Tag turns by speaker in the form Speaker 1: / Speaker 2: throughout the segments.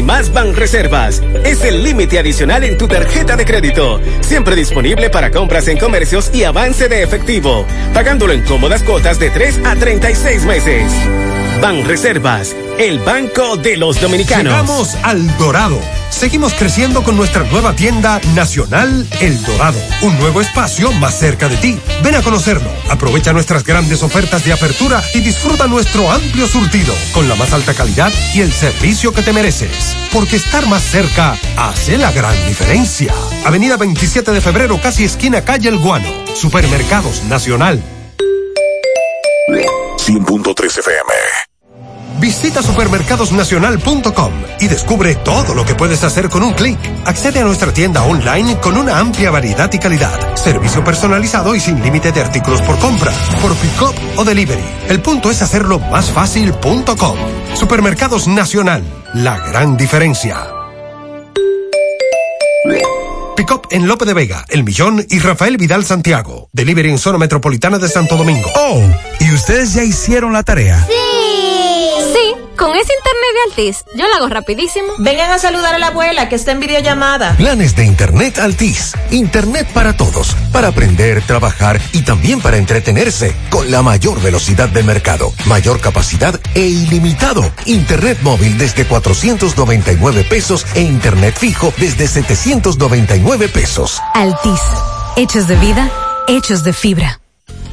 Speaker 1: Más Ban Reservas. Es el límite adicional en tu tarjeta de crédito. Siempre disponible para compras en comercios y avance de efectivo. Pagándolo en cómodas cuotas de 3 a 36 meses. Ban Reservas, el banco de los dominicanos.
Speaker 2: Llegamos al Dorado. Seguimos creciendo con nuestra nueva tienda Nacional El Dorado. Un nuevo espacio más cerca de ti. Ven a conocerlo. Aprovecha nuestras grandes ofertas de apertura y disfruta nuestro amplio surtido con la más alta calidad y el servicio que te mereces. Porque estar más cerca hace la gran diferencia. Avenida 27 de febrero, casi esquina calle El Guano. Supermercados Nacional.
Speaker 3: 100.3 FM.
Speaker 2: Visita supermercadosnacional.com y descubre todo lo que puedes hacer con un clic. Accede a nuestra tienda online con una amplia variedad y calidad, servicio personalizado y sin límite de artículos por compra, por pick-up o delivery. El punto es hacerlo más fácil.com. Supermercados Nacional, la gran diferencia. Pickup en Lope de Vega, El Millón y Rafael Vidal Santiago. Delivery en zona metropolitana de Santo Domingo.
Speaker 4: Oh, ¿y ustedes ya hicieron la tarea?
Speaker 5: Sí. Con ese internet de Altis, yo lo hago rapidísimo.
Speaker 6: Vengan a saludar a la abuela que está en videollamada.
Speaker 7: Planes de internet Altis. Internet para todos, para aprender, trabajar y también para entretenerse, con la mayor velocidad del mercado, mayor capacidad e ilimitado. Internet móvil desde 499 pesos e internet fijo desde 799 pesos.
Speaker 8: Altis. Hechos de vida, hechos de fibra.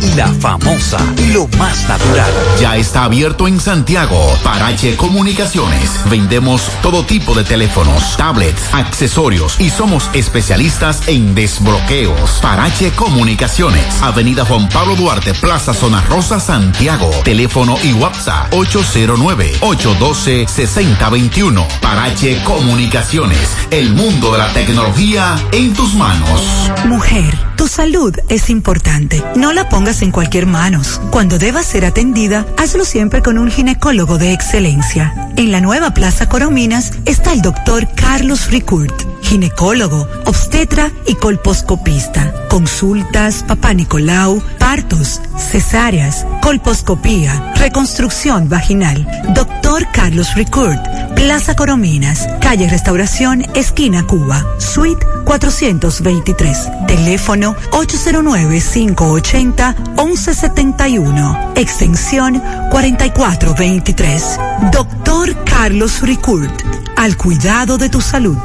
Speaker 9: y la famosa, lo más natural.
Speaker 10: Ya está abierto en Santiago, Parache Comunicaciones. Vendemos todo tipo de teléfonos, tablets, accesorios y somos especialistas en desbloqueos. Parache Comunicaciones, Avenida Juan Pablo Duarte, Plaza Zona Rosa, Santiago. Teléfono y WhatsApp 809-812-6021. Parache Comunicaciones, el mundo de la tecnología en tus manos.
Speaker 8: Mujer, tu salud es importante. No la pongas en cualquier manos. Cuando deba ser atendida, hazlo siempre con un ginecólogo de excelencia. En la nueva Plaza Corominas está el doctor Carlos Ricourt, ginecólogo, obstetra y colposcopista. Consultas, papá Nicolau, partos, cesáreas, colposcopía, reconstrucción vaginal. Doctor Carlos Ricourt, Plaza Corominas, calle Restauración, esquina Cuba, suite 423. Teléfono 809 580 1171, extensión 4423. Doctor Carlos Ricourt, al cuidado de tu salud.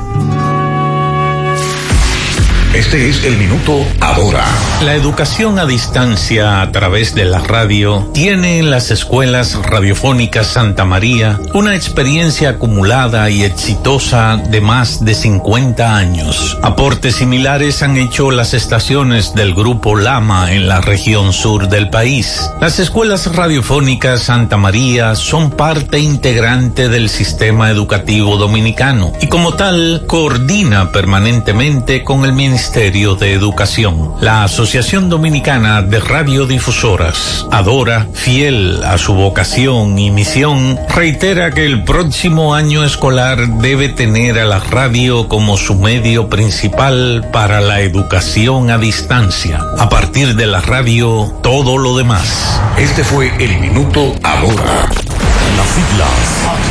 Speaker 3: Este es el minuto ahora.
Speaker 11: La educación a distancia a través de la radio tiene en las escuelas radiofónicas Santa María una experiencia acumulada y exitosa de más de 50 años. Aportes similares han hecho las estaciones del grupo Lama en la región sur del país. Las escuelas radiofónicas Santa María son parte integrante del sistema educativo dominicano y como tal coordina permanentemente con el Ministerio Ministerio de Educación. La Asociación Dominicana de Radiodifusoras, Adora, fiel a su vocación y misión, reitera que el próximo año escolar debe tener a la radio como su medio principal para la educación a distancia. A partir de la radio, todo lo demás.
Speaker 3: Este fue el minuto ahora.
Speaker 10: Las siglas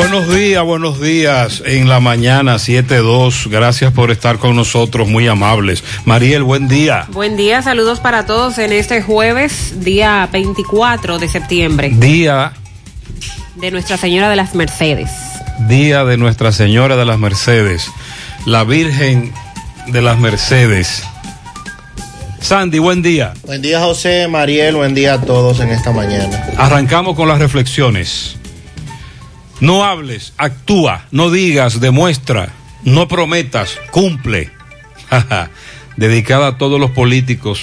Speaker 12: Buenos días, buenos días. En la mañana 7.2. Gracias por estar con nosotros, muy amables. Mariel, buen día.
Speaker 13: Buen día, saludos para todos en este jueves, día 24 de septiembre.
Speaker 12: Día
Speaker 13: de Nuestra Señora de las Mercedes.
Speaker 12: día de Nuestra Señora de las Mercedes, la Virgen de las Mercedes. Sandy, buen día.
Speaker 14: Buen día José, Mariel, buen día a todos en esta mañana.
Speaker 12: Arrancamos con las reflexiones. No hables, actúa, no digas, demuestra, no prometas, cumple. Dedicada a todos los políticos,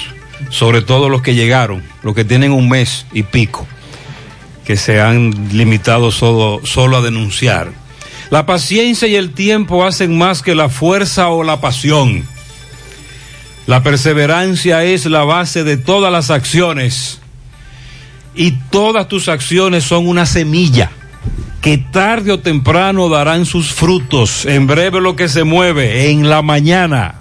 Speaker 12: sobre todo los que llegaron, los que tienen un mes y pico, que se han limitado solo, a denunciar. La paciencia y el tiempo hacen más que la fuerza o la pasión. La perseverancia es la base de todas las acciones y todas tus acciones son una semilla que tarde o temprano darán sus frutos. En breve lo que se mueve en la mañana.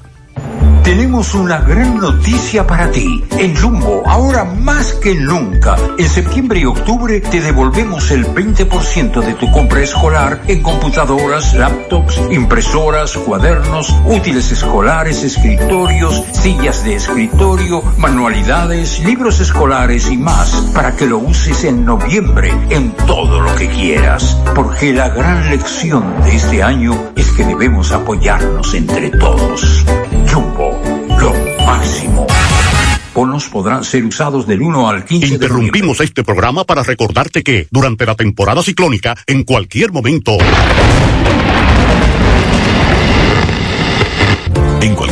Speaker 15: Tenemos una gran noticia para ti. En Jumbo, ahora más que nunca, en septiembre y octubre te devolvemos el 20% de tu compra escolar en computadoras, laptops, impresoras, cuadernos, útiles escolares, escritorios, sillas de escritorio, manualidades, libros escolares y más para que lo uses en noviembre en todo lo que quieras. Porque la gran lección de este año es que debemos apoyarnos entre todos. Jumbo, máximo. Bonos podrán ser usados del 1 al 15
Speaker 1: Interrumpimos este programa para recordarte que durante la temporada ciclónica, en cualquier momento.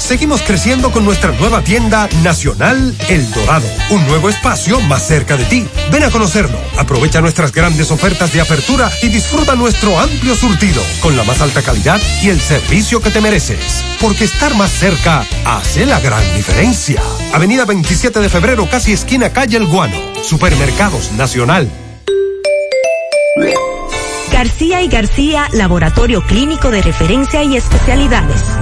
Speaker 2: Seguimos creciendo con nuestra nueva tienda nacional El Dorado, un nuevo espacio más cerca de ti. Ven a conocerlo, aprovecha nuestras grandes ofertas de apertura y disfruta nuestro amplio surtido con la más alta calidad y el servicio que te mereces. Porque estar más cerca hace la gran diferencia. Avenida 27 de febrero, casi esquina calle El Guano. Supermercados Nacional.
Speaker 16: García y García, laboratorio clínico de referencia y especialidades.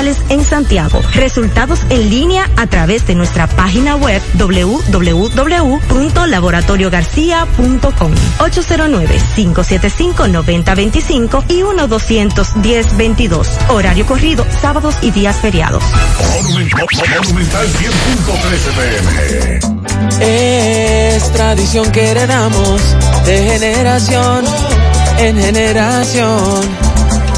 Speaker 16: en Santiago. Resultados en línea a través de nuestra página web www.laboratoriogarcia.com 809-575-9025 y 1-210-22. Horario corrido, sábados y días feriados.
Speaker 17: Monumental 100.13 pm.
Speaker 18: Es tradición que heredamos de generación en generación.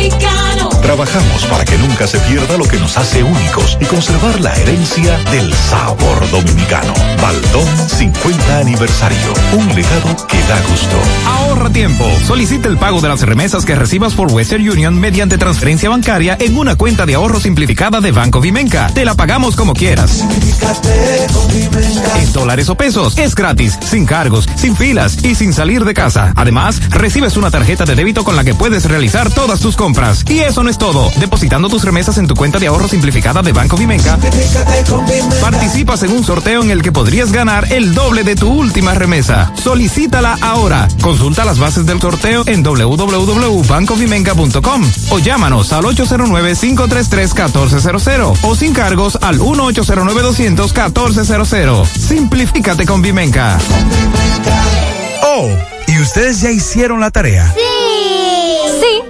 Speaker 18: dominicano.
Speaker 19: Trabajamos para que nunca se pierda lo que nos hace únicos y conservar la herencia del sabor dominicano. Baldón 50 aniversario. Un legado que da gusto.
Speaker 20: Ahorra tiempo. Solicita el pago de las remesas que recibas por Western Union mediante transferencia bancaria en una cuenta de ahorro simplificada de Banco Vimenca. Te la pagamos como quieras. En dólares o pesos. Es gratis, sin cargos, sin filas y sin salir de casa. Además, recibes una tarjeta de débito con la que puedes realizar todas tus compras. Y eso no es todo. Depositando tus remesas en tu cuenta de ahorro simplificada de Banco Vimenca, participas en un sorteo en el que podrías ganar el doble de tu última remesa. Solicítala ahora. Consulta las bases del sorteo en www.bancovimenca.com o llámanos al 809-533-1400 o sin cargos al 1-809-200-1400. Simplifícate con Vimenca.
Speaker 21: Oh, ¿y ustedes ya hicieron la tarea?
Speaker 5: Sí. Sí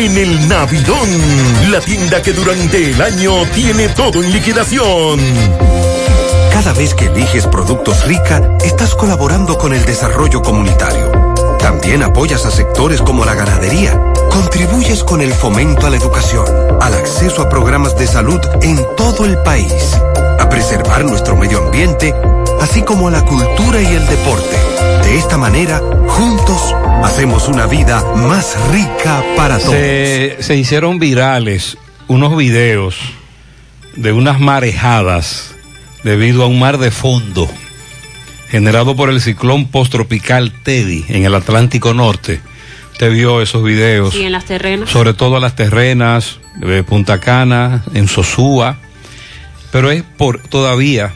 Speaker 22: el Navidón, la tienda que durante el año tiene todo en liquidación.
Speaker 19: Cada vez que eliges productos rica, estás colaborando con el desarrollo comunitario. También apoyas a sectores como la ganadería. Contribuyes con el fomento a la educación, al acceso a programas de salud en todo el país, a preservar nuestro medio ambiente, así como a la cultura y el deporte. De esta manera, juntos, hacemos una vida más rica para todos.
Speaker 12: Se, se hicieron virales unos videos de unas marejadas debido a un mar de fondo generado por el ciclón posttropical Teddy en el Atlántico Norte. Usted vio esos videos.
Speaker 13: Sí, en las terrenas.
Speaker 12: Sobre todo a las terrenas de Punta Cana, en Sosúa. Pero es por todavía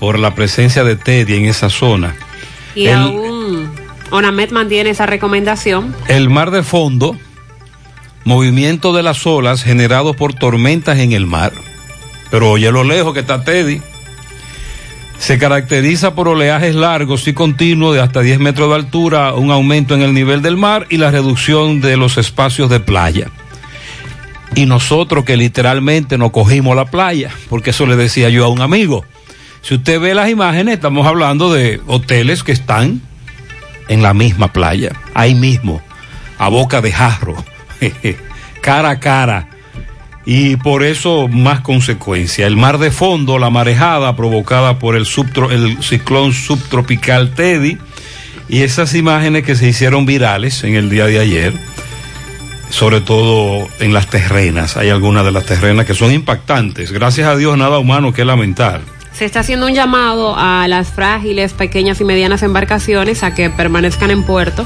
Speaker 12: por la presencia de Teddy en esa zona.
Speaker 13: Y
Speaker 12: El-
Speaker 13: aún ONAMED mantiene esa recomendación.
Speaker 12: El mar de fondo, movimiento de las olas generados por tormentas en el mar. Pero oye lo lejos que está Teddy. Se caracteriza por oleajes largos y continuos de hasta 10 metros de altura, un aumento en el nivel del mar y la reducción de los espacios de playa. Y nosotros que literalmente nos cogimos la playa, porque eso le decía yo a un amigo. Si usted ve las imágenes, estamos hablando de hoteles que están en la misma playa, ahí mismo, a boca de jarro, cara a cara. Y por eso más consecuencia. El mar de fondo, la marejada provocada por el, subtro- el ciclón subtropical Teddy y esas imágenes que se hicieron virales en el día de ayer, sobre todo en las terrenas. Hay algunas de las terrenas que son impactantes. Gracias a Dios nada humano que lamentar.
Speaker 13: Se está haciendo un llamado a las frágiles, pequeñas y medianas embarcaciones a que permanezcan en puerto,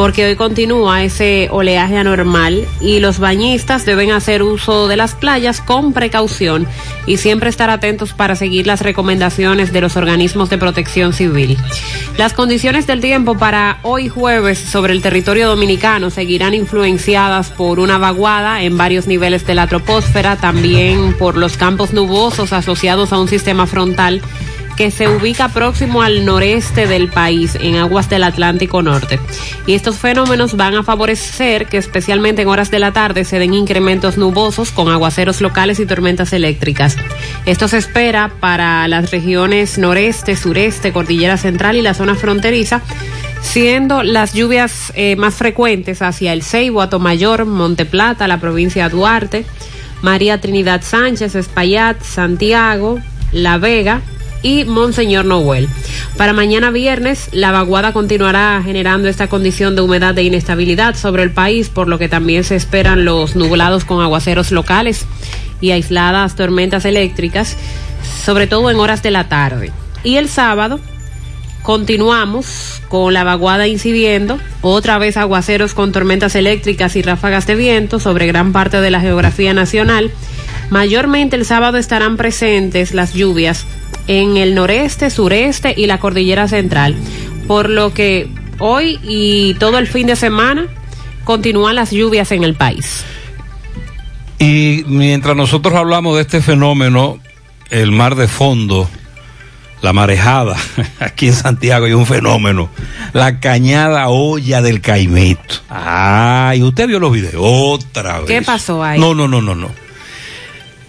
Speaker 13: porque hoy continúa ese oleaje anormal y los bañistas deben hacer uso de las playas con precaución y siempre estar atentos para seguir las recomendaciones de los organismos de protección civil. Las condiciones del tiempo para hoy jueves sobre el territorio dominicano seguirán influenciadas por una vaguada en varios niveles de la troposfera, también por los campos nubosos asociados a un sistema frontal que se ubica próximo al noreste del país, en aguas del Atlántico Norte. Y estos fenómenos van a favorecer que especialmente en horas de la tarde se den incrementos nubosos con aguaceros locales y tormentas eléctricas. Esto se espera para las regiones noreste, sureste, cordillera central y la zona fronteriza, siendo las lluvias eh, más frecuentes hacia el Ceibo, Atomayor, Monteplata, la provincia de Duarte, María Trinidad Sánchez, Espaillat, Santiago, La Vega y Monseñor Noel. Para mañana viernes, la vaguada continuará generando esta condición de humedad e inestabilidad sobre el país, por lo que también se esperan los nublados con aguaceros locales y aisladas tormentas eléctricas, sobre todo en horas de la tarde. Y el sábado, continuamos con la vaguada incidiendo, otra vez aguaceros con tormentas eléctricas y ráfagas de viento sobre gran parte de la geografía nacional. Mayormente el sábado estarán presentes las lluvias en el noreste, sureste y la cordillera central, por lo que hoy y todo el fin de semana continúan las lluvias en el país.
Speaker 12: Y mientras nosotros hablamos de este fenómeno, el mar de fondo, la marejada, aquí en Santiago hay un fenómeno, la cañada olla del Caimito. Ay, usted vio los videos otra vez.
Speaker 13: ¿Qué pasó ahí?
Speaker 12: No, no, no, no, no.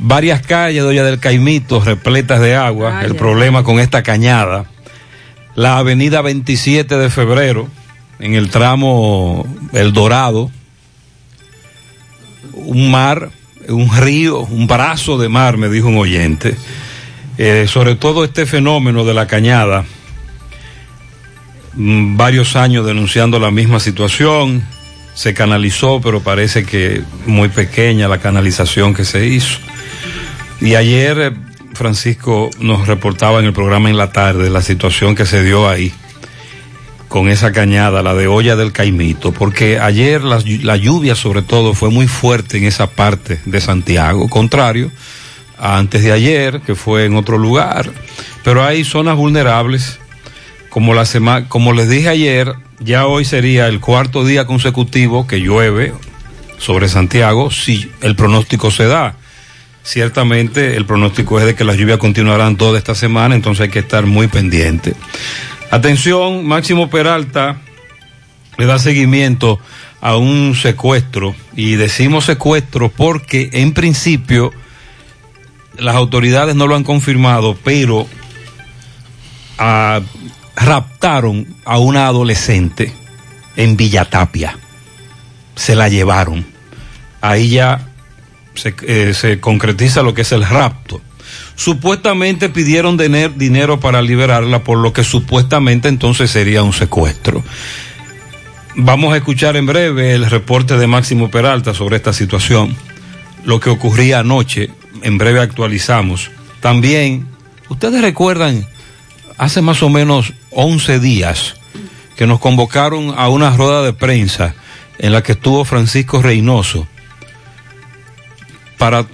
Speaker 12: Varias calles de olla del Caimito repletas de agua, el problema con esta cañada. La avenida 27 de febrero, en el tramo El Dorado, un mar un río, un brazo de mar, me dijo un oyente. Eh, sobre todo este fenómeno de la cañada, mm, varios años denunciando la misma situación, se canalizó, pero parece que muy pequeña la canalización que se hizo. Y ayer eh, Francisco nos reportaba en el programa en la tarde la situación que se dio ahí con esa cañada, la de olla del Caimito, porque ayer la, la, lluvia sobre todo fue muy fuerte en esa parte de Santiago, contrario a antes de ayer, que fue en otro lugar, pero hay zonas vulnerables, como, la sema, como les dije ayer, ya hoy sería el cuarto día consecutivo que llueve sobre Santiago si el pronóstico se da. Ciertamente el pronóstico es de que las lluvias continuarán toda esta semana, entonces hay que estar muy pendiente. Atención, Máximo Peralta le da seguimiento a un secuestro y decimos secuestro porque en principio las autoridades no lo han confirmado, pero a, raptaron a una adolescente en Villatapia. Se la llevaron. Ahí ya se, eh, se concretiza lo que es el rapto supuestamente pidieron tener dinero para liberarla, por lo que supuestamente entonces sería un secuestro. Vamos a escuchar en breve el reporte de Máximo Peralta sobre esta situación, lo que ocurría anoche, en breve actualizamos. También, ustedes recuerdan, hace más o menos 11 días que nos convocaron a una rueda de prensa en la que estuvo Francisco Reynoso para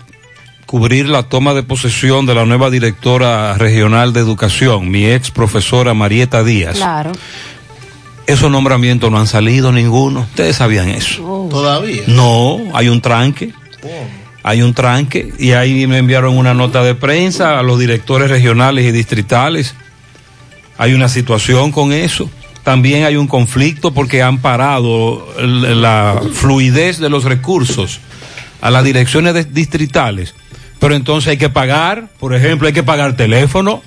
Speaker 12: cubrir la toma de posesión de la nueva directora regional de educación, mi ex profesora Marieta Díaz.
Speaker 13: Claro.
Speaker 12: Esos nombramientos no han salido ninguno. Ustedes sabían eso.
Speaker 14: Oh. Todavía.
Speaker 12: No, hay un tranque.
Speaker 14: Oh.
Speaker 12: Hay un tranque y ahí me enviaron una nota de prensa a los directores regionales y distritales. Hay una situación con eso. También hay un conflicto porque han parado la fluidez de los recursos a las direcciones distritales pero entonces hay que pagar, por ejemplo, hay que pagar teléfono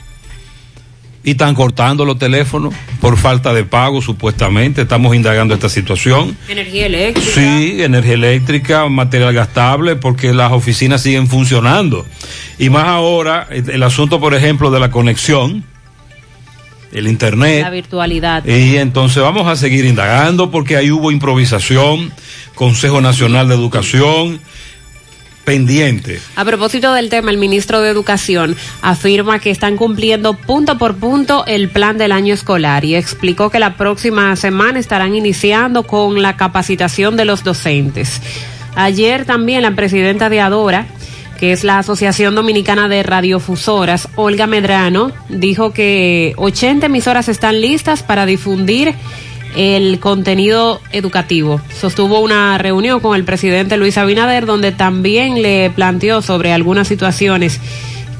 Speaker 12: y están cortando los teléfonos por falta de pago, supuestamente. Estamos indagando esta situación.
Speaker 13: Energía eléctrica.
Speaker 12: Sí, energía eléctrica, material gastable, porque las oficinas siguen funcionando. Y más ahora, el asunto, por ejemplo, de la conexión, el internet.
Speaker 13: La virtualidad.
Speaker 12: Y entonces vamos a seguir indagando porque ahí hubo improvisación, Consejo Nacional de Educación pendiente.
Speaker 13: A propósito del tema, el ministro de Educación afirma que están cumpliendo punto por punto el plan del año escolar y explicó que la próxima semana estarán iniciando con la capacitación de los docentes. Ayer también la presidenta de Adora, que es la Asociación Dominicana de Radiofusoras, Olga Medrano, dijo que 80 emisoras están listas para difundir el contenido educativo. Sostuvo una reunión con el presidente Luis Abinader donde también le planteó sobre algunas situaciones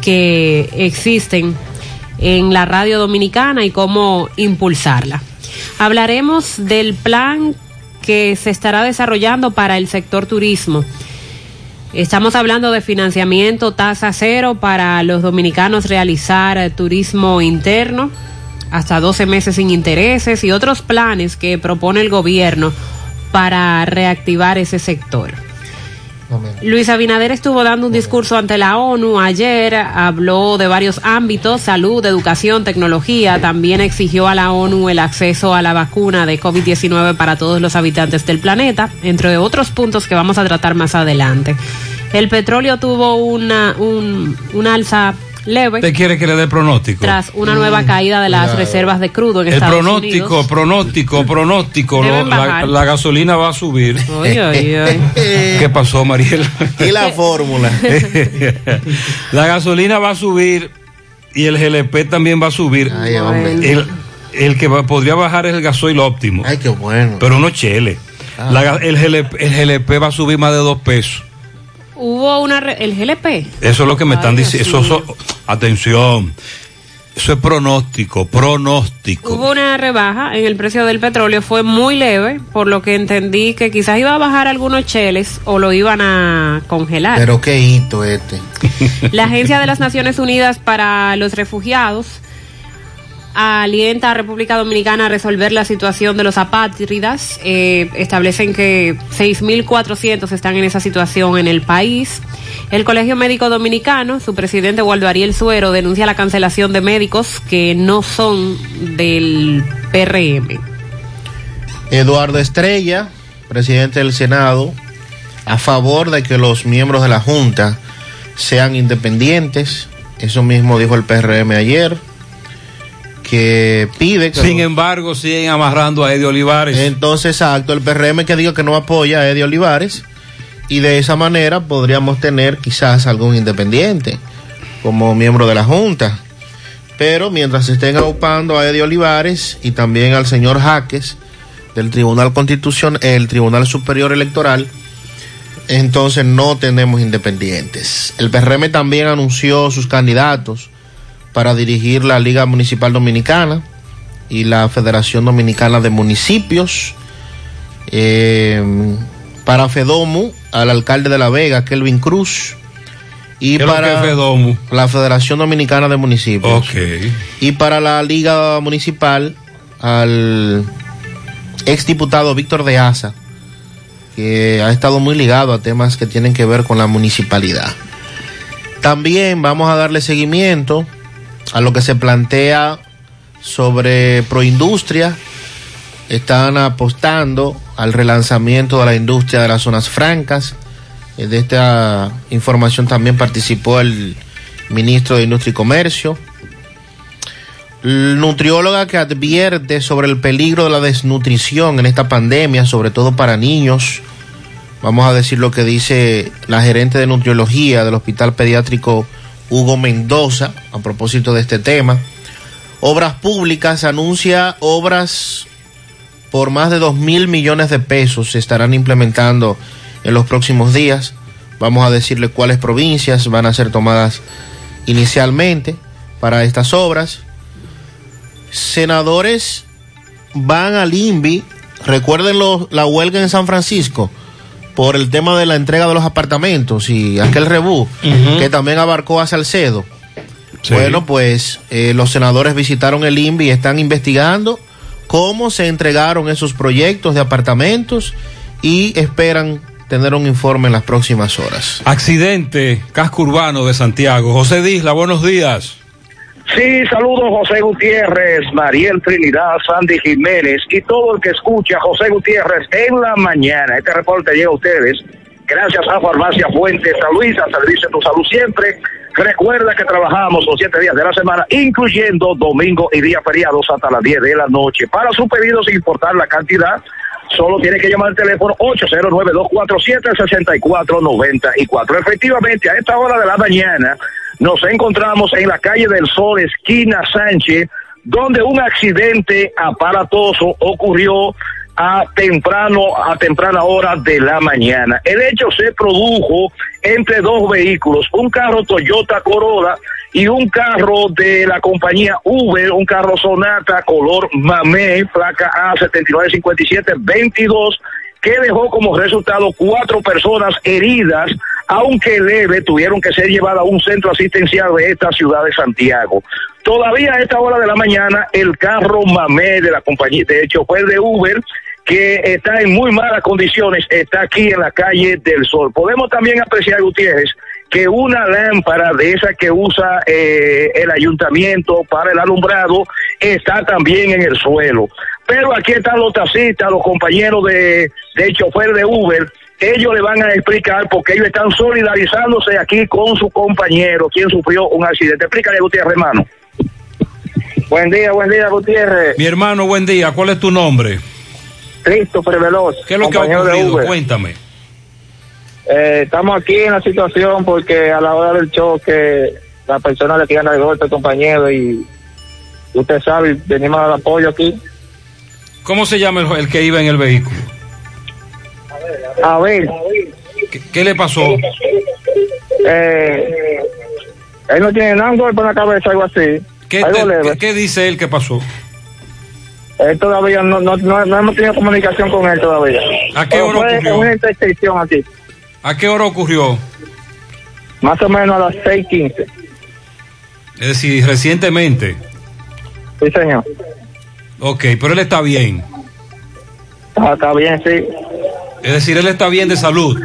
Speaker 13: que existen en la radio dominicana y cómo impulsarla. Hablaremos del plan que se estará desarrollando para el sector turismo. Estamos hablando de financiamiento tasa cero para los dominicanos realizar turismo interno hasta 12 meses sin intereses y otros planes que propone el gobierno para reactivar ese sector. Luis Abinader estuvo dando un discurso ante la ONU ayer, habló de varios ámbitos, salud, educación, tecnología, también exigió a la ONU el acceso a la vacuna de COVID-19 para todos los habitantes del planeta, entre otros puntos que vamos a tratar más adelante. El petróleo tuvo una, un, un alza leve.
Speaker 12: ¿Usted quiere que le dé pronóstico?
Speaker 13: Tras una nueva caída de las reservas de crudo en
Speaker 12: El
Speaker 13: Estados
Speaker 12: pronóstico,
Speaker 13: Unidos.
Speaker 12: pronóstico, pronóstico. Lo- la, gasolina va a subir.
Speaker 13: Ay, ay, ay.
Speaker 12: ¿Qué pasó, Mariel?
Speaker 14: Y la fórmula.
Speaker 12: la gasolina va a subir y el GLP también va a subir.
Speaker 14: Ay, hombre.
Speaker 12: El, el que va- podría bajar es el gasoil óptimo.
Speaker 14: Ay, qué bueno.
Speaker 12: Pero no chele.
Speaker 14: Ah.
Speaker 12: La el, GLP, el GLP va a subir más de dos pesos.
Speaker 13: Hubo una. re- el GLP.
Speaker 12: Eso es lo que me
Speaker 13: Ay,
Speaker 12: están diciendo. Eso,
Speaker 13: mío.
Speaker 12: so- atención. Eso es pronóstico, pronóstico.
Speaker 13: Hubo una rebaja en el precio del petróleo, fue muy leve, por lo que entendí que quizás iba a bajar algunos cheles o lo iban a congelar.
Speaker 14: Pero qué hito este.
Speaker 13: La Agencia de las Naciones Unidas para los Refugiados alienta a República Dominicana a resolver la situación de los apátridas. Eh, establecen que 6.400 están en esa situación en el país. El Colegio Médico Dominicano, su presidente Waldo Ariel Suero, denuncia la cancelación de médicos que no son del PRM.
Speaker 14: Eduardo Estrella, presidente del Senado, a favor de que los miembros de la Junta sean independientes. Eso mismo dijo el PRM ayer, que pide que...
Speaker 12: Sin embargo, siguen amarrando a Eddie Olivares.
Speaker 14: Entonces, exacto, el PRM que diga que no apoya a Eddie Olivares y de esa manera podríamos tener quizás algún independiente como miembro de la Junta. Pero mientras estén agrupando a Eddie Olivares y también al señor Jaques del Tribunal Constitución, el Tribunal Superior Electoral, entonces no tenemos independientes. El PRM también anunció sus candidatos para dirigir la Liga Municipal Dominicana y la Federación Dominicana de Municipios. Eh, para FEDOMU, al alcalde de La Vega, Kelvin Cruz. Y
Speaker 12: ¿Qué es lo
Speaker 14: para
Speaker 12: FEDOMU?
Speaker 14: la Federación Dominicana de Municipios. Y para la Liga Municipal, al exdiputado Víctor de Asa, que ha estado muy ligado a temas que tienen que ver con la municipalidad. También vamos a darle seguimiento a lo que se plantea sobre Proindustria. Están apostando al relanzamiento de la industria de las zonas francas. Eh, De esta información también participó el ministro de Industria y Comercio. Nutrióloga que advierte sobre el peligro de la desnutrición en esta pandemia, sobre todo para niños. Vamos a decir lo que dice la gerente de nutriología del Hospital Pediátrico Hugo Mendoza a propósito de este tema. Obras Públicas anuncia obras por más de 2 mil millones de pesos se estarán implementando en los próximos días. Vamos a decirle cuáles provincias van a ser tomadas inicialmente para estas obras. Senadores van al INVI, recuerden la huelga en San Francisco por el tema de la entrega de los apartamentos y aquel rebú que también abarcó a Salcedo.
Speaker 12: Sí.
Speaker 14: Bueno, pues eh, los senadores visitaron el INVI y están investigando cómo se entregaron esos proyectos de apartamentos y esperan tener un informe en las próximas horas.
Speaker 12: Accidente, casco urbano de Santiago. José Disla, buenos días.
Speaker 23: Sí, saludos José Gutiérrez, Mariel Trinidad, Sandy Jiménez y todo el que escucha José Gutiérrez en la mañana. Este reporte llega a ustedes gracias a Farmacia Fuente San Luis, a servicio de tu salud siempre. Recuerda que trabajamos los siete días de la semana, incluyendo domingo y días feriados hasta las 10 de la noche. Para su pedido, sin importar la cantidad, solo tiene que llamar al teléfono 809-247-6494. Efectivamente, a esta hora de la mañana nos encontramos en la calle del Sol, esquina Sánchez, donde un accidente aparatoso ocurrió a temprano, a temprana hora de la mañana. El hecho se produjo entre dos vehículos, un carro Toyota Corolla y un carro de la compañía Uber, un carro Sonata color Mamé, placa A795722, que dejó como resultado cuatro personas heridas, aunque leve, tuvieron que ser llevadas a un centro asistencial de esta ciudad de Santiago. Todavía a esta hora de la mañana, el carro Mamé de la compañía, de hecho fue de Uber, que está en muy malas condiciones, está aquí en la calle del Sol. Podemos también apreciar, Gutiérrez, que una lámpara de esa que usa eh, el ayuntamiento para el alumbrado está también en el suelo. Pero aquí están los taxistas, los compañeros de, de chofer de Uber, ellos le van a explicar porque ellos están solidarizándose aquí con su compañero, quien sufrió un accidente. Explícale, Gutiérrez, hermano.
Speaker 24: Buen día, buen día, Gutiérrez.
Speaker 12: Mi hermano, buen día. ¿Cuál es tu nombre?
Speaker 24: Christopher Veloz.
Speaker 12: ¿Qué es lo que ha ocurrido? Cuéntame.
Speaker 24: Eh, estamos aquí en la situación porque a la hora del choque la persona le tiran al golpe al compañero y usted sabe, venimos al apoyo aquí.
Speaker 12: ¿Cómo se llama el, el que iba en el vehículo?
Speaker 24: A ver,
Speaker 12: ¿Qué, qué le pasó?
Speaker 24: eh, él no tiene nada un golpe en la cabeza, algo así.
Speaker 12: ¿Qué,
Speaker 24: algo
Speaker 12: te-
Speaker 24: leve.
Speaker 12: qué- qué dice él que pasó?
Speaker 24: Él todavía no, no, no, no hemos tenido comunicación con él todavía.
Speaker 12: ¿A qué hora
Speaker 24: fue
Speaker 12: ocurrió?
Speaker 24: una intersección aquí,
Speaker 12: ¿A qué hora ocurrió?
Speaker 24: más o menos a las 6:15.
Speaker 12: Es decir, recientemente.
Speaker 24: Sí, señor.
Speaker 12: Ok, pero él está bien.
Speaker 24: Ah, está bien, sí.
Speaker 12: Es decir, él está bien de salud.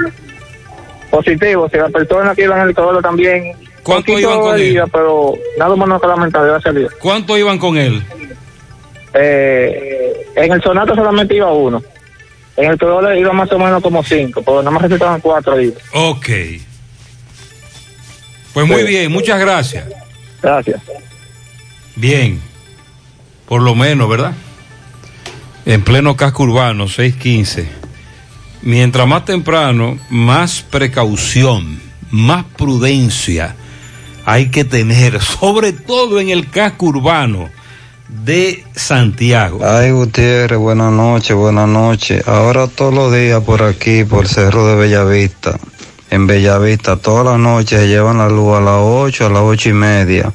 Speaker 24: Positivo, si la persona que iba en el coro también.
Speaker 12: ¿Cuánto iban con él?
Speaker 24: Pero nada más que lamentar, a.
Speaker 12: ¿Cuánto iban con él?
Speaker 24: Eh, en el Sonata solamente iba uno. En el Corolla iba más o menos como cinco, pero nada más resultaban cuatro heridos.
Speaker 12: Ok. Pues muy bien, muchas gracias.
Speaker 24: Gracias.
Speaker 12: Bien. Por lo menos, ¿verdad? En pleno casco urbano, 615. Mientras más temprano, más precaución, más prudencia hay que tener, sobre todo en el casco urbano de Santiago.
Speaker 25: Ay, Gutiérrez, buenas noches, buenas noches. Ahora todos los días por aquí, por Cerro de Bellavista, en Bellavista, todas las noches se llevan la luz a las 8, a las ocho y media.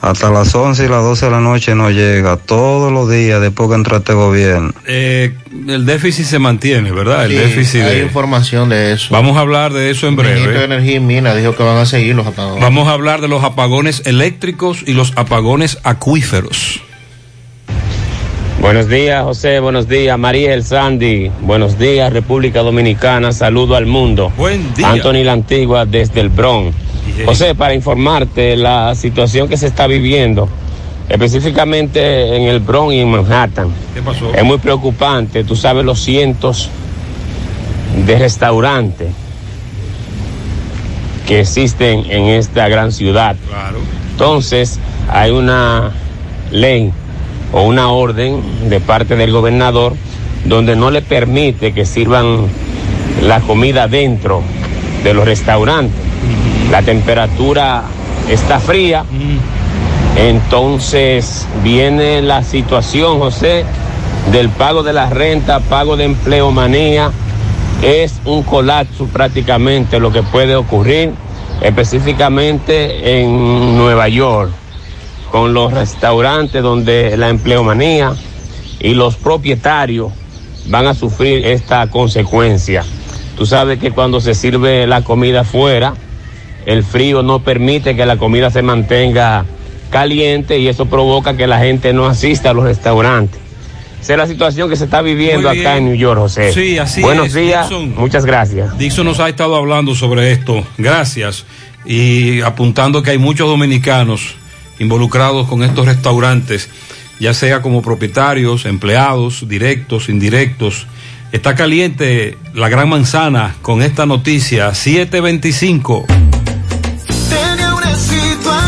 Speaker 25: Hasta las 11 y las 12 de la noche no llega, todos los días después que entra este gobierno.
Speaker 12: Eh, el déficit se mantiene, ¿verdad? El déficit
Speaker 14: hay
Speaker 12: de...
Speaker 14: información de eso.
Speaker 12: Vamos a hablar de eso en
Speaker 14: El ministro de
Speaker 12: breve.
Speaker 14: Energía y Minas dijo que van a seguir los apagones.
Speaker 12: Vamos a hablar de los apagones eléctricos y los apagones acuíferos.
Speaker 26: Buenos días, José. Buenos días, Mariel Sandy. Buenos días, República Dominicana. Saludo al mundo.
Speaker 12: Buen día.
Speaker 26: Anthony La Antigua desde el Bronx. José, para informarte la situación que se está viviendo, específicamente en el Bronx y en Manhattan,
Speaker 12: ¿Qué pasó?
Speaker 26: es muy preocupante. Tú sabes los cientos de restaurantes que existen en esta gran ciudad. Entonces, hay una ley o una orden de parte del gobernador donde no le permite que sirvan la comida dentro de los restaurantes. La temperatura está fría. Entonces viene la situación, José, del pago de la renta, pago de empleo manía. Es un colapso prácticamente lo que puede ocurrir, específicamente en Nueva York con los restaurantes donde la empleomanía y los propietarios van a sufrir esta consecuencia. Tú sabes que cuando se sirve la comida afuera, el frío no permite que la comida se mantenga caliente y eso provoca que la gente no asista a los restaurantes. Esa es la situación que se está viviendo acá en New York, José.
Speaker 12: Sí, así
Speaker 26: Buenos
Speaker 12: es,
Speaker 26: días,
Speaker 12: Dixon.
Speaker 26: muchas gracias.
Speaker 12: Dixon nos ha estado hablando sobre esto. Gracias. Y apuntando que hay muchos dominicanos involucrados con estos restaurantes, ya sea como propietarios, empleados, directos, indirectos. Está caliente la gran manzana con esta noticia 725.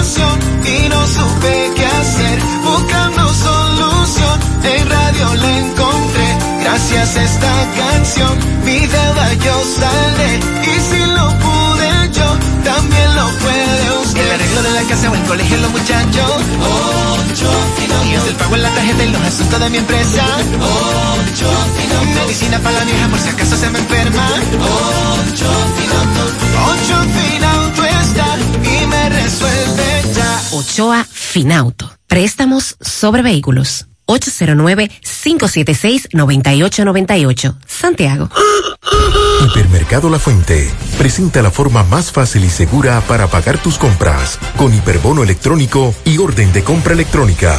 Speaker 27: Situación y no supe qué hacer. Buscando solución, en radio la encontré. Gracias a esta canción, mi deuda yo saldré. Y si lo pude yo, también lo puede usted. El arreglo de la casa o el colegio, los muchachos. Ocho Y el pago en la tarjeta y los asuntos de mi empresa. Ocho Medicina para la vieja por si acaso se me enferma. Ocho Ocho Finauto está y me resuelve.
Speaker 6: Ochoa Finauto. Préstamos sobre vehículos. 809-576-9898. Santiago.
Speaker 22: Hipermercado La Fuente presenta la forma más fácil y segura para pagar tus compras con hiperbono electrónico y orden de compra electrónica.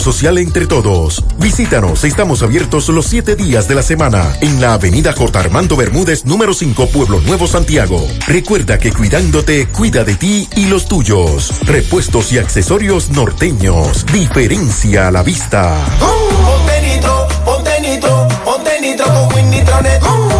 Speaker 22: social entre todos. Visítanos, estamos abiertos los siete días de la semana en la avenida J. Armando Bermúdez, número 5, Pueblo Nuevo, Santiago. Recuerda que cuidándote, cuida de ti y los tuyos. Repuestos y accesorios norteños. Diferencia a la vista.
Speaker 27: Ponte nitro, ponte nitro, ponte nitro con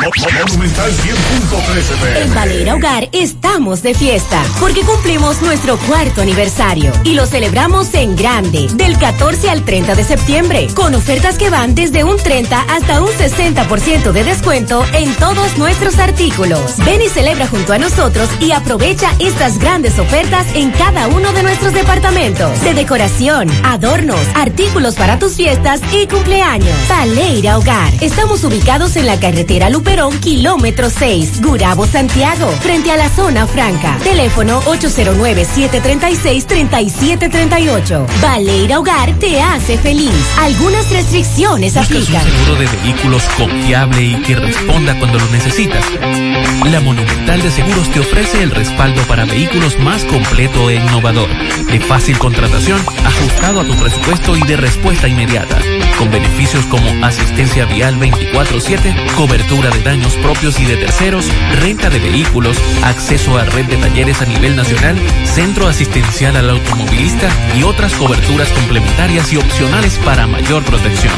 Speaker 28: Monumental 100.13
Speaker 6: En Valera Hogar estamos de fiesta porque cumplimos nuestro cuarto aniversario y lo celebramos en grande del 14 al 30 de septiembre con ofertas que van desde un 30 hasta un 60% de descuento en todos nuestros artículos. Ven y celebra junto a nosotros y aprovecha estas grandes ofertas en cada uno de nuestros departamentos de decoración, adornos, artículos para tus fiestas y cumpleaños. Valera Hogar. Estamos ubicados en la carretera Luperón, kilómetro 6, Gurabo, Santiago, frente a la zona franca. Teléfono 809-736-3738. Valeira Hogar te hace feliz. Algunas restricciones
Speaker 9: ¿Buscas un
Speaker 6: aplican.
Speaker 9: seguro de vehículos confiable y que responda cuando lo necesitas? La Monumental de Seguros te ofrece el respaldo para vehículos más completo e innovador, de fácil contratación, ajustado a tu presupuesto y de respuesta inmediata, con beneficios como asistencia vial 24/7, cobertura de daños propios y de terceros, renta de vehículos, acceso a red de talleres a nivel nacional, centro asistencial al automovilista y otras coberturas complementarias y opcionales para mayor protección.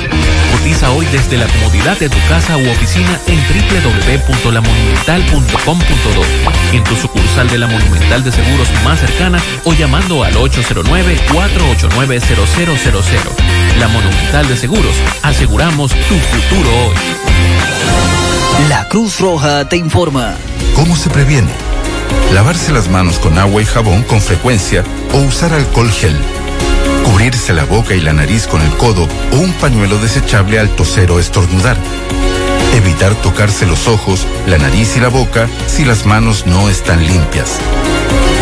Speaker 9: Cotiza hoy desde la comodidad de tu casa u oficina en www.lamonumental.com.do, en tu sucursal de la Monumental de Seguros más cercana o llamando al 809-489-0000. La Monumental de Seguros, aseguramos tu futuro hoy.
Speaker 25: La Cruz Roja te informa.
Speaker 29: ¿Cómo se previene? Lavarse las manos con agua y jabón con frecuencia o usar alcohol gel. Cubrirse la boca y la nariz con el codo o un pañuelo desechable al toser o estornudar. Evitar tocarse los ojos, la nariz y la boca si las manos no están limpias.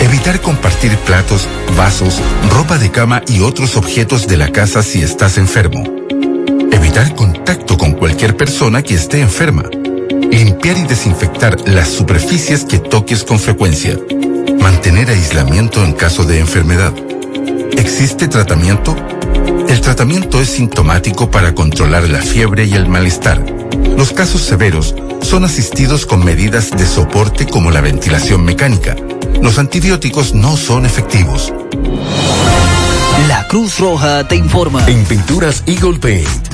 Speaker 29: Evitar compartir platos, vasos, ropa de cama y otros objetos de la casa si estás enfermo. Evitar contacto con cualquier persona que esté enferma. Limpiar y desinfectar las superficies que toques con frecuencia. Mantener aislamiento en caso de enfermedad. ¿Existe tratamiento? El tratamiento es sintomático para controlar la fiebre y el malestar. Los casos severos son asistidos con medidas de soporte como la ventilación mecánica. Los antibióticos no son efectivos.
Speaker 25: La Cruz Roja te informa.
Speaker 22: En Pinturas Eagle Paint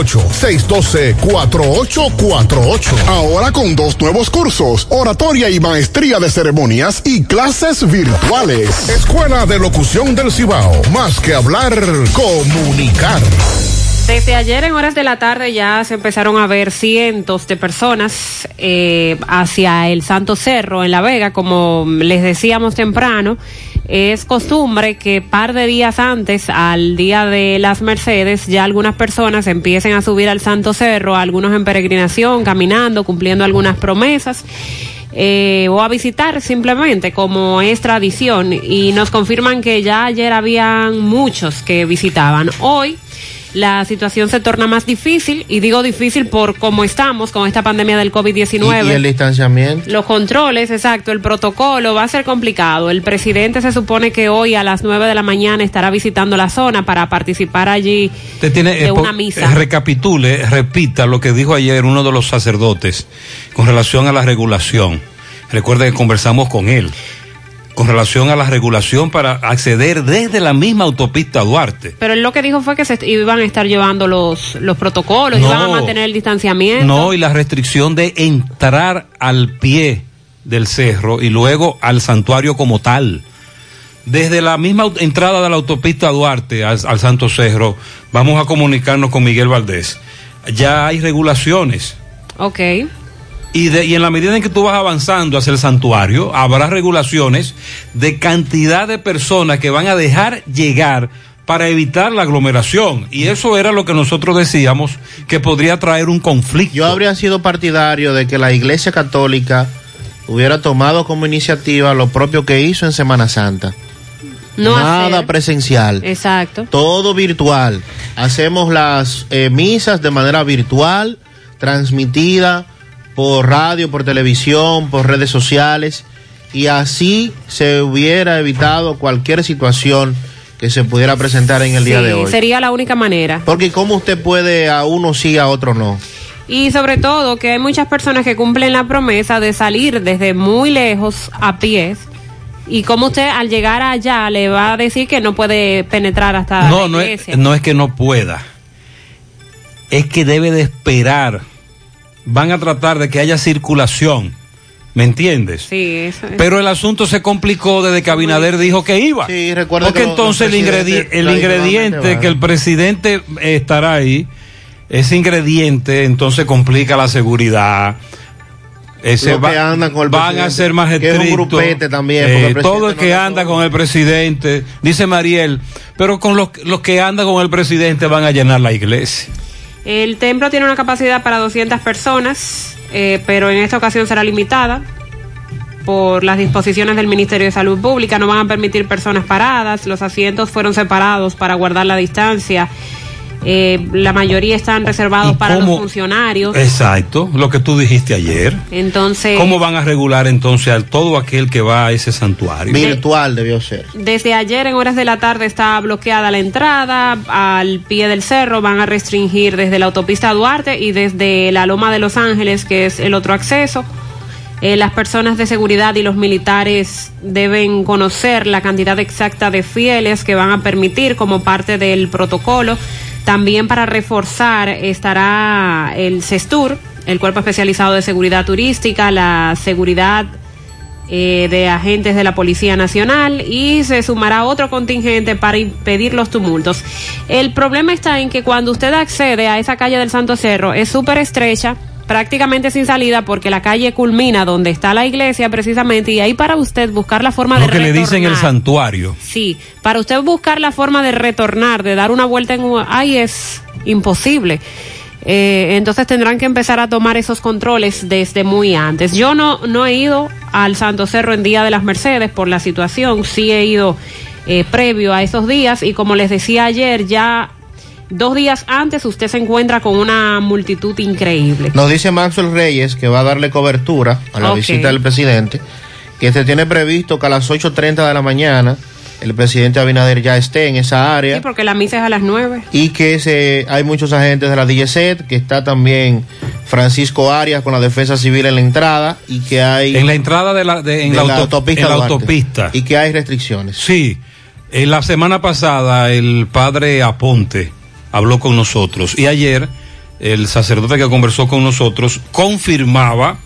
Speaker 28: 612-4848. Ahora con dos nuevos cursos, oratoria y maestría de ceremonias y clases virtuales. Escuela de Locución del Cibao. Más que hablar, comunicar.
Speaker 13: Desde ayer en horas de la tarde ya se empezaron a ver cientos de personas eh, hacia el Santo Cerro en La Vega, como les decíamos temprano. Es costumbre que par de días antes al día de las Mercedes ya algunas personas empiecen a subir al Santo Cerro, algunos en peregrinación, caminando, cumpliendo algunas promesas. Eh, o a visitar simplemente como es tradición y nos confirman que ya ayer habían muchos que visitaban. Hoy la situación se torna más difícil y digo difícil por cómo estamos con esta pandemia del COVID-19.
Speaker 14: ¿Y, el distanciamiento.
Speaker 13: Los controles, exacto, el protocolo va a ser complicado. El presidente se supone que hoy a las 9 de la mañana estará visitando la zona para participar allí
Speaker 12: tiene,
Speaker 13: de
Speaker 12: eh,
Speaker 13: una misa.
Speaker 12: eh, Recapitule, repita lo que dijo ayer uno de los sacerdotes con relación a la regulación. Recuerde que conversamos con él con relación a la regulación para acceder desde la misma autopista Duarte.
Speaker 13: Pero él lo que dijo fue que se iban a estar llevando los, los protocolos,
Speaker 12: No.
Speaker 13: iban a mantener el distanciamiento.
Speaker 12: No, y la restricción de entrar al pie del cerro y luego al santuario como tal. Desde la misma entrada de la autopista Duarte al, al Santo Cerro, vamos a comunicarnos con Miguel Valdés. Ya hay regulaciones.
Speaker 13: Ok.
Speaker 12: Y, de- y en la medida en que tú vas avanzando hacia el santuario, habrá regulaciones de cantidad de personas que van a dejar llegar para evitar la aglomeración. Y eso era lo que nosotros decíamos que podría traer un conflicto.
Speaker 14: Yo habría sido partidario de que la Iglesia Católica hubiera tomado como iniciativa lo propio que hizo en Semana Santa.
Speaker 13: No
Speaker 14: Nada
Speaker 13: hacer.
Speaker 14: presencial.
Speaker 13: Exacto.
Speaker 14: Todo virtual. Hacemos las eh, misas de manera virtual, transmitida por radio, por televisión, por redes sociales, y así se hubiera evitado cualquier situación que se pudiera presentar en el día de hoy.
Speaker 13: sería la única manera.
Speaker 14: Porque cómo usted puede a uno sí, a otro no.
Speaker 13: Y sobre todo que hay muchas personas que cumplen la promesa de salir desde muy lejos a pies. Y como usted al llegar allá le va a decir que no puede penetrar hasta
Speaker 12: No,
Speaker 13: la
Speaker 12: no es, no es que no pueda. Es que debe de esperar. Van a tratar de que haya circulación. ¿Me entiendes?
Speaker 13: Sí, eso es.
Speaker 12: Pero el asunto se complicó desde que Abinader dijo que iba.
Speaker 14: Sí, recuerda
Speaker 12: Porque
Speaker 14: que
Speaker 12: entonces
Speaker 14: los
Speaker 12: el, ingredi- el ingrediente que el presidente eh, estará ahí, ese ingrediente entonces complica la seguridad. Ese
Speaker 14: Los que andan con el
Speaker 12: van a ser más
Speaker 14: que es un
Speaker 12: estrictos.
Speaker 14: grupete también,
Speaker 12: Eh,
Speaker 14: el
Speaker 12: todo el
Speaker 14: no
Speaker 12: que anda con el presidente, dice Mariel, pero con los, los que andan con el presidente van a llenar la iglesia.
Speaker 13: El templo tiene una capacidad para 200 personas, eh, pero en esta ocasión será limitada por las disposiciones del Ministerio de Salud Pública. No van a permitir personas paradas. Los asientos fueron separados para guardar la distancia. Eh, la mayoría están reservados para los funcionarios.
Speaker 12: Exacto, lo que tú dijiste ayer.
Speaker 13: Entonces,
Speaker 12: ¿Cómo van a regular entonces a todo aquel que va a ese santuario?
Speaker 14: Virtual debió ser.
Speaker 13: Desde ayer en horas de la tarde está bloqueada la entrada al pie del cerro. Van a restringir desde la autopista Duarte y desde la Loma de Los Ángeles, que es el otro acceso. Eh, las personas de seguridad y los militares deben conocer la cantidad exacta de fieles que van a permitir como parte del protocolo. También para reforzar estará el CESTUR, el Cuerpo Especializado de Seguridad Turística, la seguridad eh, de agentes de la Policía Nacional y se sumará otro contingente para impedir los tumultos. El problema está en que cuando usted accede a esa calle del Santo Cerro es súper estrecha, prácticamente sin salida porque la calle culmina donde está la iglesia precisamente y ahí para usted buscar la forma
Speaker 12: Lo
Speaker 13: de
Speaker 12: que le dicen el santuario.
Speaker 13: Sí, para usted buscar la forma de retornar, de dar una vuelta en un... Ay, es imposible. Eh, entonces tendrán que empezar a tomar esos controles desde muy antes. Yo no, no he ido al Santo Cerro en Día de las Mercedes por la situación, sí he ido eh, previo a esos días y como les decía ayer, ya dos días antes usted se encuentra con una multitud increíble.
Speaker 14: Nos dice Maxwell Reyes que va a darle cobertura a la visita del presidente, que se tiene previsto que a las 8.30 de la mañana el presidente Abinader ya esté en esa área.
Speaker 13: Sí, porque la misa es a las nueve.
Speaker 14: y que se, hay muchos agentes de la DGCET, que está también Francisco Arias con la defensa civil en la entrada y que hay...
Speaker 12: En la entrada de la, de- en
Speaker 14: de
Speaker 12: la,
Speaker 14: la
Speaker 12: auto-
Speaker 14: autopista
Speaker 12: en la autopista.
Speaker 14: Y que hay restricciones.
Speaker 12: Sí, en la semana pasada el padre Aponte habló con nosotros y ayer el sacerdote que conversó con nosotros confirmaba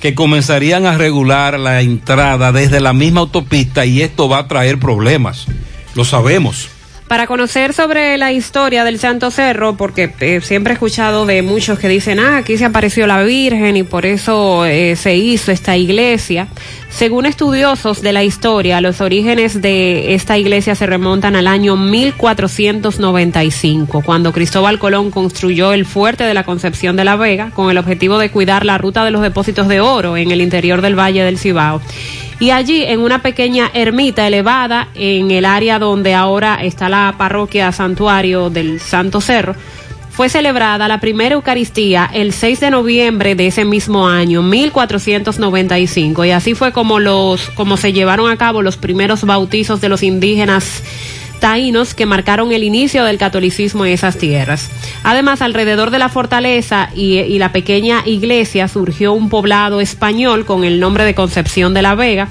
Speaker 12: que comenzarían a regular la entrada desde la misma autopista y esto va a traer problemas. Lo sabemos.
Speaker 13: Para conocer sobre la historia del Santo Cerro, porque eh, siempre he escuchado de muchos que dicen, ah, aquí se apareció la Virgen y por eso eh, se hizo esta iglesia. Según estudiosos de la historia, los orígenes de esta iglesia se remontan al año 1495, cuando Cristóbal Colón construyó el fuerte de la Concepción de la Vega con el objetivo de cuidar la ruta de los depósitos de oro en el interior del Valle del Cibao. Y allí, en una pequeña ermita elevada, en el área donde ahora está la parroquia santuario del Santo Cerro, fue celebrada la primera Eucaristía el 6 de noviembre de ese mismo año, 1495. Y así fue como, los, como se llevaron a cabo los primeros bautizos de los indígenas taínos que marcaron el inicio del catolicismo en esas tierras. Además, alrededor de la fortaleza y, y la pequeña iglesia surgió un poblado español con el nombre de Concepción de la Vega.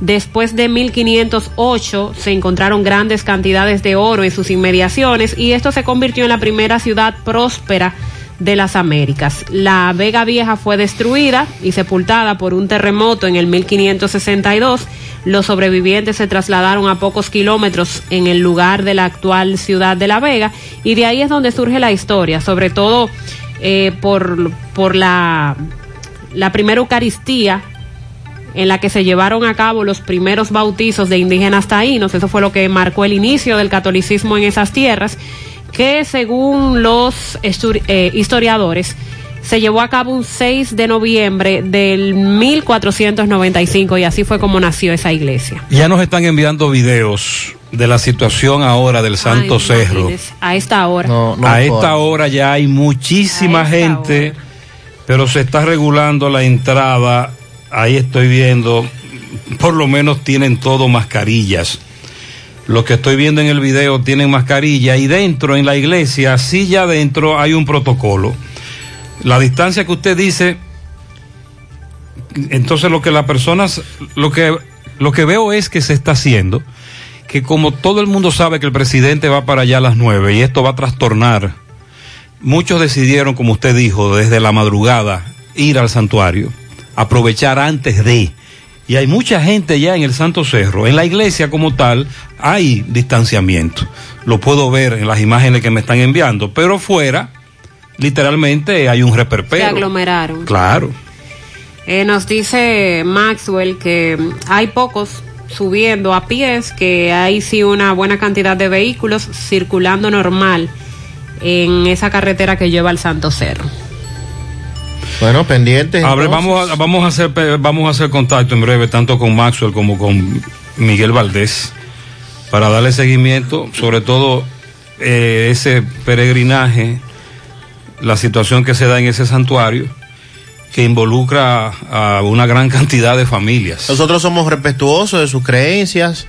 Speaker 13: Después de 1508 se encontraron grandes cantidades de oro en sus inmediaciones y esto se convirtió en la primera ciudad próspera de las Américas. La Vega Vieja fue destruida y sepultada por un terremoto en el 1562. Los sobrevivientes se trasladaron a pocos kilómetros en el lugar de la actual ciudad de La Vega y de ahí es donde surge la historia, sobre todo eh, por, por la, la primera Eucaristía en la que se llevaron a cabo los primeros bautizos de indígenas taínos. Eso fue lo que marcó el inicio del catolicismo en esas tierras, que según los eh, historiadores se llevó a cabo un 6 de noviembre del 1495 y así fue como nació esa iglesia.
Speaker 12: Ya nos están enviando videos de la situación ahora del Santo
Speaker 13: Ay,
Speaker 12: Cerro.
Speaker 13: A esta hora.
Speaker 12: a esta hora ya hay muchísima gente, pero se está regulando la entrada. Ahí estoy viendo, por lo menos tienen todo mascarillas. Los que estoy viendo en el video tienen mascarilla y dentro en la iglesia, sí ya dentro hay un protocolo. La distancia que usted dice, entonces lo que las personas, lo que, lo que veo es que se está haciendo, que como todo el mundo sabe que el presidente va para allá a las nueve y esto va a trastornar, muchos decidieron, como usted dijo, desde la madrugada ir al santuario, aprovechar antes de. Y hay mucha gente ya en el Santo Cerro. En la iglesia como tal hay distanciamiento. Lo puedo ver en las imágenes que me están enviando. Pero fuera, literalmente hay un
Speaker 13: Se
Speaker 12: reperpero.
Speaker 13: aglomeraron.
Speaker 12: Claro.
Speaker 13: Eh, nos dice Maxwell que hay pocos subiendo a pies, que hay sí una buena cantidad de vehículos circulando normal en esa carretera que lleva al Santo Cerro.
Speaker 14: Bueno, entonces.
Speaker 12: vamos a, vamos a hacer vamos a hacer contacto en breve tanto con Maxwell como con Miguel Valdés para darle seguimiento, sobre todo eh, ese peregrinaje, la situación que se da en ese santuario que involucra a una gran cantidad de familias.
Speaker 14: Nosotros somos respetuosos de sus creencias,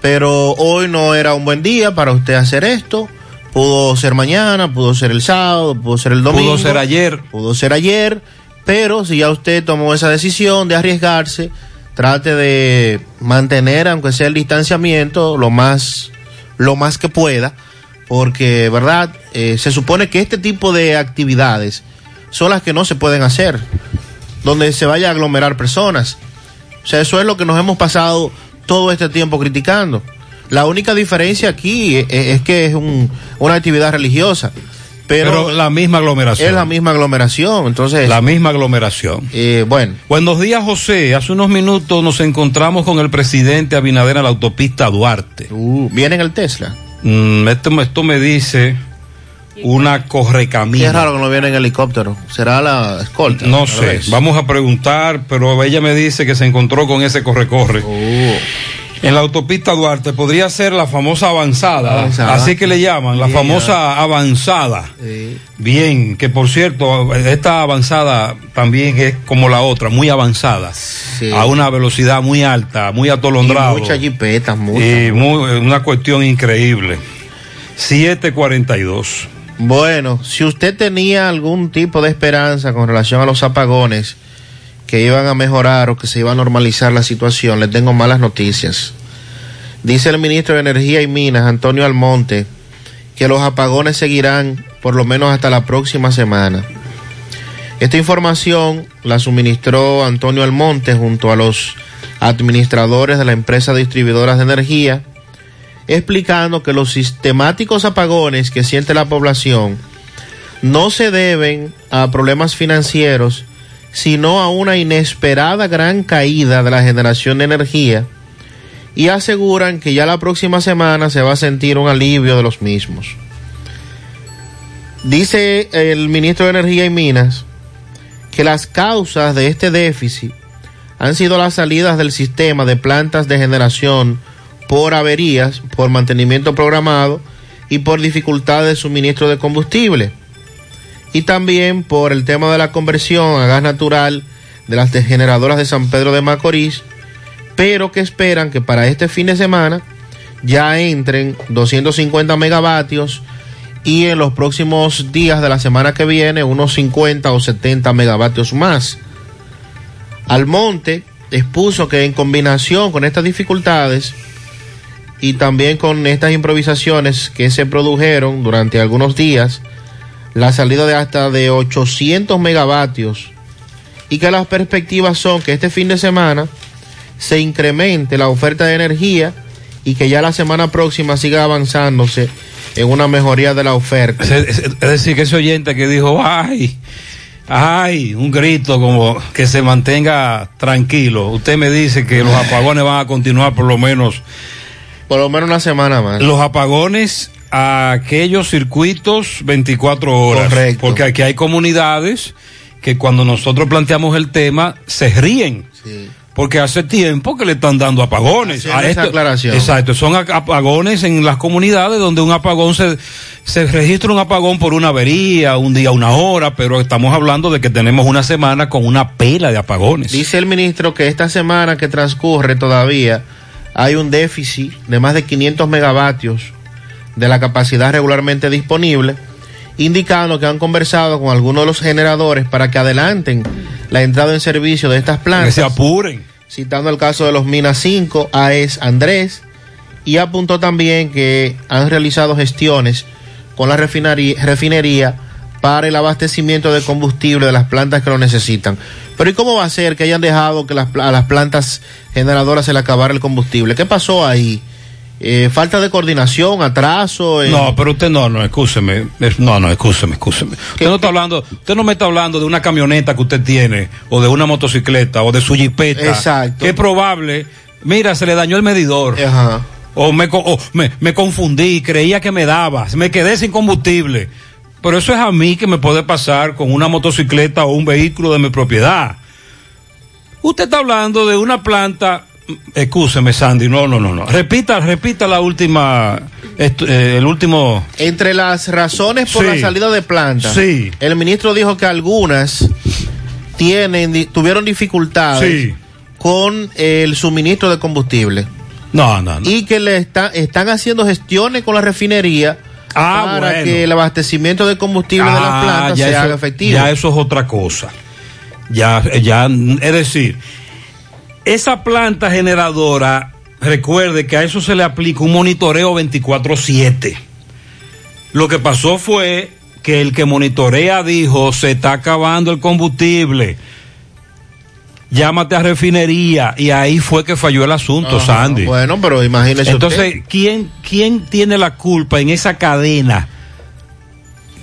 Speaker 14: pero hoy no era un buen día para usted hacer esto. Pudo ser mañana, pudo ser el sábado, pudo ser el domingo.
Speaker 12: Pudo ser ayer.
Speaker 14: Pudo ser ayer, pero si ya usted tomó esa decisión de arriesgarse, trate de mantener, aunque sea el distanciamiento, lo más, lo más que pueda, porque, ¿verdad? Eh, se supone que este tipo de actividades son las que no se pueden hacer, donde se vaya a aglomerar personas. O sea, eso es lo que nos hemos pasado todo este tiempo criticando. La única diferencia aquí es, es que es un- una actividad religiosa, Pero,
Speaker 12: la misma aglomeración.
Speaker 14: es la misma aglomeración, entonces...
Speaker 12: La misma aglomeración.
Speaker 14: Eh, bueno.
Speaker 12: Buenos días, José. Hace unos minutos nos encontramos con el presidente Abinader en la autopista Duarte.
Speaker 14: Uh, ¿Viene en el Tesla?
Speaker 12: Mm, esto, me- esto me dice una correcamino.
Speaker 14: Qué raro que no viene en helicóptero. ¿Será la escolta?
Speaker 12: No sé,
Speaker 14: vez.
Speaker 12: vamos a preguntar, pero ella me dice que se encontró con ese corre-corre.
Speaker 14: Oh.
Speaker 12: En la autopista Duarte podría ser la famosa avanzada,
Speaker 14: Avanzada.
Speaker 12: así que le llaman, la
Speaker 14: Yeah.
Speaker 12: famosa avanzada.
Speaker 14: Sí.
Speaker 12: Bien, que por cierto, esta avanzada también es como la otra, muy avanzada, a una velocidad muy alta, muy atolondrado.
Speaker 14: Y muchas jipetas, muchas.
Speaker 12: Y muy- una cuestión increíble. 742.
Speaker 14: Bueno, si usted tenía algún tipo de esperanza con relación a los apagones que iban a mejorar o que se iba a normalizar la situación, le tengo malas noticias. Dice el ministro de Energía y Minas, Antonio Almonte, que los apagones seguirán por lo menos hasta la próxima semana. Esta información la suministró Antonio Almonte junto a los administradores de la empresa distribuidoras de energía, explicando que los sistemáticos apagones que siente la población no se deben a problemas financieros, sino a una inesperada gran caída de la generación de energía y aseguran que ya la próxima semana se va a sentir un alivio de los mismos. Dice el ministro de Energía y Minas que las causas de este déficit han sido las salidas del sistema de plantas de generación por averías, por mantenimiento programado y por dificultades de suministro de combustible. Y también por el tema de la conversión a gas natural de las generadoras de San Pedro de Macorís, pero que esperan que para este fin de semana ya entren 250 megavatios y en los próximos días de la semana que viene unos 50 o 70 megavatios más. Almonte expuso que en combinación con estas dificultades y también con estas improvisaciones que se produjeron durante algunos días, la salida de hasta de 800 megavatios y que las perspectivas son que este fin de semana se incremente la oferta de energía y que ya la semana próxima siga avanzándose en una mejoría de la oferta.
Speaker 12: Es, decir, que ese oyente que dijo, ay, ay, un grito como que se mantenga tranquilo. Usted me dice que los apagones van a continuar por lo menos.
Speaker 14: Por lo menos una semana más.
Speaker 12: Los apagones a aquellos circuitos 24 horas.
Speaker 14: Correcto.
Speaker 12: Porque aquí hay comunidades que cuando nosotros planteamos el tema se ríen. Porque hace tiempo que le están dando apagones.
Speaker 14: Esa aclaración.
Speaker 12: Exacto, son ap- apagones en las comunidades donde un apagón se, se registra un apagón por una avería, un día, una hora, pero estamos hablando de que tenemos una semana con una pela de apagones.
Speaker 14: Dice el ministro que esta semana que transcurre todavía hay un déficit de más de 500 megavatios de la capacidad regularmente disponible, indicando que han conversado con algunos de los generadores para que adelanten la entrada en servicio de estas plantas.
Speaker 12: Que se apuren.
Speaker 14: Citando el caso de los Minas 5, AES Andrés, y apuntó también que han realizado gestiones con la refinería, refinería para el abastecimiento de combustible de las plantas que lo necesitan. Pero ¿y cómo va a ser que hayan dejado que las, a las plantas generadoras se le acabara el combustible? ¿Qué pasó ahí? Eh, ¿Falta de coordinación, atraso? en-
Speaker 12: No, pero usted no, no, escúcheme. Es- No, no, escúcheme, escúcheme. Usted no está hablando, usted no me está hablando de una camioneta que usted tiene, o de una motocicleta, o de su jipeta.
Speaker 14: Exacto.
Speaker 12: Que es probable, mira, se le dañó el medidor. O, me, o me, me confundí, creía que me daba, me quedé sin combustible. Pero eso es a mí que me puede pasar con una motocicleta o un vehículo de mi propiedad. Usted está hablando de una planta. Excúseme, Sandy. No, no, no, no. Repita, repita la última. eh, el último.
Speaker 14: Entre las razones por
Speaker 12: Sí.
Speaker 14: la salida de plantas,
Speaker 12: Sí.
Speaker 14: el ministro dijo que algunas tienen, tuvieron dificultades
Speaker 12: Sí.
Speaker 14: con el suministro de combustible.
Speaker 12: No, no, no.
Speaker 14: Y que le está, están haciendo gestiones con la refinería
Speaker 12: Ah,
Speaker 14: para
Speaker 12: bueno.
Speaker 14: que el abastecimiento de combustible de las
Speaker 12: Ah,
Speaker 14: plantas se haga efectivo.
Speaker 12: Ya eso es otra cosa. Ya, ya, es decir, esa planta generadora, recuerde que a eso se le aplica un monitoreo 24/7. Lo que pasó fue que el que monitorea dijo, se está acabando el combustible. Llámate a refinería y ahí fue que falló el asunto,
Speaker 14: Ajá,
Speaker 12: Sandy.
Speaker 14: Bueno, pero imagínese
Speaker 12: Entonces,
Speaker 14: usted.
Speaker 12: ¿quién, ¿quién tiene la culpa en esa cadena?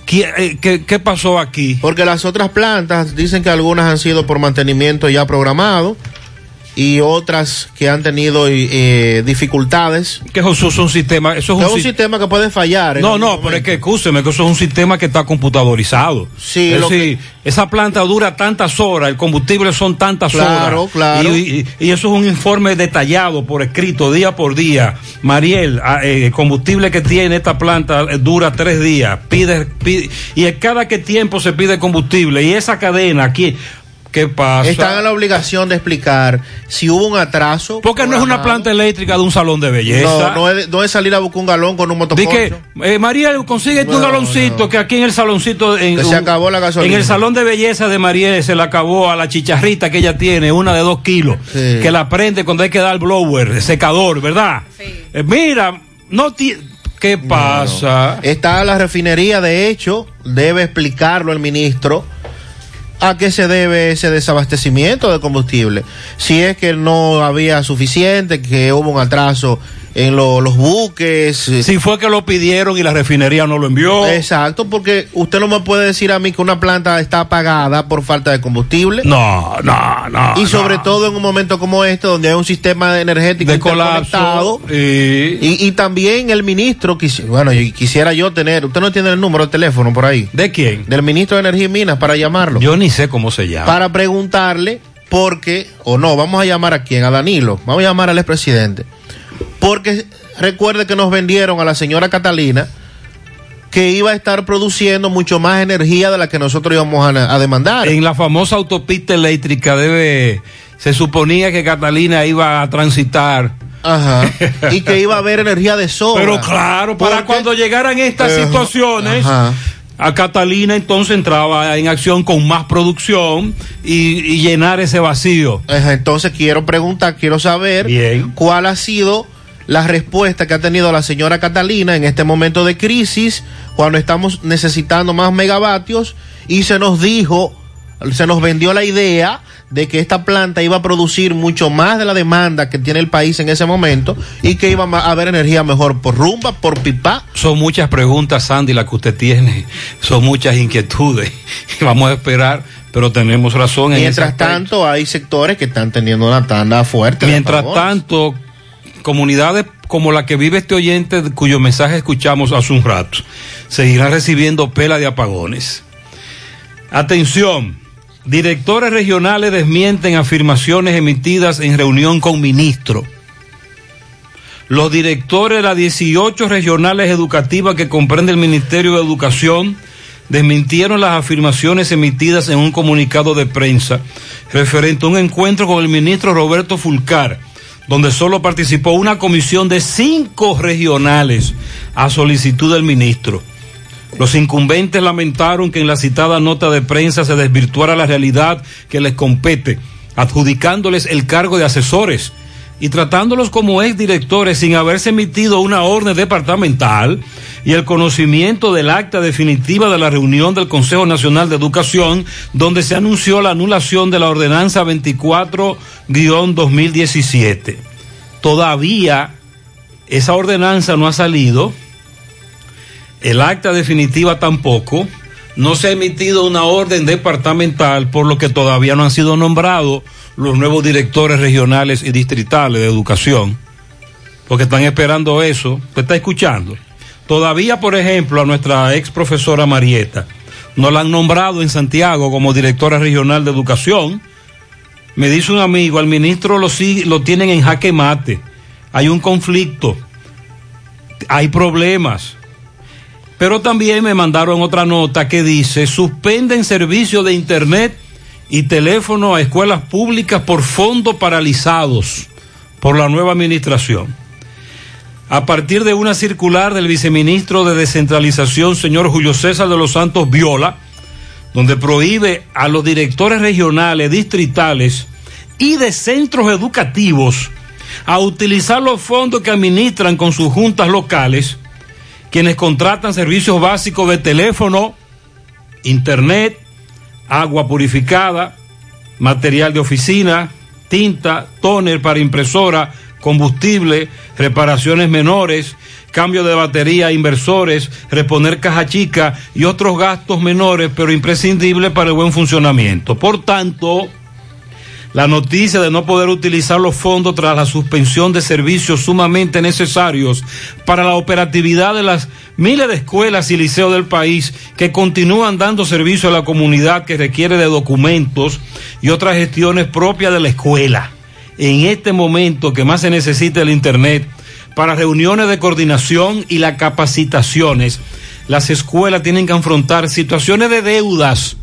Speaker 12: ¿Qué, eh, qué- qué pasó aquí?
Speaker 14: Porque las otras plantas dicen que algunas han sido por mantenimiento ya programado y otras que han tenido eh, dificultades.
Speaker 12: Que eso es un sistema, eso es
Speaker 14: Que
Speaker 12: un, si-
Speaker 14: sistema que puede fallar.
Speaker 12: No, no,
Speaker 14: momento.
Speaker 12: pero es que escúcheme, que eso es un sistema que está computadorizado.
Speaker 14: Sí,
Speaker 12: es decir, esa planta dura tantas horas, el combustible son tantas
Speaker 14: Claro,
Speaker 12: horas.
Speaker 14: claro.
Speaker 12: Y, y- y eso es un informe detallado por escrito, día por día. Mariel, ah, eh, el combustible que tiene esta planta eh, dura tres días. Pide, pide- y cada que tiempo se pide combustible. Y esa cadena aquí, ¿qué pasa?
Speaker 14: Están en la obligación de explicar si hubo un atraso.
Speaker 12: Porque no es una planta eléctrica de un salón de belleza.
Speaker 14: No, no es, no es salir a buscar un galón con un motoconcho.
Speaker 12: que, eh, Mariel, consíguete un
Speaker 14: No,
Speaker 12: galoncito que aquí en el saloncito. En,
Speaker 14: Que se acabó la gasolina.
Speaker 12: En el salón de belleza de Mariel se le acabó a la chicharrita que ella tiene, una de dos kilos, que la prende cuando hay que dar blower, secador, ¿verdad? Eh, mira, no ti- ¿Qué pasa?
Speaker 14: Está la refinería, de hecho, debe explicarlo el ministro a qué se debe ese desabastecimiento de combustible. Si es que no había suficiente, que hubo un atraso en lo- los buques.
Speaker 12: Si fue que lo pidieron y la refinería no lo envió.
Speaker 14: Exacto, porque usted no me puede decir a mí que una planta está apagada por falta de combustible.
Speaker 12: No, no, no.
Speaker 14: Y sobre todo en un momento como este, donde hay un sistema energético
Speaker 12: De colapso.
Speaker 14: Y, y también el ministro, quisi- bueno, yo quisiera yo tener, usted no tiene el número de teléfono por ahí.
Speaker 12: ¿De quién?
Speaker 14: Del ministro de Energía y Minas para llamarlo.
Speaker 12: Yo ni sé cómo se llama.
Speaker 14: Para preguntarle porque, o no, vamos a llamar a quién, a Danilo, vamos a llamar al expresidente. Porque recuerde que nos vendieron a la señora Catalina que iba a estar produciendo mucho más energía de la que nosotros íbamos a, a demandar.
Speaker 12: En la famosa autopista eléctrica debe, se suponía que Catalina iba a transitar.
Speaker 14: Ajá. Y que iba a haber energía de sobra.
Speaker 12: Pero claro, para
Speaker 14: Porque-
Speaker 12: cuando llegaran estas situaciones,
Speaker 14: Ajá.
Speaker 12: a Catalina entonces entraba en acción con más producción y, y llenar ese vacío.
Speaker 14: Entonces quiero preguntar, quiero saber cuál ha sido la respuesta que ha tenido la señora Catalina en este momento de crisis, cuando estamos necesitando más megavatios y se nos dijo, se nos vendió la idea de que esta planta iba a producir mucho más de la demanda que tiene el país en ese momento y que iba a haber energía mejor por rumba, por pipa.
Speaker 12: Son muchas preguntas, Sandy, las que usted tiene. Son muchas inquietudes. Vamos a esperar, pero tenemos razón en
Speaker 14: Mientras tanto, hay sectores que están teniendo una tanda fuerte.
Speaker 12: Mientras tanto, comunidades como la que vive este oyente, cuyo mensaje escuchamos hace un rato, seguirán recibiendo pela de apagones. Atención, directores regionales desmienten afirmaciones emitidas en reunión con ministro. Los directores de las 18 regionales educativas que comprende el Ministerio de Educación desmintieron las afirmaciones emitidas en un comunicado de prensa referente a un encuentro con el ministro Roberto Fulcar, donde solo participó una comisión de cinco regionales a solicitud del ministro. Los incumbentes lamentaron que en la citada nota de prensa se desvirtuara la realidad que les compete, adjudicándoles el cargo de asesores y tratándolos como exdirectores sin haberse emitido una orden departamental y el conocimiento del acta definitiva de la reunión del Consejo Nacional de Educación, donde se anunció la anulación de la ordenanza 24-2017. Todavía esa ordenanza no ha salido, el acta definitiva tampoco, no se ha emitido una orden departamental, por lo que todavía no han sido nombrados los nuevos directores regionales y distritales de educación, porque están esperando eso. ¿Usted está escuchando? Todavía, por ejemplo, a nuestra ex profesora Marieta, no la han nombrado en Santiago como directora regional de educación. Me dice un amigo, al ministro lo, lo tienen en jaque mate. Hay un conflicto, hay problemas. Pero también me mandaron otra nota que dice, suspenden servicio de internet y teléfono a escuelas públicas por fondos paralizados por la nueva administración. A partir de una circular del viceministro de Descentralización, señor Julio César de los Santos Viola, donde prohíbe a los directores regionales, distritales y de centros educativos a utilizar los fondos que administran con sus juntas locales, quienes contratan servicios básicos de teléfono, internet, agua purificada, material de oficina, tinta, tóner para impresora, combustible, reparaciones menores, cambio de batería, inversores, reponer caja chica y otros gastos menores, pero imprescindibles para el buen funcionamiento. Por tanto, la noticia de no poder utilizar los fondos tras la suspensión de servicios sumamente necesarios para la operatividad de las miles de escuelas y liceos del país que continúan dando servicio a la comunidad que requiere de documentos y otras gestiones propias de la escuela. En este momento que más se necesita el Internet para reuniones de coordinación y las capacitaciones, las escuelas tienen que afrontar situaciones de deudas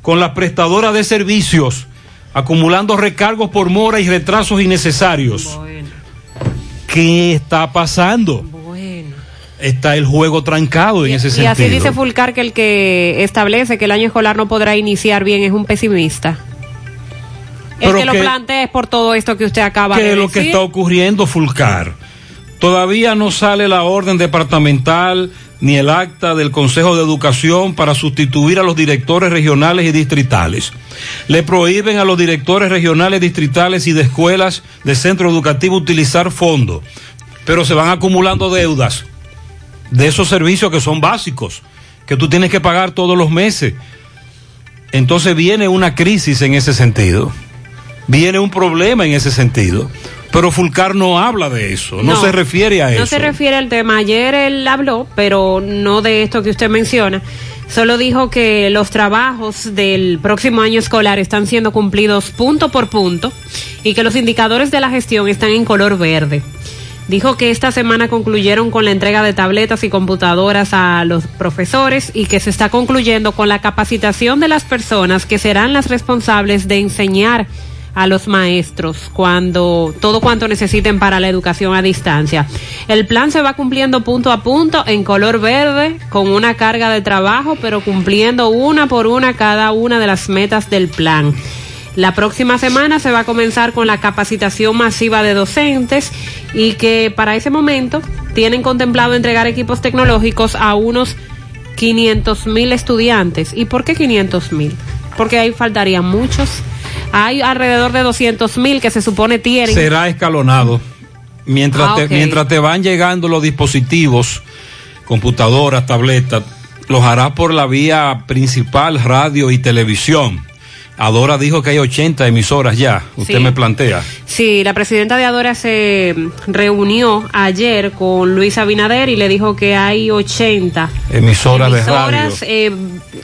Speaker 12: con las prestadoras de servicios acumulando recargos por mora y retrasos innecesarios. ¿Qué está pasando? Está el juego trancado en ese
Speaker 13: Y
Speaker 12: sentido.
Speaker 13: así dice Fulcar que el que establece que el año escolar no podrá iniciar bien es un pesimista. El
Speaker 12: Pero
Speaker 13: que lo
Speaker 12: que-
Speaker 13: plantea es por todo esto que usted acaba
Speaker 12: ¿Qué
Speaker 13: de
Speaker 12: es lo
Speaker 13: decir.
Speaker 12: que está ocurriendo, Fulcar? Todavía no sale la orden departamental ni el acta del Consejo de Educación para sustituir a los directores regionales y distritales. Le prohíben a los directores regionales, distritales y de escuelas de centro educativo utilizar fondos, pero se van acumulando deudas de esos servicios que son básicos, que tú tienes que pagar todos los meses. Entonces viene una crisis en ese sentido, viene un problema en ese sentido. Pero Fulcar no habla de eso, no,
Speaker 13: No,
Speaker 12: se refiere a
Speaker 13: No
Speaker 12: eso.
Speaker 13: se refiere al tema. Ayer él habló, pero no de esto que usted menciona. Solo dijo que los trabajos del próximo año escolar están siendo cumplidos punto por punto y que los indicadores de la gestión están en color verde. Dijo que esta semana concluyeron con la entrega de tabletas y computadoras a los profesores y que se está concluyendo con la capacitación de las personas que serán las responsables de enseñar a los maestros cuando todo cuanto necesiten para la educación a distancia. El plan se va cumpliendo punto a punto en color verde con una carga de trabajo, pero cumpliendo una por una cada una de las metas del plan. La próxima semana se va a comenzar con la capacitación masiva de docentes y que para ese momento tienen contemplado entregar equipos tecnológicos a unos 500 mil estudiantes. ¿Y por qué 500 mil? Porque ahí faltarían muchos. Hay alrededor de 200 mil que se supone tienen.
Speaker 12: Será escalonado. Mientras,
Speaker 13: Ah,
Speaker 12: te, mientras te van llegando los dispositivos, computadoras, tabletas, los hará por la vía principal, radio y televisión. Adora dijo que hay 80 emisoras ya, usted
Speaker 13: Sí.
Speaker 12: me plantea.
Speaker 13: Sí, la presidenta de Adora se reunió ayer con Luis Abinader y le dijo que hay 80
Speaker 12: Emisoras de radio.
Speaker 13: emisoras eh,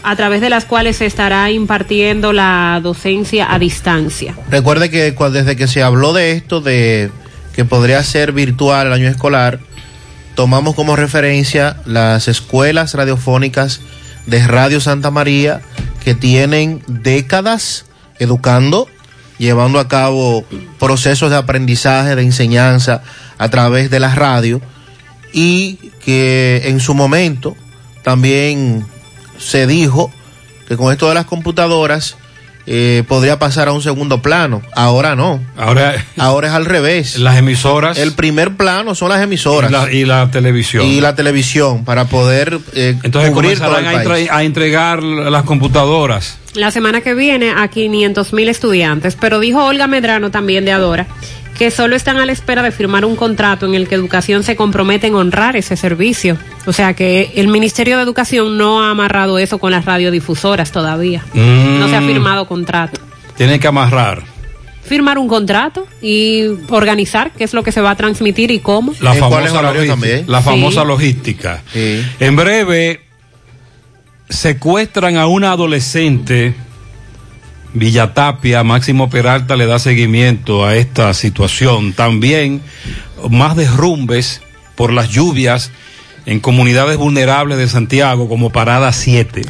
Speaker 13: a través de las cuales se estará impartiendo la docencia a distancia.
Speaker 14: Recuerde que desde que se habló de esto, de que podría ser virtual el año escolar, tomamos como referencia las escuelas radiofónicas de Radio Santa María que tienen décadas educando, llevando a cabo procesos de aprendizaje, de enseñanza a través de la radio y que en su momento también se dijo que con esto de las computadoras eh, podría pasar a un segundo plano. Ahora no.
Speaker 12: Ahora,
Speaker 14: Ahora es al revés.
Speaker 12: Las emisoras.
Speaker 14: El primer plano son las emisoras.
Speaker 12: Y la, y la televisión.
Speaker 14: Y la televisión para poder eh,
Speaker 12: Entonces
Speaker 14: cubrir todo el
Speaker 12: a,
Speaker 14: país.
Speaker 12: a entregar las computadoras.
Speaker 13: La semana que viene a 500 mil estudiantes, pero dijo Olga Medrano también de Adora que solo están a la espera de firmar un contrato en el que Educación se compromete en honrar ese servicio. O sea que el Ministerio de Educación no ha amarrado eso con las radiodifusoras todavía.
Speaker 12: Mm.
Speaker 13: No se ha firmado contrato.
Speaker 12: Tienen que amarrar.
Speaker 13: Firmar un contrato y organizar qué es lo que se va a transmitir y cómo.
Speaker 12: La
Speaker 14: ¿En cuáles
Speaker 12: famosa, logística,
Speaker 14: también?
Speaker 12: la
Speaker 13: Sí.
Speaker 12: famosa logística.
Speaker 14: Sí.
Speaker 12: En breve, secuestran a una adolescente. Villatapia, Máximo Peralta le da seguimiento a esta situación. También más derrumbes por las lluvias en comunidades vulnerables de Santiago como Parada 7.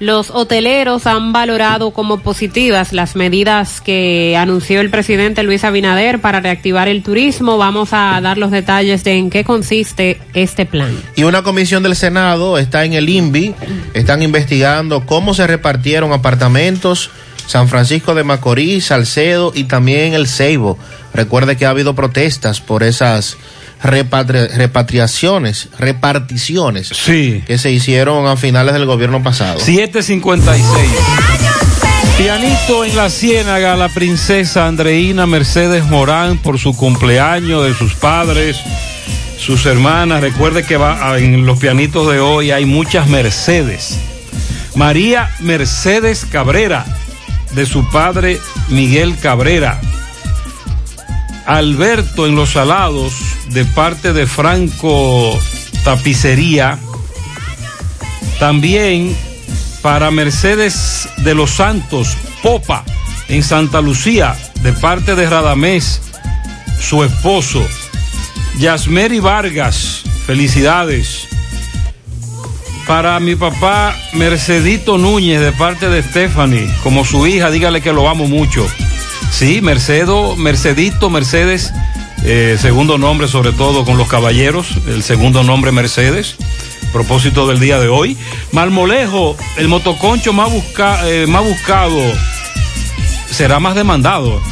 Speaker 13: Los hoteleros han valorado como positivas las medidas que anunció el presidente Luis Abinader para reactivar el turismo. Vamos a dar los detalles de en qué consiste este plan.
Speaker 14: Y una comisión del Senado está en el INVI, están investigando cómo se repartieron apartamentos San Francisco de Macorís, Salcedo y también el Ceibo. Recuerde que ha habido protestas por esas repatri- repatriaciones, reparticiones
Speaker 12: Sí.
Speaker 14: que se hicieron a finales del gobierno pasado.
Speaker 12: 756. Pianito en la ciénaga, la princesa Andreina Mercedes Morán por su cumpleaños de sus padres, sus hermanas. Recuerde que va, en los pianitos de hoy hay muchas Mercedes. María Mercedes Cabrera, de su padre Miguel Cabrera. Alberto en los Salados, de parte de Franco Tapicería. También para Mercedes de los Santos, Popa, en Santa Lucía, de parte de Radamés, su esposo. Yasmeri Vargas, felicidades. Para mi papá Mercedito Núñez, de parte de Stephanie, como su hija, dígale que lo amo mucho. Sí, Mercedo, Mercedito, Mercedes, eh, segundo nombre sobre todo con los caballeros, el segundo nombre Mercedes propósito del día de hoy. Malmolejo, el motoconcho más, busca, eh, más buscado, será más demandado.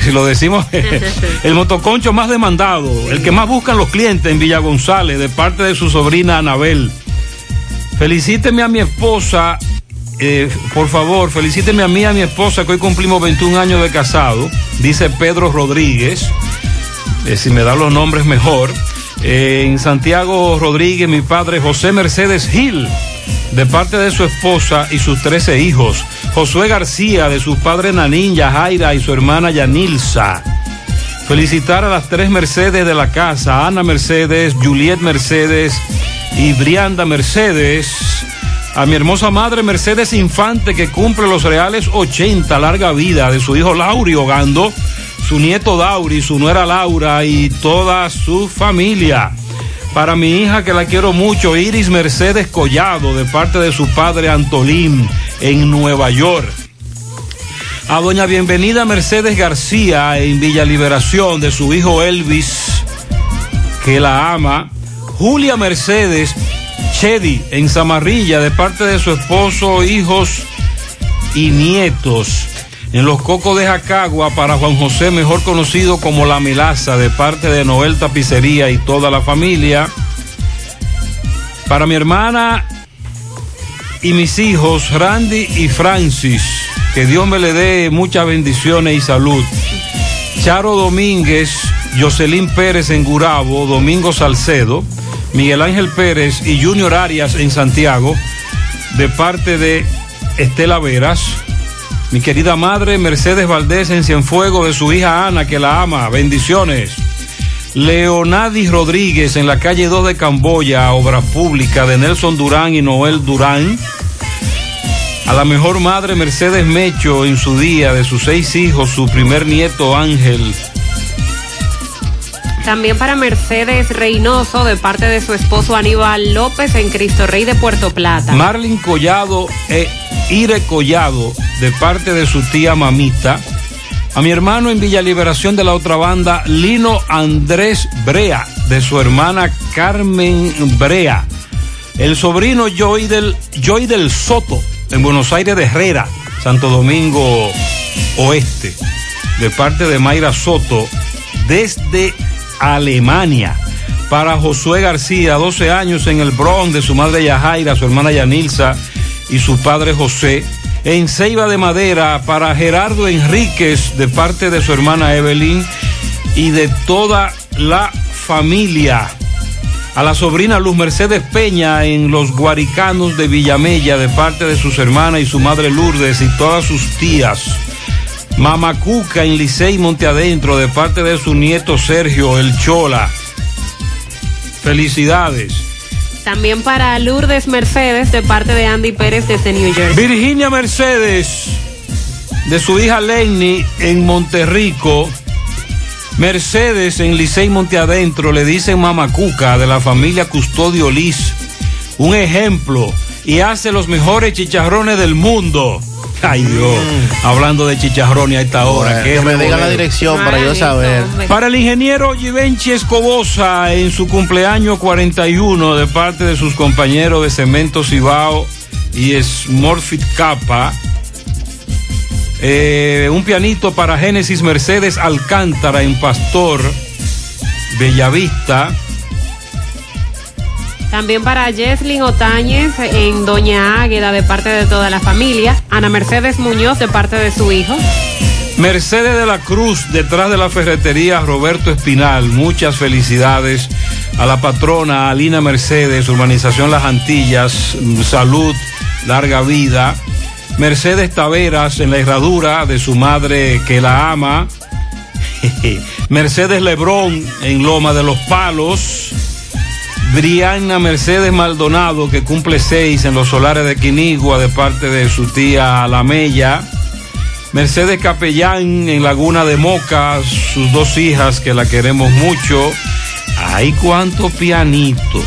Speaker 12: Si lo decimos, el motoconcho más demandado, el que más buscan los clientes en Villa González, de parte de su sobrina Anabel. Felicíteme a mi esposa, eh, por favor, felicíteme a mí y a mi esposa, que hoy cumplimos 21 años de casado, dice Pedro Rodríguez. Eh, si me da los nombres mejor. Eh, en Santiago Rodríguez, mi padre José Mercedes Gil, de parte de su esposa y sus 13 hijos. Josué García, de sus padres Nanín, Yajaira y su hermana Yanilsa. Felicitar a las tres Mercedes de la casa, Ana Mercedes, Juliet Mercedes y Brianda Mercedes. A mi hermosa madre Mercedes Infante, que cumple los reales 80, larga vida, de su hijo Laurio Gando su nieto Dauri, su nuera Laura y toda su familia. Para mi hija que la quiero mucho, Iris Mercedes Collado, de parte de su padre Antolín, en Nueva York. A doña Bienvenida Mercedes García, en Villa Liberación, de su hijo Elvis, que la ama. Julia Mercedes Chedi, en Zamarrilla, de parte de su esposo, hijos y nietos en los Cocos de Jacagua para Juan José, mejor conocido como La Melaza, de parte de Noel Tapicería y toda la familia. Para mi hermana y mis hijos, Randy y Francis, que Dios me le dé muchas bendiciones y salud. Charo Domínguez, Jocelyn Pérez en Gurabo, Domingo Salcedo, Miguel Ángel Pérez y Junior Arias en Santiago, de parte de Estela Veras. Mi querida madre Mercedes Valdés en Cienfuego de su hija Ana, que la ama. Bendiciones. Leonadis Rodríguez en la calle 2 de Camboya, obra pública de Nelson Durán y Noel Durán. A la mejor madre Mercedes Mecho en su día de sus seis hijos, su primer nieto Ángel.
Speaker 13: También para Mercedes Reynoso, de parte de su esposo Aníbal López en Cristo Rey de Puerto Plata.
Speaker 12: Marlin Collado e Ire Collado, de parte de su tía Mamita. A mi hermano en Villa Liberación de la otra banda, Lino Andrés Brea, de su hermana Carmen Brea. El sobrino Joy del, Joy del Soto, en Buenos Aires de Herrera, Santo Domingo Oeste, de parte de Mayra Soto, desde Alemania. Para Josué García, 12 años en el Bronx, de su madre Yajaira, su hermana Yanilsa y su padre José. En Ceiba de Madera, para Gerardo Enríquez, de parte de su hermana Evelyn y de toda la familia. A la sobrina Luz Mercedes Peña en Los Guaricanos de Villamella, de parte de sus hermanas y su madre Lourdes y todas sus tías. Mamacuca en Licey Monte Adentro de parte de su nieto Sergio El Chola. Felicidades.
Speaker 13: También para Lourdes Mercedes de parte de Andy Pérez desde New Jersey.
Speaker 12: Virginia Mercedes de su hija Lenny en Monterrico. Mercedes en Licey Monte Adentro le dicen Mamacuca de la familia Custodio Liz. Un ejemplo y hace los mejores chicharrones del mundo. Ay Dios, hablando de chicharrones a esta hora.
Speaker 14: Bueno, que me diga la dirección para yo saber.
Speaker 12: Para el ingeniero Givenchy Escobosa en su cumpleaños 41 de parte de sus compañeros de Cemento Cibao y Smorfit Capa. Eh, un pianito para Génesis Mercedes Alcántara en Pastor, Bellavista.
Speaker 13: También para Jesslyn Otañez en Doña Águeda de parte de toda la familia. Ana Mercedes Muñoz de parte de su hijo.
Speaker 12: Mercedes de la Cruz, detrás de la ferretería Roberto Espinal. Muchas felicidades a la patrona Alina Mercedes, Urbanización Las Antillas. Salud, larga vida. Mercedes Taveras en la herradura de su madre que la ama. Mercedes Lebrón en Loma de los Palos. Brianna Mercedes Maldonado, que cumple seis en los solares de Quinigua de parte de su tía Lamella. Mercedes Capellán en Laguna de Moca, sus dos hijas que la queremos mucho. Ay, cuánto pianito.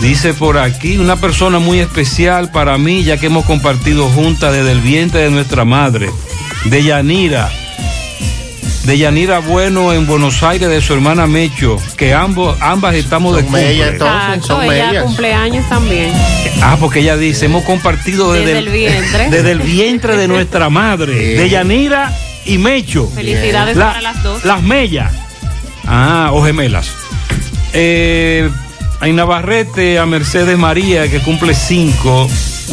Speaker 12: Dice por aquí una persona muy especial para mí, ya que hemos compartido juntas desde el vientre de nuestra madre, de Yanira. De Yanira Bueno en Buenos Aires, de su hermana Mecho, que ambos, ambas estamos de cumple.
Speaker 13: Exacto, ella cumpleaños también.
Speaker 12: Ah, porque ella dice, hemos compartido desde,
Speaker 13: Desde el vientre.
Speaker 12: desde el vientre de nuestra madre, de Yanira y Mecho.
Speaker 13: Felicidades
Speaker 12: La-
Speaker 13: para las dos.
Speaker 12: Las mellas. Ah, o gemelas. Eh, en Navarrete a Mercedes María, que cumple cinco,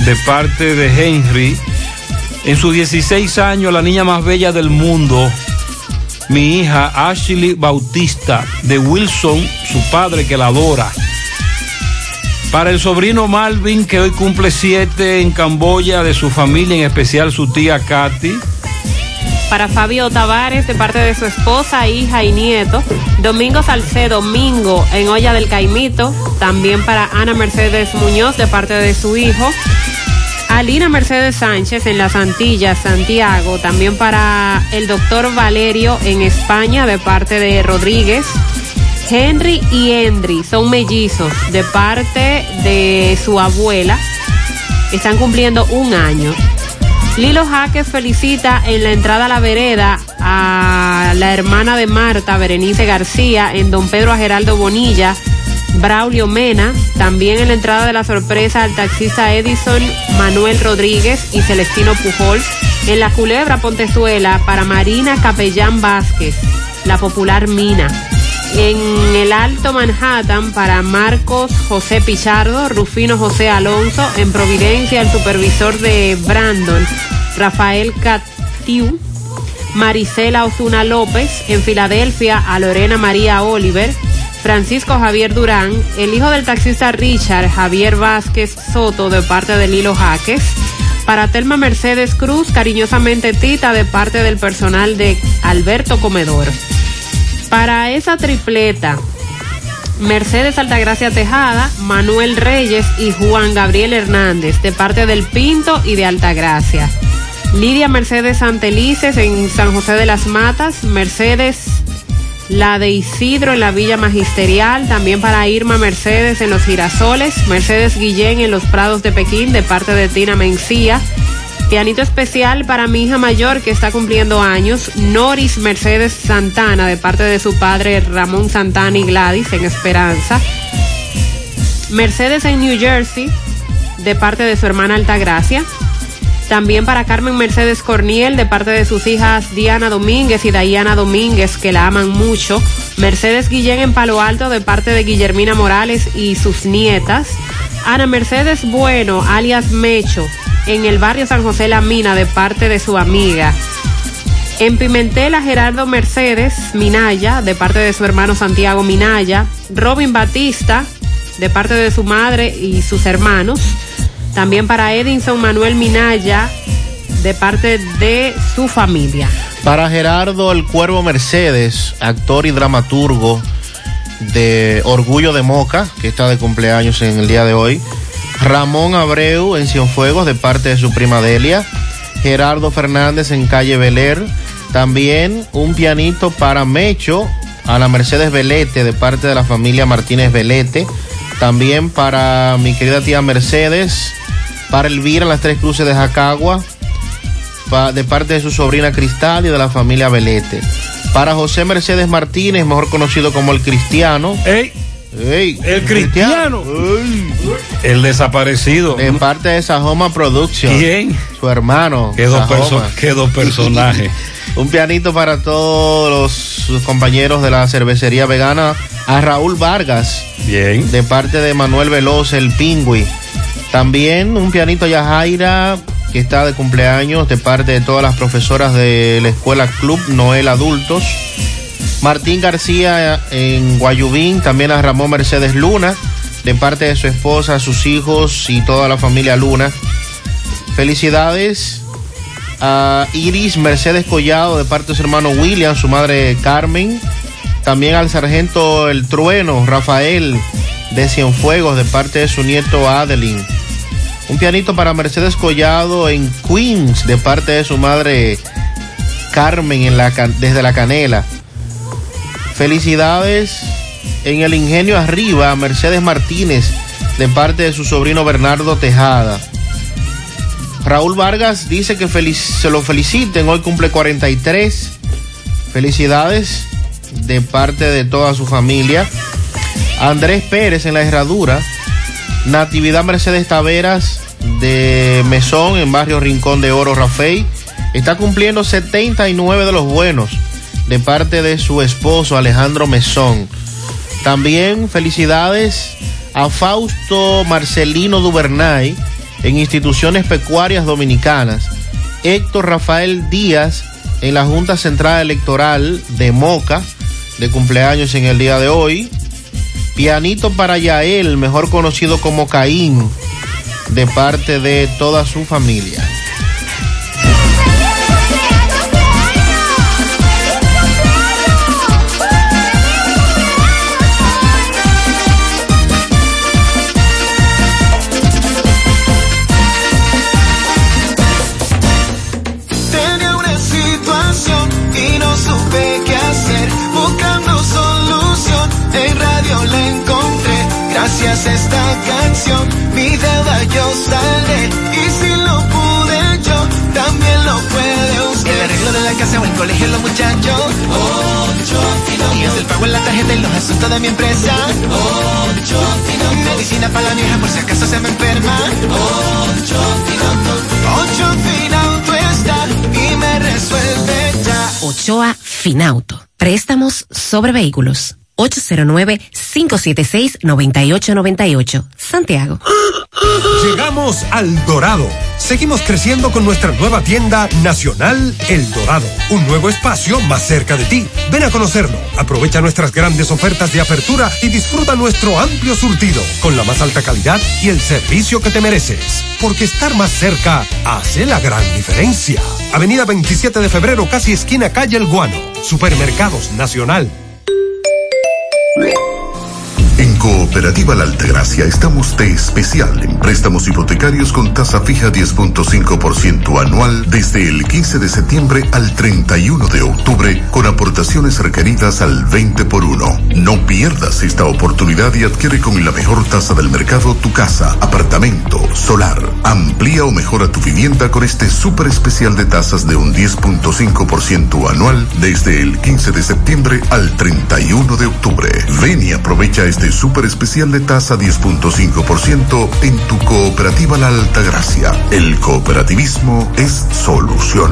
Speaker 12: de parte de Henry. En sus 16 años, la niña más bella del mundo, mi hija Ashley Bautista, de Wilson, su padre que la adora. Para el sobrino Malvin, que hoy cumple siete en Camboya, de su familia, en especial su tía Katy.
Speaker 13: Para Fabio Tavares de parte de su esposa, hija y nieto. Domingo Salcedo, Domingo en Olla del Caimito. También para Ana Mercedes Muñoz de parte de su hijo. Alina Mercedes Sánchez en las Antillas, Santiago. También para el doctor Valerio en España de parte de Rodríguez. Henry y Henry son mellizos de parte de su abuela. Están cumpliendo un año. Lilo Jaques felicita en la entrada a la vereda a la hermana de Marta, Berenice García, en Don Pedro a Geraldo Bonilla, Braulio Mena, también en la entrada de la sorpresa al taxista Edison Manuel Rodríguez y Celestino Pujol, en la culebra Pontezuela para Marina Capellán Vázquez, la popular Mina. En el Alto Manhattan para Marcos José Pichardo, Rufino José Alonso, en Providencia el supervisor de Brandon, Rafael Catiu, Marisela Osuna López, en Filadelfia a Lorena María Oliver, Francisco Javier Durán, el hijo del taxista Richard Javier Vázquez Soto de parte de Lilo Jaques, para Telma Mercedes Cruz, cariñosamente Tita de parte del personal de Alberto Comedor. Para esa tripleta, Mercedes Altagracia Tejada, Manuel Reyes y Juan Gabriel Hernández, de parte del Pinto y de Altagracia. Lidia Mercedes Santelices en San José de las Matas, Mercedes la de Isidro en la Villa Magisterial, también para Irma Mercedes en Los Girasoles, Mercedes Guillén en Los Prados de Pekín, de parte de Tina Mencía. Pianito especial para mi hija mayor que está cumpliendo años, Noris Mercedes Santana, de parte de su padre Ramón Santana y Gladys en Esperanza. Mercedes en New Jersey, de parte de su hermana Altagracia. También para Carmen Mercedes Corniel, de parte de sus hijas Diana Domínguez y Dayana Domínguez, que la aman mucho. Mercedes Guillén en Palo Alto, de parte de Guillermina Morales y sus nietas. Ana Mercedes Bueno, alias Mecho, en el barrio San José La Mina, de parte de su amiga. En Pimentel a Gerardo Mercedes Minaya, de parte de su hermano Santiago Minaya. Robin Batista, de parte de su madre y sus hermanos. También para Edinson Manuel Minaya, de parte de su familia.
Speaker 14: Para Gerardo El Cuervo Mercedes, actor y dramaturgo de Orgullo de Moca, que está de cumpleaños en el día de hoy. Ramón Abreu en Cienfuegos, de parte de su prima Delia. Gerardo Fernández en Calle Beler. También un pianito para Mecho, a la Mercedes Velete, de parte de la familia Martínez Velete. También para mi querida tía Mercedes, para Elvira, las tres cruces de Jacagua, pa- de parte de su sobrina Cristal y de la familia Velete. Para José Mercedes Martínez, mejor conocido como el Cristiano.
Speaker 12: ¡Ey!
Speaker 14: el
Speaker 12: Cristiano. El desaparecido.
Speaker 14: De parte de Sajoma Productions.
Speaker 12: ¿Quién?
Speaker 14: Su hermano.
Speaker 12: Qué dos,
Speaker 14: Sajoma.
Speaker 12: perso- qué dos personajes.
Speaker 14: Un pianito para todos los compañeros de la cervecería vegana a Raúl Vargas.
Speaker 12: Bien.
Speaker 14: De parte de Manuel Veloz, el Pingüi. También un pianito a Yajaira que está de cumpleaños de parte de todas las profesoras de la Escuela Club Noel Adultos. Martín García en Guayubín, también a Ramón Mercedes Luna, de parte de su esposa, sus hijos y toda la familia Luna. Felicidades a Iris Mercedes Collado, de parte de su hermano William, su madre Carmen. También al sargento El Trueno, Rafael de Cienfuegos, de parte de su nieto Adeline. Un pianito para Mercedes Collado en Queens, de parte de su madre Carmen desde la Canela. Felicidades en el Ingenio Arriba, Mercedes Martínez, de parte de su sobrino Bernardo Tejada. Raúl Vargas dice que se lo feliciten, hoy cumple 43. Felicidades de parte de toda su familia. Andrés Pérez en la herradura. Natividad Mercedes Taveras de Mesón en barrio Rincón de Oro, Rafael. Está cumpliendo 79 de los buenos de parte de su esposo Alejandro Mesón. También felicidades a Fausto Marcelino Dubernay en instituciones pecuarias dominicanas. Héctor Rafael Díaz en la Junta Central Electoral de Moca, de cumpleaños en el día de hoy. Pianito para Yael, mejor conocido como Caín, de parte de toda su familia.
Speaker 27: Casa o el colegio los muchachos. Ocho Y es el pago en la tarjeta y los asuntos de mi empresa. Ocho Medicina para la vieja por si acaso se me enferma. Ocho Ocho Finauto está y me resuelve ya.
Speaker 30: Ochoa Finauto. Préstamos sobre vehículos. 809-576-9898. Santiago.
Speaker 2: Llegamos al Dorado. Seguimos creciendo con nuestra nueva tienda nacional El Dorado. Un nuevo espacio más cerca de ti. Ven a conocerlo. Aprovecha nuestras grandes ofertas de apertura y disfruta nuestro amplio surtido con la más alta calidad y el servicio que te mereces. Porque estar más cerca hace la gran diferencia. Avenida 27 de febrero, casi esquina calle El Guano. Supermercados Nacional.
Speaker 31: En Cooperativa La Altagracia estamos de especial en préstamos hipotecarios con tasa fija 10.5% anual desde el 15 de septiembre al 31 de octubre con aportaciones requeridas al 20 por 1. No pierdas esta oportunidad y adquiere con la mejor tasa del mercado tu casa, apartamento, solar. Amplía o mejora tu vivienda con este súper especial de tasas de un 10.5% anual desde el 15 de septiembre al 31 de octubre. Ven y aprovecha este súper especial de tasa 10.5% en tu cooperativa La Altagracia. El cooperativismo es solución.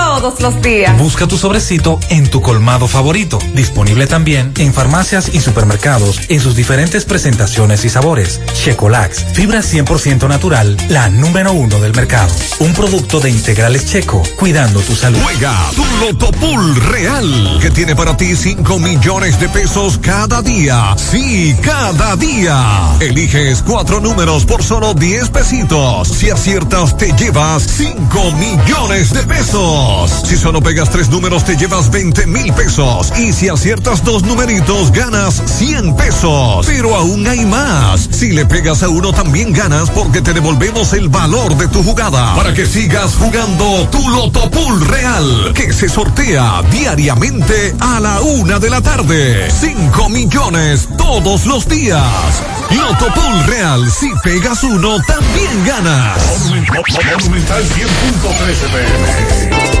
Speaker 32: todos los días.
Speaker 33: Busca tu sobrecito en tu colmado favorito. Disponible también en farmacias y supermercados en sus diferentes presentaciones y sabores. Checolax, fibra 100% natural, la número uno del mercado. Un producto de integrales checo, cuidando tu salud.
Speaker 22: Juega tu Loto Pool Real, que tiene para ti 5 millones de pesos cada día. Sí, cada día. Eliges cuatro números por solo 10 pesitos. Si aciertas, te llevas 5 millones de pesos.
Speaker 34: Si solo pegas tres números te llevas 20 mil pesos. Y si aciertas dos numeritos ganas 100 pesos. Pero aún hay más. Si le pegas a uno también ganas porque te devolvemos el valor de tu jugada. Para que sigas jugando tu Loto Pool Real. Que se sortea diariamente a la una de la tarde. 5 millones todos los días. Loto Pool Real. Si pegas uno también ganas.
Speaker 35: Monumental 100.13 pm.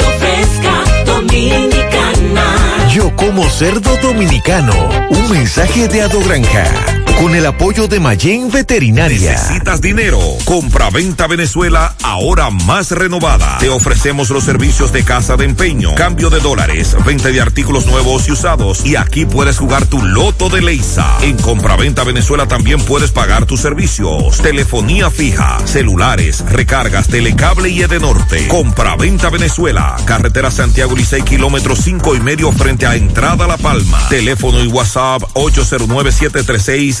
Speaker 7: Yo como cerdo dominicano. Un mensaje de Ado Granja. Con el apoyo de Mayen Veterinaria.
Speaker 36: ¿Necesitas dinero? Compra-venta Venezuela, ahora más renovada. Te ofrecemos los servicios de casa de empeño, cambio de dólares, venta de artículos nuevos y usados. Y aquí puedes jugar tu loto de Leisa. En Compra-venta Venezuela también puedes pagar tus servicios. Telefonía fija, celulares, recargas, telecable y Edenorte. Compra-venta Venezuela. Carretera Santiago Licey, kilómetro cinco y medio frente a Entrada La Palma. Teléfono y WhatsApp 809 736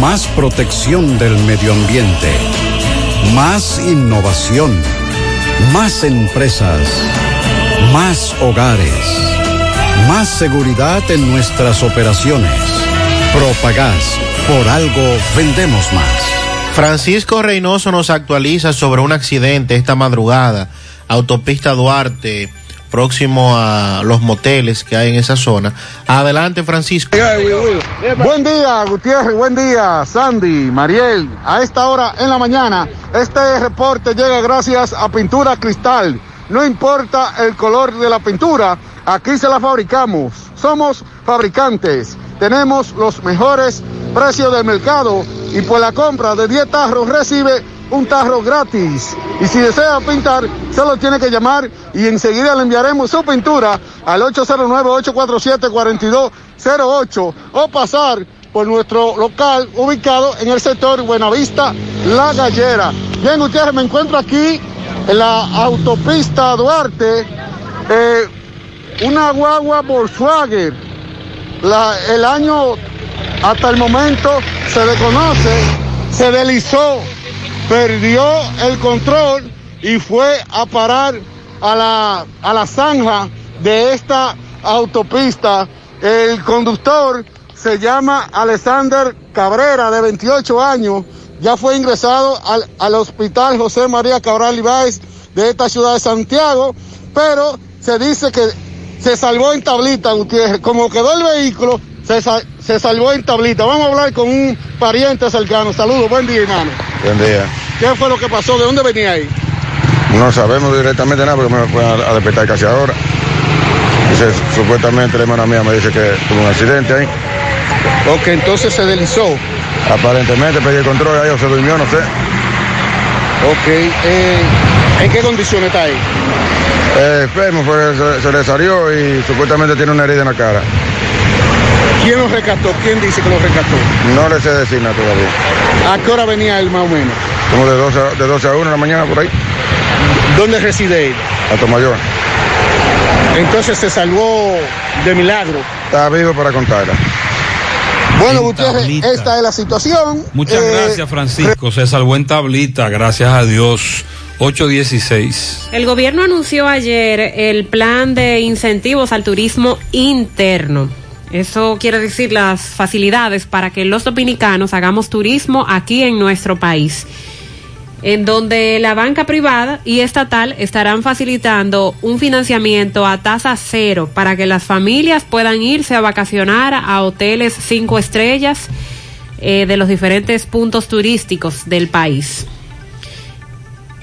Speaker 37: Más protección del medio ambiente. Más innovación. Más empresas. Más hogares. Más seguridad en nuestras operaciones. Propagás. Por algo vendemos más.
Speaker 14: Francisco Reynoso nos actualiza sobre un accidente esta madrugada. Autopista Duarte próximo a los moteles que hay en esa zona. Adelante, Francisco.
Speaker 38: Buen día, Gutiérrez, buen día, Sandy, Mariel. A esta hora en la mañana, este reporte llega gracias a Pintura Cristal. No importa el color de la pintura, aquí se la fabricamos. Somos fabricantes. Tenemos los mejores precios del mercado y por la compra de 10 tarros recibe un tarro gratis. Y si desea pintar, solo tiene que llamar y enseguida le enviaremos su pintura al 809-847-4208 o pasar por nuestro local ubicado en el sector Buenavista, La Gallera. Bien, ustedes me encuentro aquí en la autopista Duarte, eh, una guagua Volkswagen. El año hasta el momento se desconoce, se deslizó perdió el control y fue a parar a la, a la zanja de esta autopista. El conductor se llama Alexander Cabrera, de 28 años. Ya fue ingresado al, al hospital José María Cabral Ibáez de esta ciudad de Santiago, pero se dice que se salvó en tablita, Gutiérrez. Como quedó el vehículo, se, se salvó en tablita. Vamos a hablar con un pariente cercano. Saludos, buen día, hermano.
Speaker 39: Buen día.
Speaker 38: ¿Qué fue lo que pasó? ¿De dónde venía ahí?
Speaker 39: No sabemos directamente nada porque me fue a, a despertar casi ahora. Supuestamente la hermana mía me dice que tuvo un accidente ahí.
Speaker 38: Ok, entonces se deslizó.
Speaker 39: Aparentemente perdió el control ahí o se durmió, no sé.
Speaker 38: Ok, eh, ¿en qué condiciones está ahí?
Speaker 39: Eh, enfermo, fue, se, se le salió y supuestamente tiene una herida en la cara.
Speaker 38: ¿Quién lo rescató? ¿Quién dice que lo rescató?
Speaker 39: No le sé decir nada todavía.
Speaker 38: ¿A qué hora venía él más o menos?
Speaker 39: Como de 12 a, de 12 a 1 de la mañana por ahí.
Speaker 38: ¿Dónde reside él?
Speaker 39: A Tomayor.
Speaker 38: Entonces se salvó de milagro.
Speaker 39: Está vivo para contarla.
Speaker 38: Bueno,
Speaker 12: En
Speaker 38: Gutiérrez, esta es la situación.
Speaker 12: Muchas
Speaker 38: Eh,
Speaker 12: gracias, Francisco. Se salvó en tablita, gracias a Dios. 816.
Speaker 13: El gobierno anunció ayer el plan de incentivos al turismo interno. Eso quiere decir las facilidades para que los dominicanos hagamos turismo aquí en nuestro país, en donde la banca privada y estatal estarán facilitando un financiamiento a tasa cero para que las familias puedan irse a vacacionar a hoteles cinco estrellas eh, de los diferentes puntos turísticos del país.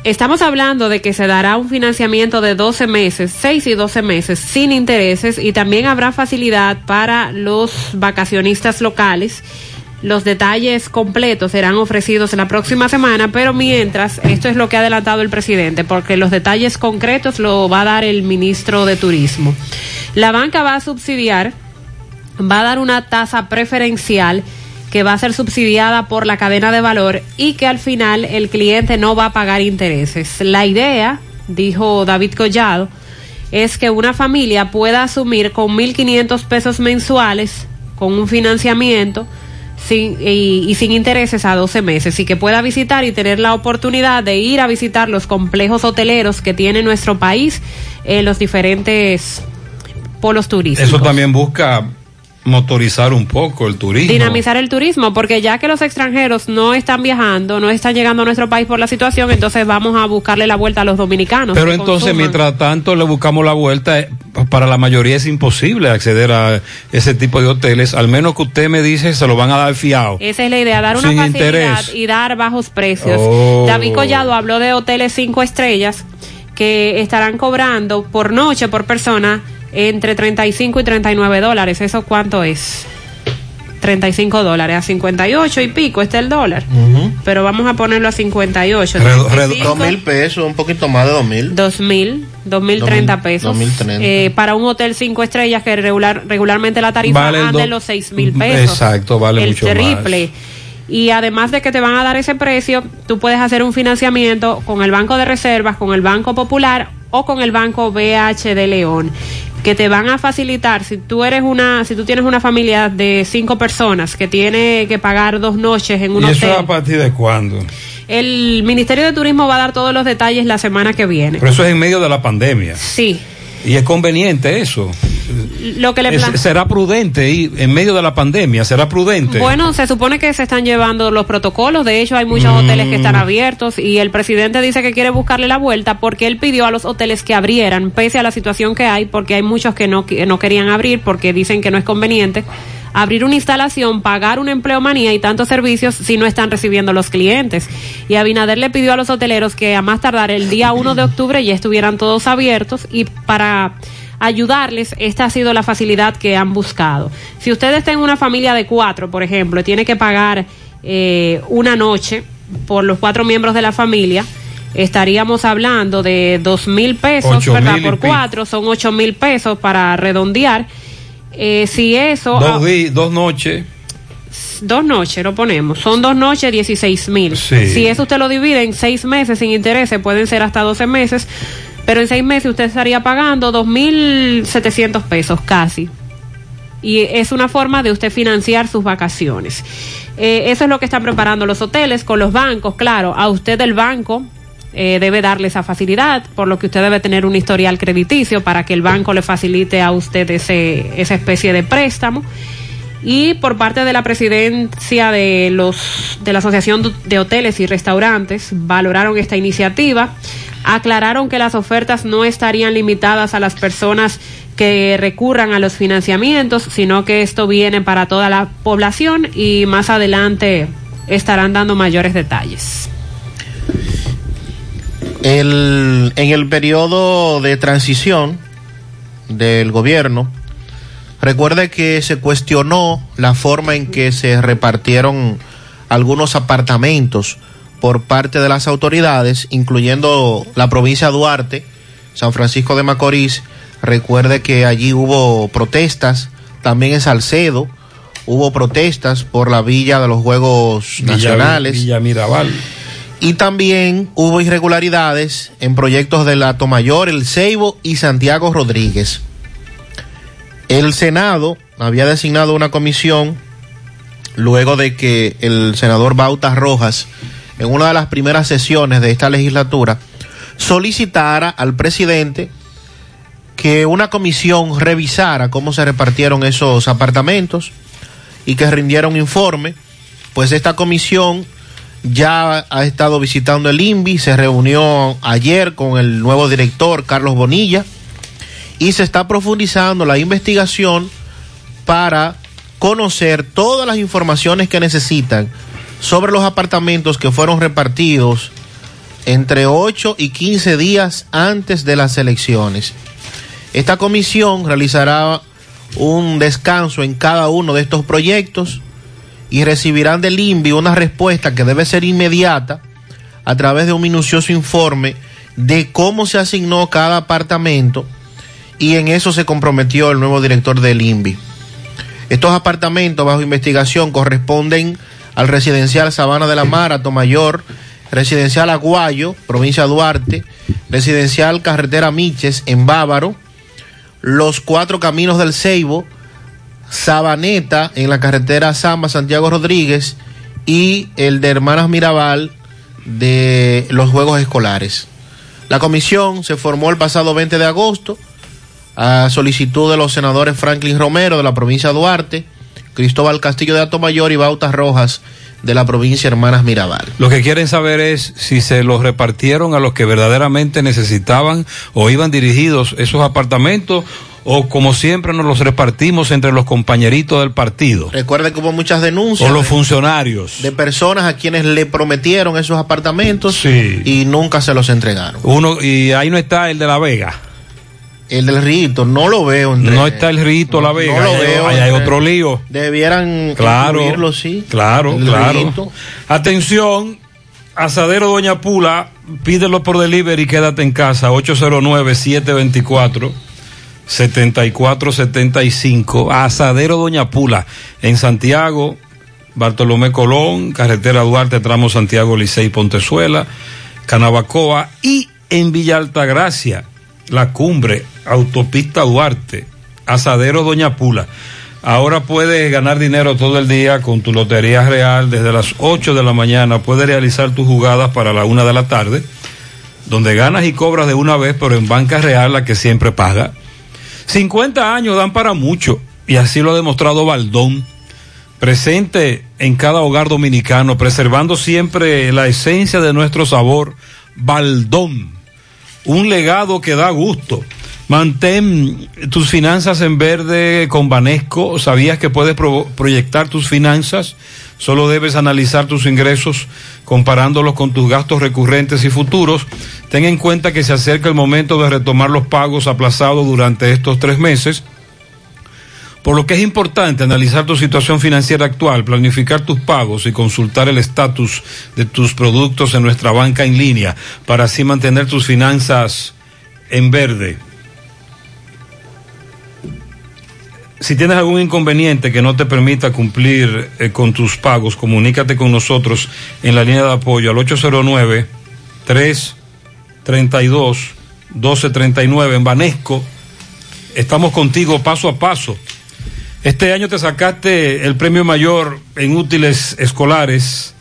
Speaker 13: Estamos hablando de que se dará un financiamiento de 12 meses, 6 y 12 meses, sin intereses y también habrá facilidad para los vacacionistas locales. Los detalles completos serán ofrecidos la próxima semana, pero mientras, esto es lo que ha adelantado el presidente, porque los detalles concretos lo va a dar el ministro de Turismo. La banca va a subsidiar, va a dar una tasa preferencial que va a ser subsidiada por la cadena de valor y que al final el cliente no va a pagar intereses. La idea, dijo David Collado, es que una familia pueda asumir con 1.500 pesos mensuales, con un financiamiento y sin intereses a 12 meses y que pueda visitar y tener la oportunidad de ir a visitar los complejos hoteleros que tiene nuestro país en los diferentes polos turísticos.
Speaker 12: Eso también busca motorizar un poco el turismo.
Speaker 13: dinamizar el turismo, porque ya que los extranjeros no están viajando, no están llegando a nuestro país por la situación, entonces vamos a buscarle la vuelta a los dominicanos.
Speaker 12: Pero entonces,
Speaker 13: consuman.
Speaker 12: mientras tanto, le buscamos la vuelta. eh, Para la mayoría es imposible acceder a ese tipo de hoteles. Al menos que usted me dice, se lo van a dar fiado.
Speaker 13: Esa es la idea, dar una facilidad
Speaker 12: interés.
Speaker 13: y dar bajos precios.
Speaker 12: Oh.
Speaker 13: David Collado habló de hoteles cinco estrellas que estarán cobrando por noche, por persona, entre 35 y 39 dólares. ¿Eso cuánto es? 35 dólares, a 58 y pico está el dólar. Pero vamos a ponerlo a 58.
Speaker 14: Dos
Speaker 13: 35,
Speaker 14: mil pesos, un poquito más de dos mil.
Speaker 13: 2000, 2030 pesos.
Speaker 14: 2030.
Speaker 13: Eh, para un hotel cinco estrellas que regular, regularmente la tarifa
Speaker 12: Vale
Speaker 13: anda
Speaker 12: do-
Speaker 13: en los 6 mil pesos.
Speaker 12: Exacto, vale
Speaker 13: el
Speaker 12: mucho
Speaker 13: triple. Y además de que te van a dar ese precio, tú puedes hacer un financiamiento con el Banco de Reservas, con el Banco Popular o con el Banco BH de León, que te van a facilitar si tú eres una, si tú tienes una familia de cinco personas que tiene que pagar dos noches en un
Speaker 12: ¿Y eso
Speaker 13: hotel.
Speaker 12: a partir de cuándo?
Speaker 13: El Ministerio de Turismo va a dar todos los detalles la semana que viene.
Speaker 12: Pero eso es en medio de la pandemia.
Speaker 13: Sí.
Speaker 12: Y es conveniente eso.
Speaker 13: Lo que le
Speaker 12: Es- será prudente y en medio de la pandemia, será prudente.
Speaker 13: Bueno, se supone que se están llevando los protocolos. De hecho, hay muchos
Speaker 12: Mm.
Speaker 13: hoteles que están abiertos y el presidente dice que quiere buscarle la vuelta porque él pidió a los hoteles que abrieran, pese a la situación que hay, porque hay muchos que no, que no querían abrir porque dicen que no es conveniente abrir una instalación, pagar una empleomanía y tantos servicios si no están recibiendo los clientes. Y Abinader le pidió a los hoteleros que a más tardar el día 1 de octubre ya estuvieran todos abiertos y para ayudarles, esta ha sido la facilidad que han buscado. Si usted está en una familia de cuatro, por ejemplo, y tiene que pagar eh, una noche por los cuatro miembros de la familia, estaríamos hablando de dos mil pesos, ¿verdad? Por cuatro, son ocho mil pesos para redondear. Eh, si eso... ah,
Speaker 12: dos, di- dos noches.
Speaker 13: Dos noches lo ponemos. Son dos noches, 16 mil.
Speaker 12: Sí.
Speaker 13: Si eso usted lo divide en seis meses sin intereses, pueden ser hasta 12 meses. Pero en seis meses usted estaría pagando 2.700 pesos casi. Y es una forma de usted financiar sus vacaciones. Eh, eso es lo que están preparando los hoteles con los bancos. Claro, a usted el banco eh, debe darle esa facilidad, por lo que usted debe tener un historial crediticio para que el banco le facilite a usted ese, esa especie de préstamo. Y por parte de la presidencia de los de la Asociación de Hoteles y Restaurantes valoraron esta iniciativa, aclararon que las ofertas no estarían limitadas a las personas que recurran a los financiamientos, sino que esto viene para toda la población y más adelante estarán dando mayores detalles.
Speaker 14: En el periodo de transición del gobierno, recuerde que se cuestionó la forma en que se repartieron algunos apartamentos por parte de las autoridades, incluyendo la provincia de Duarte, San Francisco de Macorís. Recuerde que allí hubo protestas, también en Salcedo hubo protestas por la villa de los Juegos
Speaker 12: Villa-
Speaker 14: Nacionales.
Speaker 12: Villa Mirabal.
Speaker 14: Y también hubo irregularidades en proyectos de la Tomayor, El Ceibo y Santiago Rodríguez. El Senado había designado una comisión luego de que el senador Bautas Rojas, en una de las primeras sesiones de esta legislatura, solicitara al presidente que una comisión revisara cómo se repartieron esos apartamentos y que rindiera un informe. Pues esta comisión ya ha estado visitando el INVI, se reunió ayer con el nuevo director Carlos Bonilla y se está profundizando la investigación para conocer todas las informaciones que necesitan sobre los apartamentos que fueron repartidos entre 8 y 15 días antes de las elecciones. Esta comisión realizará un descanso en cada uno de estos proyectos y recibirán del INVI una respuesta que debe ser inmediata a través de un minucioso informe de cómo se asignó cada apartamento y en eso se comprometió el nuevo director del INVI. Estos apartamentos bajo investigación corresponden al residencial Sabana de la Mar, Tomayor, residencial Aguayo, provincia de Duarte, residencial Carretera Miches en Bávaro, los cuatro caminos del Ceibo, Sabaneta en la carretera Samba Santiago Rodríguez y el de Hermanas Mirabal de los Juegos Escolares. La comisión se formó el pasado 20 de agosto a solicitud de los senadores Franklin Romero de la provincia de Duarte, Cristóbal Castillo de Atomayor y Bautas Rojas de la provincia Hermanas Mirabal.
Speaker 12: Lo que quieren saber es si se los repartieron a los que verdaderamente necesitaban o iban dirigidos esos apartamentos o como siempre nos los repartimos entre los compañeritos del partido.
Speaker 14: Recuerde que hubo muchas denuncias.
Speaker 12: O los funcionarios.
Speaker 14: De personas a quienes le prometieron esos apartamentos
Speaker 12: sí.
Speaker 14: y nunca se los entregaron.
Speaker 12: Uno, y ahí no está el de La Vega.
Speaker 14: El del Rito, no lo veo.
Speaker 12: No está el Rito La Vega.
Speaker 14: No lo veo.
Speaker 12: Ahí hay otro lío.
Speaker 14: Debieran
Speaker 12: claro,
Speaker 14: sí.
Speaker 12: Claro,
Speaker 14: El
Speaker 12: claro.
Speaker 14: Rito.
Speaker 12: Atención, Asadero Doña Pula, pídelo por delivery y quédate en casa. 809-724. 7475 Asadero Doña Pula en Santiago Bartolomé Colón carretera Duarte tramo Santiago Licey Pontezuela Canabacoa y en Villa Altagracia la cumbre autopista Duarte Asadero Doña Pula ahora puedes ganar dinero todo el día con tu lotería real desde las 8 de la mañana puedes realizar tus jugadas para la una de la tarde donde ganas y cobras de una vez pero en banca real la que siempre paga 50 años dan para mucho y así lo ha demostrado Baldón, presente en cada hogar dominicano, preservando siempre la esencia de nuestro sabor. Baldón, un legado que da gusto. Mantén tus finanzas en verde con Banesco. ¿Sabías que puedes pro proyectar tus finanzas? Solo debes analizar tus ingresos comparándolos con tus gastos recurrentes y futuros. Ten en cuenta que se acerca el momento de retomar los pagos aplazados durante estos tres meses. Por lo que es importante analizar tu situación financiera actual, planificar tus pagos y consultar el estatus de tus productos en nuestra banca en línea para así mantener tus finanzas en verde. Si tienes algún inconveniente que no te permita cumplir eh, con tus pagos, comunícate con nosotros en la línea de apoyo al 809 332 1239 en Banesco. Estamos contigo paso a paso. Este año te sacaste el premio mayor en útiles escolares.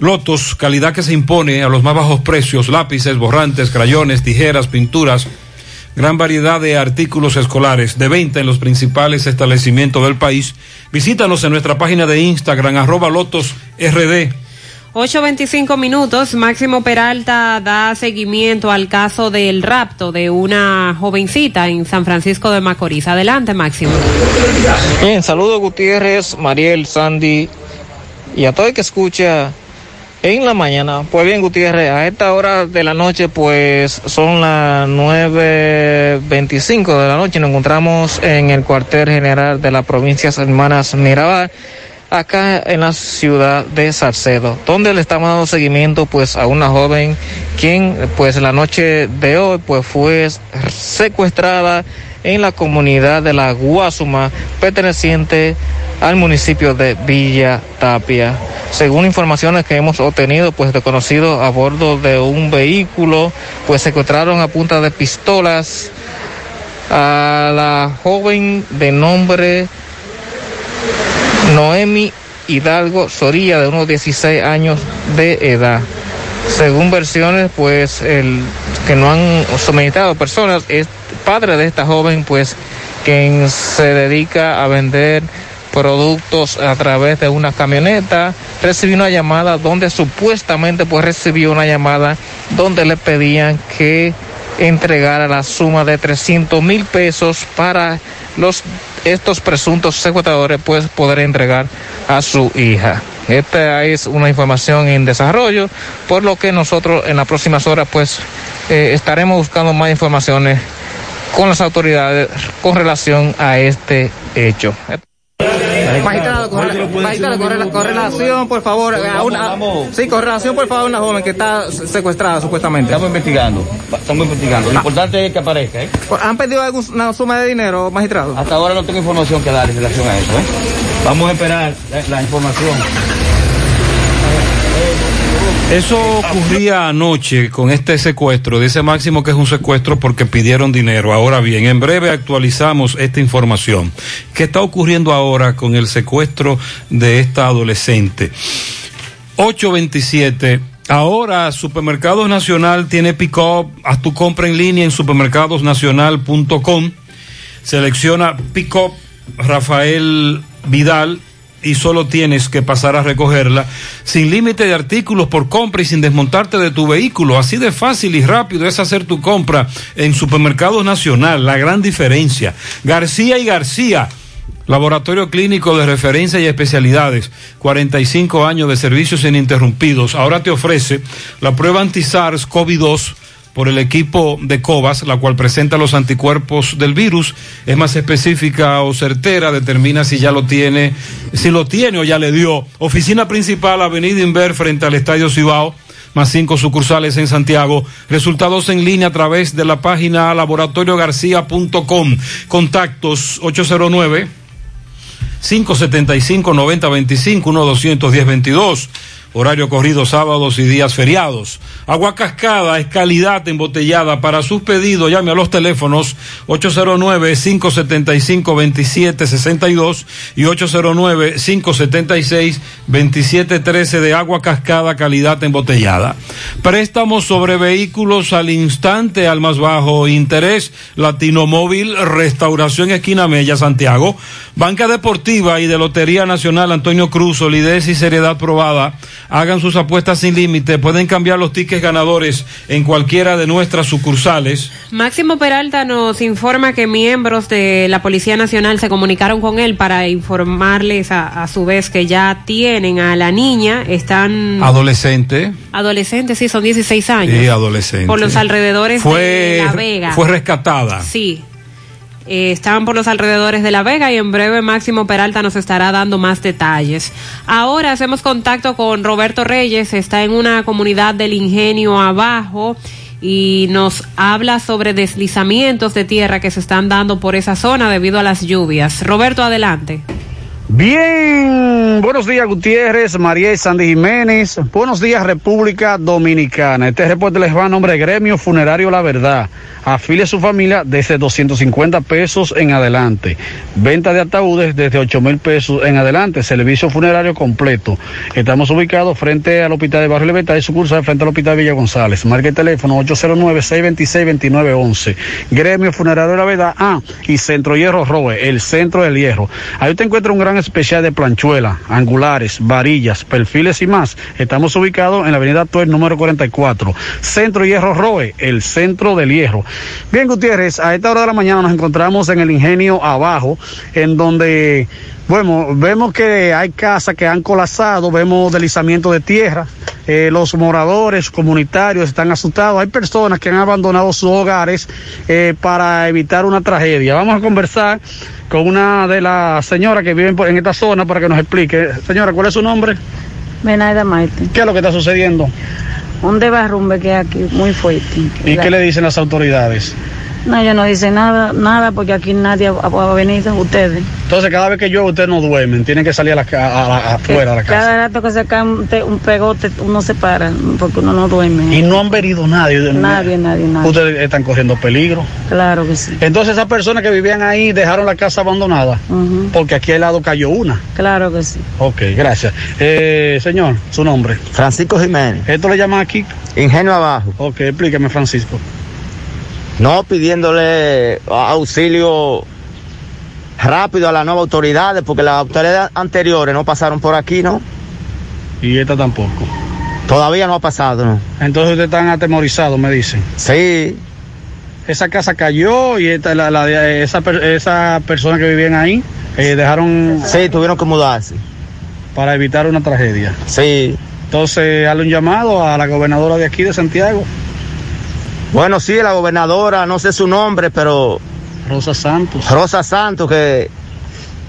Speaker 12: Lotos, calidad que se impone a los más bajos precios, lápices, borrantes, crayones, tijeras, pinturas, gran variedad de artículos escolares de venta en los principales establecimientos del país. Visítanos en nuestra página de Instagram, arroba Lotos RD.
Speaker 13: 8.25 minutos, Máximo Peralta da seguimiento al caso del rapto de una jovencita en San Francisco de Macorís. Adelante, Máximo.
Speaker 40: Bien, saludos Gutiérrez, Mariel, Sandy y a todo el que escucha en la mañana. Pues bien, Gutiérrez, a esta hora de la noche, pues son las 9.25 de la noche. Nos encontramos en el cuartel general de las provincias hermanas Mirabal acá en la ciudad de Salcedo, donde le estamos dando seguimiento pues a una joven quien pues la noche de hoy pues fue secuestrada en la comunidad de la Guasuma perteneciente al municipio de Villa Tapia. Según informaciones que hemos obtenido, pues desconocidos a bordo de un vehículo, pues secuestraron a punta de pistolas a la joven de nombre Noemi Hidalgo Sorilla, de unos 16 años de edad. Según versiones, pues el que no han sometido personas es padre de esta joven, pues quien se dedica a vender productos a través de una camioneta, recibió una llamada donde supuestamente pues recibió una llamada donde le pedían que entregara la suma de 300 mil pesos para los estos presuntos secuestradores pues poder entregar a su hija. Esta es una información en desarrollo, por lo que nosotros en las próximas horas pues eh, estaremos buscando más informaciones con las autoridades con relación a este hecho.
Speaker 41: Magistrado, corre- magistrado, corre- correlación, por favor. a una, sí, correlación, por favor, una joven que está secuestrada, supuestamente.
Speaker 42: Estamos investigando, estamos investigando. Lo importante es que aparezca, ¿eh?
Speaker 41: ¿Han pedido alguna suma de dinero, magistrado?
Speaker 42: Hasta ahora no tengo información que dar en relación a eso, ¿eh? Vamos a esperar la, la información.
Speaker 12: Eso ocurría anoche con este secuestro. Dice Máximo que es un secuestro porque pidieron dinero. Ahora bien, en breve actualizamos esta información. ¿Qué está ocurriendo ahora con el secuestro de esta adolescente? 827. Ahora Supermercados Nacional tiene pick-up. Haz tu compra en línea en supermercadosnacional.com. Selecciona pick-up Rafael Vidal y solo tienes que pasar a recogerla sin límite de artículos por compra y sin desmontarte de tu vehículo. Así de fácil y rápido es hacer tu compra en Supermercados Nacional. La gran diferencia. García y García. Laboratorio clínico de referencia y especialidades, 45 años de servicios ininterrumpidos. Ahora te ofrece la prueba anti-SARS-CoV-2 por el equipo de COVAS, la cual presenta los anticuerpos del virus, es más específica o certera, determina si ya lo tiene, si lo tiene o ya le dio. Oficina principal, Avenida Inver, frente al Estadio Cibao, más cinco sucursales en Santiago. Resultados en línea a través de la página laboratoriogarcía.com. Contactos 809 575 9025 1210 22 Horario corrido sábados y días feriados. Agua cascada es calidad embotellada. Para sus pedidos, llame a los teléfonos 809-575-2762 y 809-576-2713 de agua cascada calidad embotellada. Préstamos sobre vehículos al instante al más bajo interés. Latino Móvil, Restauración Esquina Mella, Santiago. Banca Deportiva y de Lotería Nacional Antonio Cruz, solidez y seriedad probada. Hagan sus apuestas sin límite. Pueden cambiar los tickets ganadores en cualquiera de nuestras sucursales.
Speaker 13: Máximo Peralta nos informa que miembros de la Policía Nacional se comunicaron con él para informarles a, a su vez que ya tienen a la niña, están
Speaker 12: Adolescente.
Speaker 13: adolescentes, sí, son 16 años.
Speaker 12: Sí, adolescente.
Speaker 13: Por los alrededores
Speaker 12: fue,
Speaker 13: de La Vega.
Speaker 12: Fue rescatada.
Speaker 13: Sí. Eh, estaban por los alrededores de La Vega y en breve Máximo Peralta nos estará dando más detalles. Ahora hacemos contacto con Roberto Reyes, está en una comunidad del Ingenio Abajo y nos habla sobre deslizamientos de tierra que se están dando por esa zona debido a las lluvias. Roberto, adelante.
Speaker 43: Bien, buenos días Gutiérrez, María y Sandy Jiménez, buenos días República Dominicana. Este reporte les va a nombre Gremio Funerario La Verdad. Afile a su familia desde 250 pesos en adelante. Venta de ataúdes desde 8 mil pesos en adelante. Servicio funerario completo. Estamos ubicados frente al Hospital de Barrio Libertad y sucursal frente al Hospital Villa González. Marque el teléfono 809-626-2911. Gremio Funerario La Verdad. Ah, y Centro Hierro Roe, el centro del hierro. Ahí usted encuentra un gran especial de planchuela, angulares, varillas, perfiles y más. Estamos ubicados en la avenida Tuer número 44. Centro Hierro Roe, el centro del hierro. Bien, Gutiérrez, a esta hora de la mañana nos encontramos en el ingenio abajo, en donde, bueno, vemos que hay casas que han colapsado, vemos deslizamiento de tierra, eh, los moradores comunitarios están asustados, hay personas que han abandonado sus hogares eh, para evitar una tragedia. Vamos a conversar con una de las señoras que viven en esta zona para que nos explique. Señora, ¿cuál es su nombre?
Speaker 44: Benaida Maite.
Speaker 43: ¿Qué es lo que está sucediendo?
Speaker 44: Un derrumbe que hay aquí muy fuerte.
Speaker 43: ¿Y qué le dicen las autoridades?
Speaker 44: No, ellos no dicen nada, nada, porque aquí nadie ha, ha venido, ustedes.
Speaker 43: Entonces, cada vez que llueve, ustedes no duermen, tienen que salir a la, a afuera de la casa.
Speaker 44: Cada rato que se cae un, un pegote, uno se para, porque uno no duerme.
Speaker 43: Y no han venido nadie.
Speaker 44: Nadie, nadie, nadie.
Speaker 43: Ustedes están corriendo peligro.
Speaker 44: Claro que sí.
Speaker 43: Entonces, esas personas que vivían ahí dejaron la casa abandonada. Porque aquí al lado cayó una.
Speaker 44: Claro que sí.
Speaker 43: Ok, gracias. Eh, señor, su nombre.
Speaker 45: Francisco Jiménez.
Speaker 43: ¿Esto le llaman aquí?
Speaker 45: Ingenio abajo.
Speaker 43: Ok, explíqueme, Francisco.
Speaker 45: No pidiéndole auxilio rápido a las nuevas autoridades, porque las autoridades anteriores no pasaron por aquí, ¿no?
Speaker 43: Y esta tampoco.
Speaker 45: Todavía no ha pasado, ¿no?
Speaker 43: Entonces ustedes están atemorizados, me dicen.
Speaker 45: Sí.
Speaker 43: Esa casa cayó y esta, la, la esa, esa persona que vivían ahí eh, dejaron...
Speaker 45: Sí, tuvieron que mudarse.
Speaker 43: Para evitar una tragedia.
Speaker 45: Sí.
Speaker 43: Entonces, hazle un llamado a la gobernadora de aquí de Santiago.
Speaker 45: Bueno, sí, la gobernadora, no sé su nombre, pero...
Speaker 43: Rosa Santos.
Speaker 45: Rosa Santos, que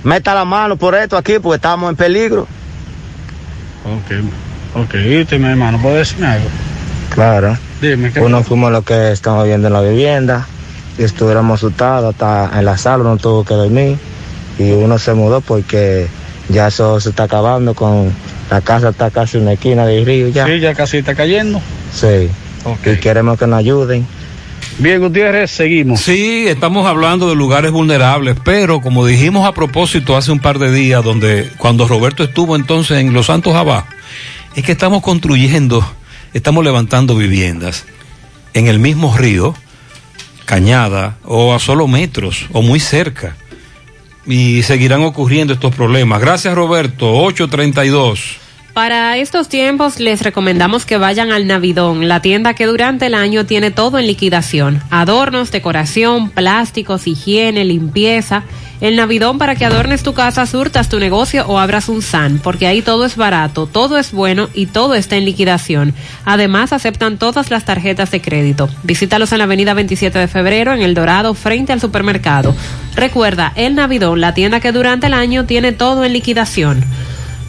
Speaker 45: meta la mano por esto aquí, porque estamos en peligro.
Speaker 43: Ok, ok, usted, mi hermano, ¿puede decirme algo?
Speaker 45: Claro.
Speaker 43: Dime, ¿qué
Speaker 45: Uno fuimos los que estamos viviendo en la vivienda y estuviéramos asustados hasta en la sala, no tuvo que dormir y uno se mudó porque ya eso se está acabando con la casa está casi en una esquina del río ya.
Speaker 43: Sí, ya casi está cayendo.
Speaker 45: Sí. Y queremos que nos ayuden.
Speaker 43: Bien, Gutiérrez, seguimos.
Speaker 12: Sí, estamos hablando de lugares vulnerables, pero como dijimos a propósito hace un par de días, donde cuando Roberto estuvo entonces en Los Santos abajo, es que estamos construyendo, estamos levantando viviendas en el mismo río, Cañada, o a solo metros, o muy cerca. Y seguirán ocurriendo estos problemas. Gracias, Roberto. 832.
Speaker 13: Para estos tiempos les recomendamos que vayan al Navidón, la tienda que durante el año tiene todo en liquidación. Adornos, decoración, plásticos, higiene, limpieza. El Navidón para que adornes tu casa, surtas tu negocio o abras un SAN, porque ahí todo es barato, todo es bueno y todo está en liquidación. Además aceptan todas las tarjetas de crédito. Visítalos en la avenida 27 de febrero en El Dorado frente al supermercado. Recuerda, el Navidón, la tienda que durante el año tiene todo en liquidación.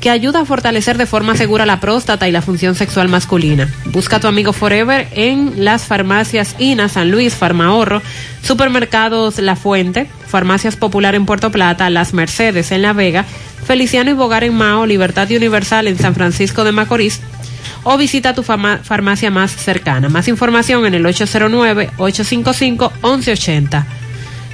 Speaker 13: que ayuda a fortalecer de forma segura la próstata y la función sexual masculina. Busca a tu amigo Forever en las farmacias INA, San Luis, Farmahorro, supermercados La Fuente, farmacias Popular en Puerto Plata, Las Mercedes en La Vega, Feliciano y Bogar en Mao, Libertad Universal en San Francisco de Macorís o visita tu farmacia más cercana. Más información en el 809-855-1180.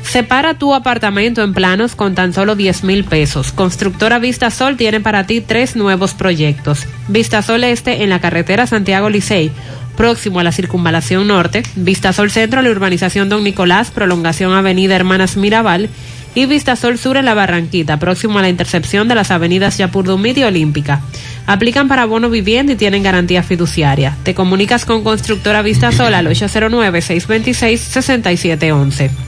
Speaker 13: Separa tu apartamento en planos con tan solo 10 mil pesos. Constructora Vista Sol tiene para ti tres nuevos proyectos. Vista Sol Este en la carretera Santiago Licey, próximo a la circunvalación norte. Vista Sol Centro en la urbanización Don Nicolás, prolongación Avenida Hermanas Mirabal. Y Vista Sol Sur en la Barranquita, próximo a la intercepción de las avenidas Yapurdumit y Olímpica. Aplican para bono vivienda y tienen garantía fiduciaria. Te comunicas con Constructora Vista Sol al 809-626-6711.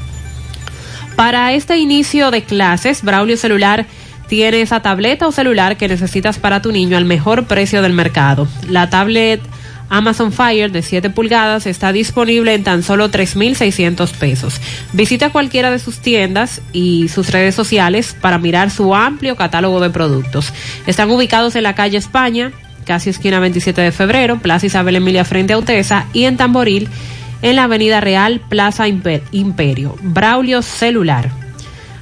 Speaker 13: Para este inicio de clases, Braulio Celular tiene esa tableta o celular que necesitas para tu niño al mejor precio del mercado. La tablet Amazon Fire de 7 pulgadas está disponible en tan solo 3.600 pesos. Visita cualquiera de sus tiendas y sus redes sociales para mirar su amplio catálogo de productos. Están ubicados en la calle España, casi esquina 27 de febrero, Plaza Isabel Emilia frente a Utesa y en Tamboril en la Avenida Real, Plaza Imper- Imperio. Braulio Celular.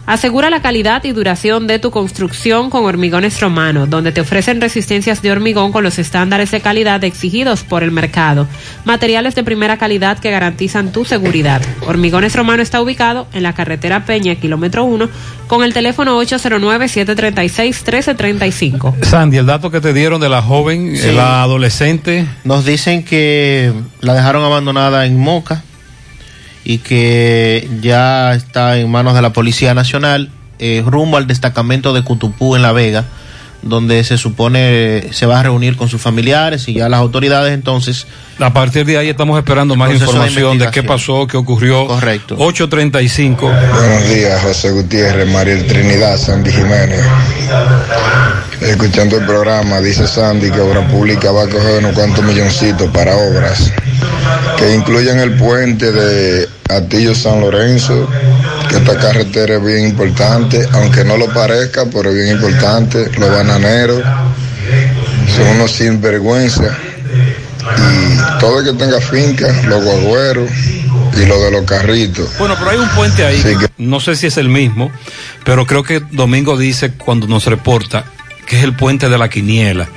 Speaker 13: Asegura la calidad y duración de tu construcción con Hormigones Romano, donde te ofrecen resistencias de hormigón con los estándares de calidad exigidos por el mercado. Materiales de primera calidad que garantizan tu seguridad. Hormigones Romano está ubicado en la carretera Peña, kilómetro 1, con el teléfono 809-736-1335.
Speaker 12: Sandy, el dato que te dieron de la joven,
Speaker 14: Sí.
Speaker 12: la adolescente,
Speaker 14: Nos dicen que la dejaron abandonada en Moca y que ya está en manos de la Policía Nacional eh, rumbo al destacamento de Cutupú en La Vega, donde se supone se va a reunir con sus familiares y ya las autoridades entonces...
Speaker 12: a partir de ahí estamos esperando más
Speaker 14: de
Speaker 12: información de, qué pasó, qué ocurrió.
Speaker 14: Correcto.
Speaker 12: 835.
Speaker 46: Buenos días, José Gutiérrez, Mariel Trinidad, Sandy Jiménez. Escuchando el programa, dice Sandy que Obra Pública va a coger unos cuantos milloncitos para obras que incluyan el puente de Atillo San Lorenzo que esta carretera es bien importante, aunque no lo parezca, pero es bien importante. Los bananeros son unos sinvergüenza y todo el que tenga finca, los guagüeros y lo de los carritos.
Speaker 12: Bueno, pero hay un puente ahí, no sé si es el mismo, pero creo que Domingo dice cuando nos reporta que es el puente de la Quiniela.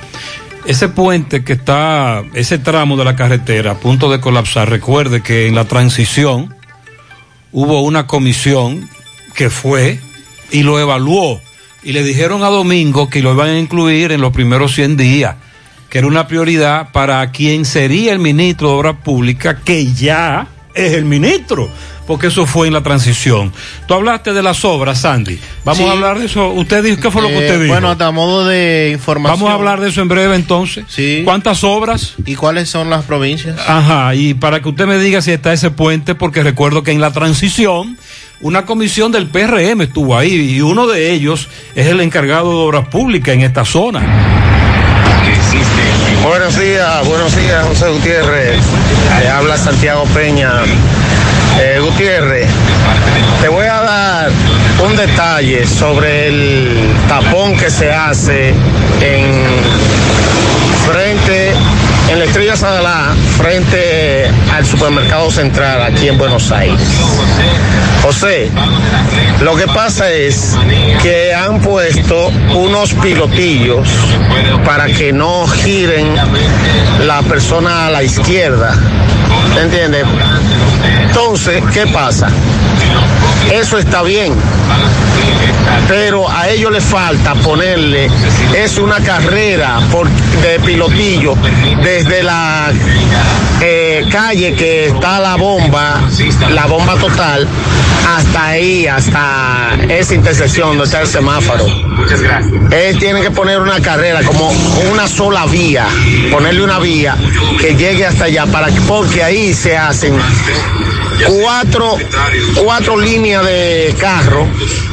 Speaker 12: Ese puente que está, ese tramo de la carretera a punto de colapsar, recuerde que en la transición hubo una comisión que fue y lo evaluó. Y le dijeron a Domingo que lo iban a incluir en los primeros 100 días, que era una prioridad para quien sería el ministro de Obras Públicas, que ya es el ministro, porque eso fue en la transición. Tú hablaste de las obras, Sandy. Vamos
Speaker 14: Sí.
Speaker 12: a hablar de eso. ¿Usted dijo qué fue lo que
Speaker 14: Eh,
Speaker 12: usted dijo?
Speaker 14: Bueno, a modo de información.
Speaker 12: Vamos a hablar de eso en breve entonces.
Speaker 14: Sí.
Speaker 12: ¿Cuántas obras?
Speaker 14: ¿Y cuáles son las provincias?
Speaker 12: Ajá, y para que usted me diga si está ese puente, porque recuerdo que en la transición una comisión del PRM estuvo ahí y uno de ellos es el encargado de obras públicas en esta zona.
Speaker 45: Buenos días, buenos días, José Gutiérrez. Le habla Santiago Peña. Eh, Gutiérrez, te voy a dar un detalle sobre el tapón que se hace en frente, en la Estrella Sadalá, frente al supermercado central aquí en Buenos Aires. José, lo que pasa es que han puesto unos pilotillos para que no giren la persona a la izquierda. ¿Me entiendes? Entonces, ¿qué pasa? Eso está bien. Pero a ellos les falta ponerle, es una carrera por, de pilotillo desde la eh, calle que está la bomba, la bomba total, hasta ahí, hasta esa intersección donde está el semáforo. Ellos tienen que poner una carrera como una sola vía, ponerle una vía que llegue hasta allá, para que, porque ahí se hacen cuatro, cuatro líneas de carro,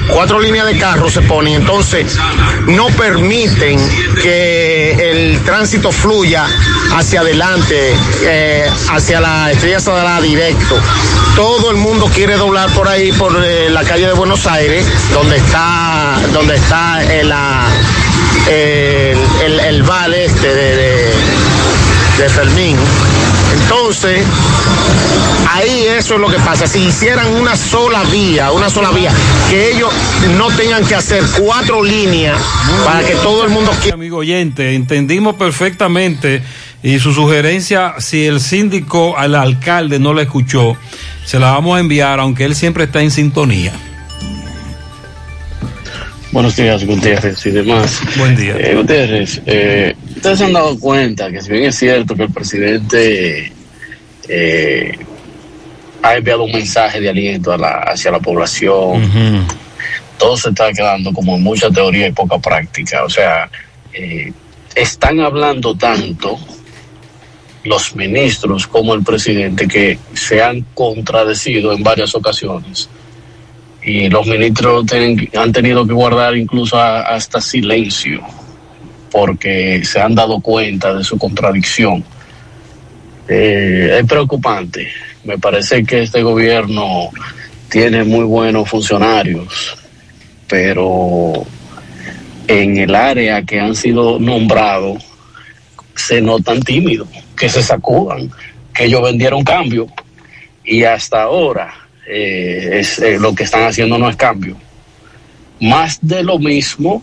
Speaker 45: cuatro líneas de carro se ponen, entonces no permiten que el tránsito fluya hacia adelante, eh, hacia la estrella Sadalá directo. Todo el mundo quiere doblar por ahí, por eh, la calle de Buenos Aires, donde está, donde está el, ah, el, el, el este de, de Fermín. Entonces, ahí eso es lo que pasa. Si hicieran una sola vía, una sola vía, que ellos no tengan que hacer cuatro líneas para que todo el mundo
Speaker 12: Amigo oyente, entendimos perfectamente y su sugerencia, si el síndico al alcalde no la escuchó, se la vamos a enviar, aunque él siempre está en sintonía.
Speaker 47: Buenos días, Gutiérrez y demás.
Speaker 12: Buen día.
Speaker 47: Eh, Gutiérrez, eh, ustedes se han dado cuenta que si bien es cierto que el presidente eh, ha enviado un mensaje de aliento a la- hacia la población, todo se está quedando como en mucha teoría y poca práctica. O sea, eh, están hablando tanto los ministros como el presidente que se han contradecido en varias ocasiones y los ministros han tenido que guardar incluso hasta silencio porque se han dado cuenta de su contradicción. Eh, es preocupante. Me parece que este gobierno tiene muy buenos funcionarios, pero en el área que han sido nombrados se notan tímidos, que se sacudan, que ellos vendieron cambio y hasta ahora eh, es, eh, lo que están haciendo no es cambio. Más de lo mismo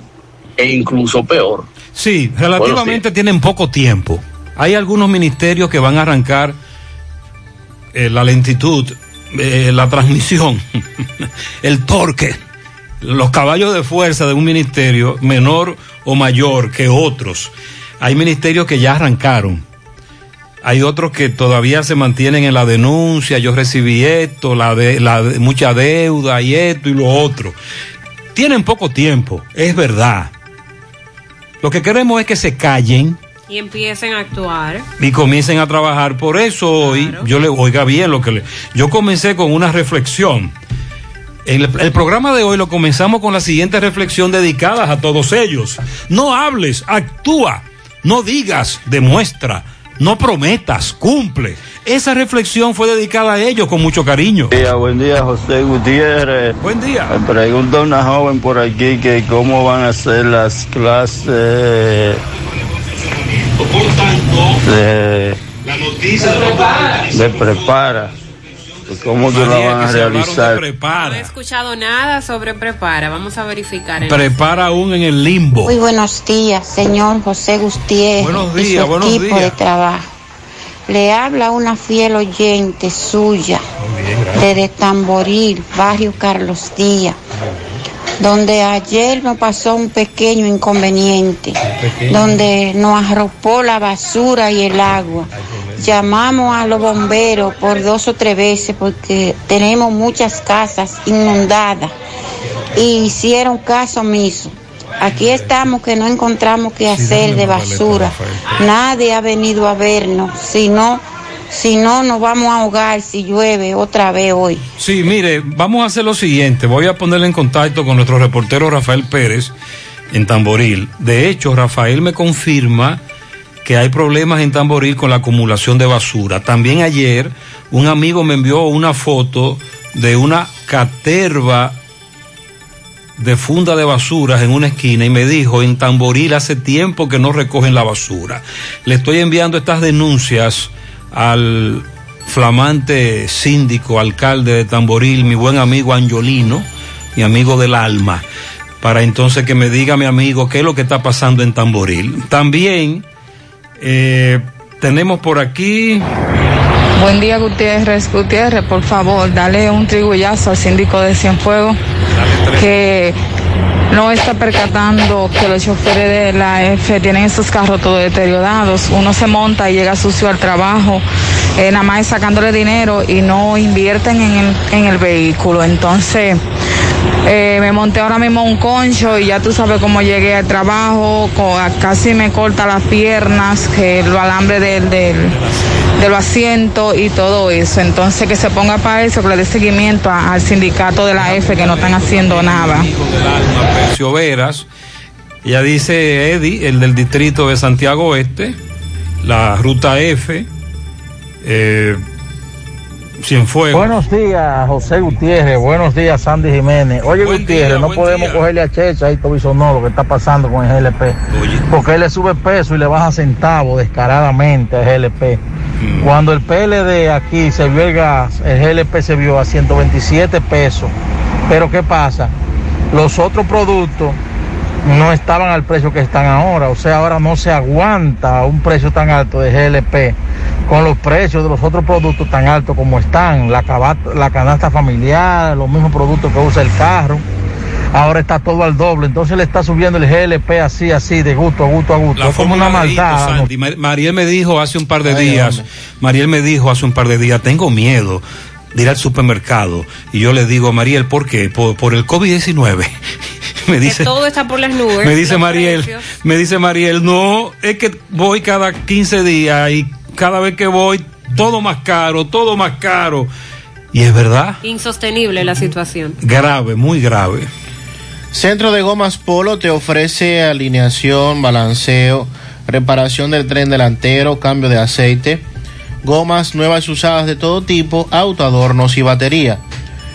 Speaker 47: e incluso peor.
Speaker 12: Sí, relativamente tienen poco tiempo. Hay algunos ministerios que van a arrancar eh, la lentitud, la transmisión, el torque, los caballos de fuerza de un ministerio menor o mayor que otros. Hay ministerios que ya arrancaron. Hay otros que todavía se mantienen en la denuncia, yo recibí esto, la de, la de- mucha deuda y esto y lo otro. Tienen poco tiempo, es verdad. Lo que queremos es que se callen
Speaker 13: Y empiecen a actuar.
Speaker 12: y comiencen a trabajar. Por eso hoy, yo le oiga bien lo que le. Yo comencé con una reflexión. El, el programa de hoy lo comenzamos con la siguiente reflexión dedicadas a todos ellos. No hables, actúa. No digas, demuestra. No prometas, cumple. Esa reflexión fue dedicada a ellos con mucho cariño.
Speaker 48: Buen día, buen día, José Gutiérrez.
Speaker 12: Buen día.
Speaker 48: Me pregunta una joven por aquí que cómo van a ser las clases de, de prepara. Pues, ¿Cómo que la
Speaker 12: María,
Speaker 48: van a
Speaker 12: que se hablaron de
Speaker 48: realizar?
Speaker 12: prepara.
Speaker 13: No he escuchado nada sobre prepara. Vamos a verificar.
Speaker 12: Prepara aún en el limbo.
Speaker 49: Muy buenos días, señor José Gutiérrez
Speaker 12: Buenos
Speaker 49: y
Speaker 12: días,
Speaker 49: su
Speaker 12: buenos
Speaker 49: equipo
Speaker 12: días.
Speaker 49: de trabajo. Le habla una fiel oyente suya desde Tamboril, barrio Carlos Díaz, donde ayer nos pasó un pequeño inconveniente, donde nos arropó la basura y el agua. Llamamos a los bomberos por dos o tres veces porque tenemos muchas casas inundadas y hicieron caso omiso. Aquí estamos que no encontramos qué hacer de basura. Nadie ha venido a vernos. Si no, si no nos vamos a ahogar si llueve otra vez hoy.
Speaker 12: Sí, mire, vamos a hacer lo siguiente. Voy a ponerle en contacto con nuestro reportero Rafael Pérez en Tamboril. De hecho, Rafael me confirma que hay problemas en Tamboril con la acumulación de basura. También ayer un amigo me envió una foto de una caterva de funda de basuras en una esquina y me dijo, en Tamboril hace tiempo que no recogen la basura. Le estoy enviando estas denuncias al flamante síndico, alcalde de Tamboril, mi buen amigo Angiolino, mi amigo del alma, para entonces que me diga mi amigo qué es lo que está pasando en Tamboril. También eh, tenemos por aquí...
Speaker 50: Buen día, Gutiérrez. Gutiérrez, por favor, dale un trigullazo al síndico de Cienfuegos que no está percatando que los choferes de la F tienen esos carros todos deteriorados. Uno se monta y llega sucio al trabajo, eh, nada más sacándole dinero y no invierten en el, en el vehículo. Entonces, eh, me monté ahora mismo un concho y ya tú sabes cómo llegué al trabajo, casi me corta las piernas, que lo alambre del, del, y todo eso. Entonces que se ponga para eso, que le dé seguimiento al sindicato de la F que no están haciendo nada.
Speaker 12: Veras. Ella dice Eddie, el del distrito de Santiago Oeste, la ruta F, eh, Cienfuegos.
Speaker 51: Buenos días, José Gutiérrez. Buenos días, Sandy Jiménez. Oye,
Speaker 12: Buen
Speaker 51: Gutiérrez,
Speaker 12: día,
Speaker 51: no podemos
Speaker 12: día.
Speaker 51: cogerle a Checha ahí, Tobiso, no, lo que está pasando con el GLP. Porque él le sube peso y le baja centavos descaradamente al GLP.
Speaker 12: Mm.
Speaker 51: Cuando el PLD aquí se vio el gas, el GLP se vio a 127 pesos. Pero ¿qué pasa? Los otros productos no estaban al precio que están ahora. O sea, ahora no se aguanta un precio tan alto de GLP con los precios de los otros productos tan altos como están. La, la canasta familiar, los mismos productos que usa el carro. Ahora está todo al doble. Entonces le está subiendo el GLP así, así, de gusto a gusto a gusto.
Speaker 12: La
Speaker 51: es como una maldad.
Speaker 12: Sandy. Ma- Mariel me dijo hace un par de
Speaker 51: Ay,
Speaker 12: días,
Speaker 51: hombre.
Speaker 12: Mariel me dijo hace un par de días, tengo miedo de ir al supermercado. Y yo le digo, Mariel, ¿por qué? Por, por el COVID-19. me
Speaker 13: Que
Speaker 12: dice,
Speaker 13: todo está por las nubes.
Speaker 12: me dice Mariel,
Speaker 13: precios.
Speaker 12: me dice Mariel, no, es que voy cada 15 días y cada vez que voy, todo más caro, todo más caro. Y es verdad,
Speaker 13: Insostenible la situación.
Speaker 12: grave, muy grave.
Speaker 14: Centro de Gomas Polo te ofrece alineación, balanceo, reparación del tren delantero, cambio de aceite, gomas nuevas y usadas de todo tipo, autoadornos y batería.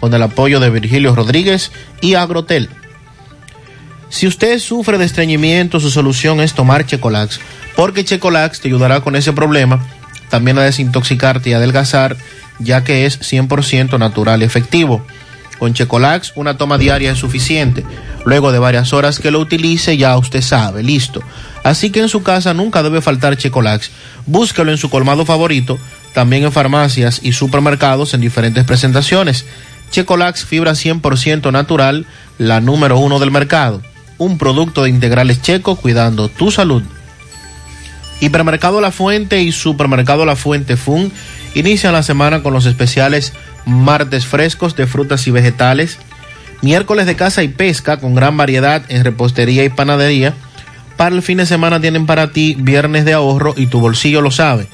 Speaker 14: con el apoyo de Virgilio Rodríguez y Agrotel. Si usted sufre de estreñimiento, su solución es tomar Checolax, porque Checolax te ayudará con ese problema, también a desintoxicarte y adelgazar, ya que es 100% natural y efectivo. Con Checolax una toma diaria es suficiente. Luego de varias horas que lo utilice ya usted sabe, listo. Así que en su casa nunca debe faltar Checolax. Búsquelo en su colmado favorito, también en farmacias y supermercados en diferentes presentaciones. Checolax fibra 100% natural, la número uno del mercado. Un producto de integrales checo cuidando tu salud. Hipermercado La Fuente y Supermercado La Fuente Fun inician la semana con los especiales martes frescos de frutas y vegetales, miércoles de caza y pesca con gran variedad en repostería y panadería. Para el fin de semana tienen para ti viernes de ahorro y tu bolsillo lo sabe.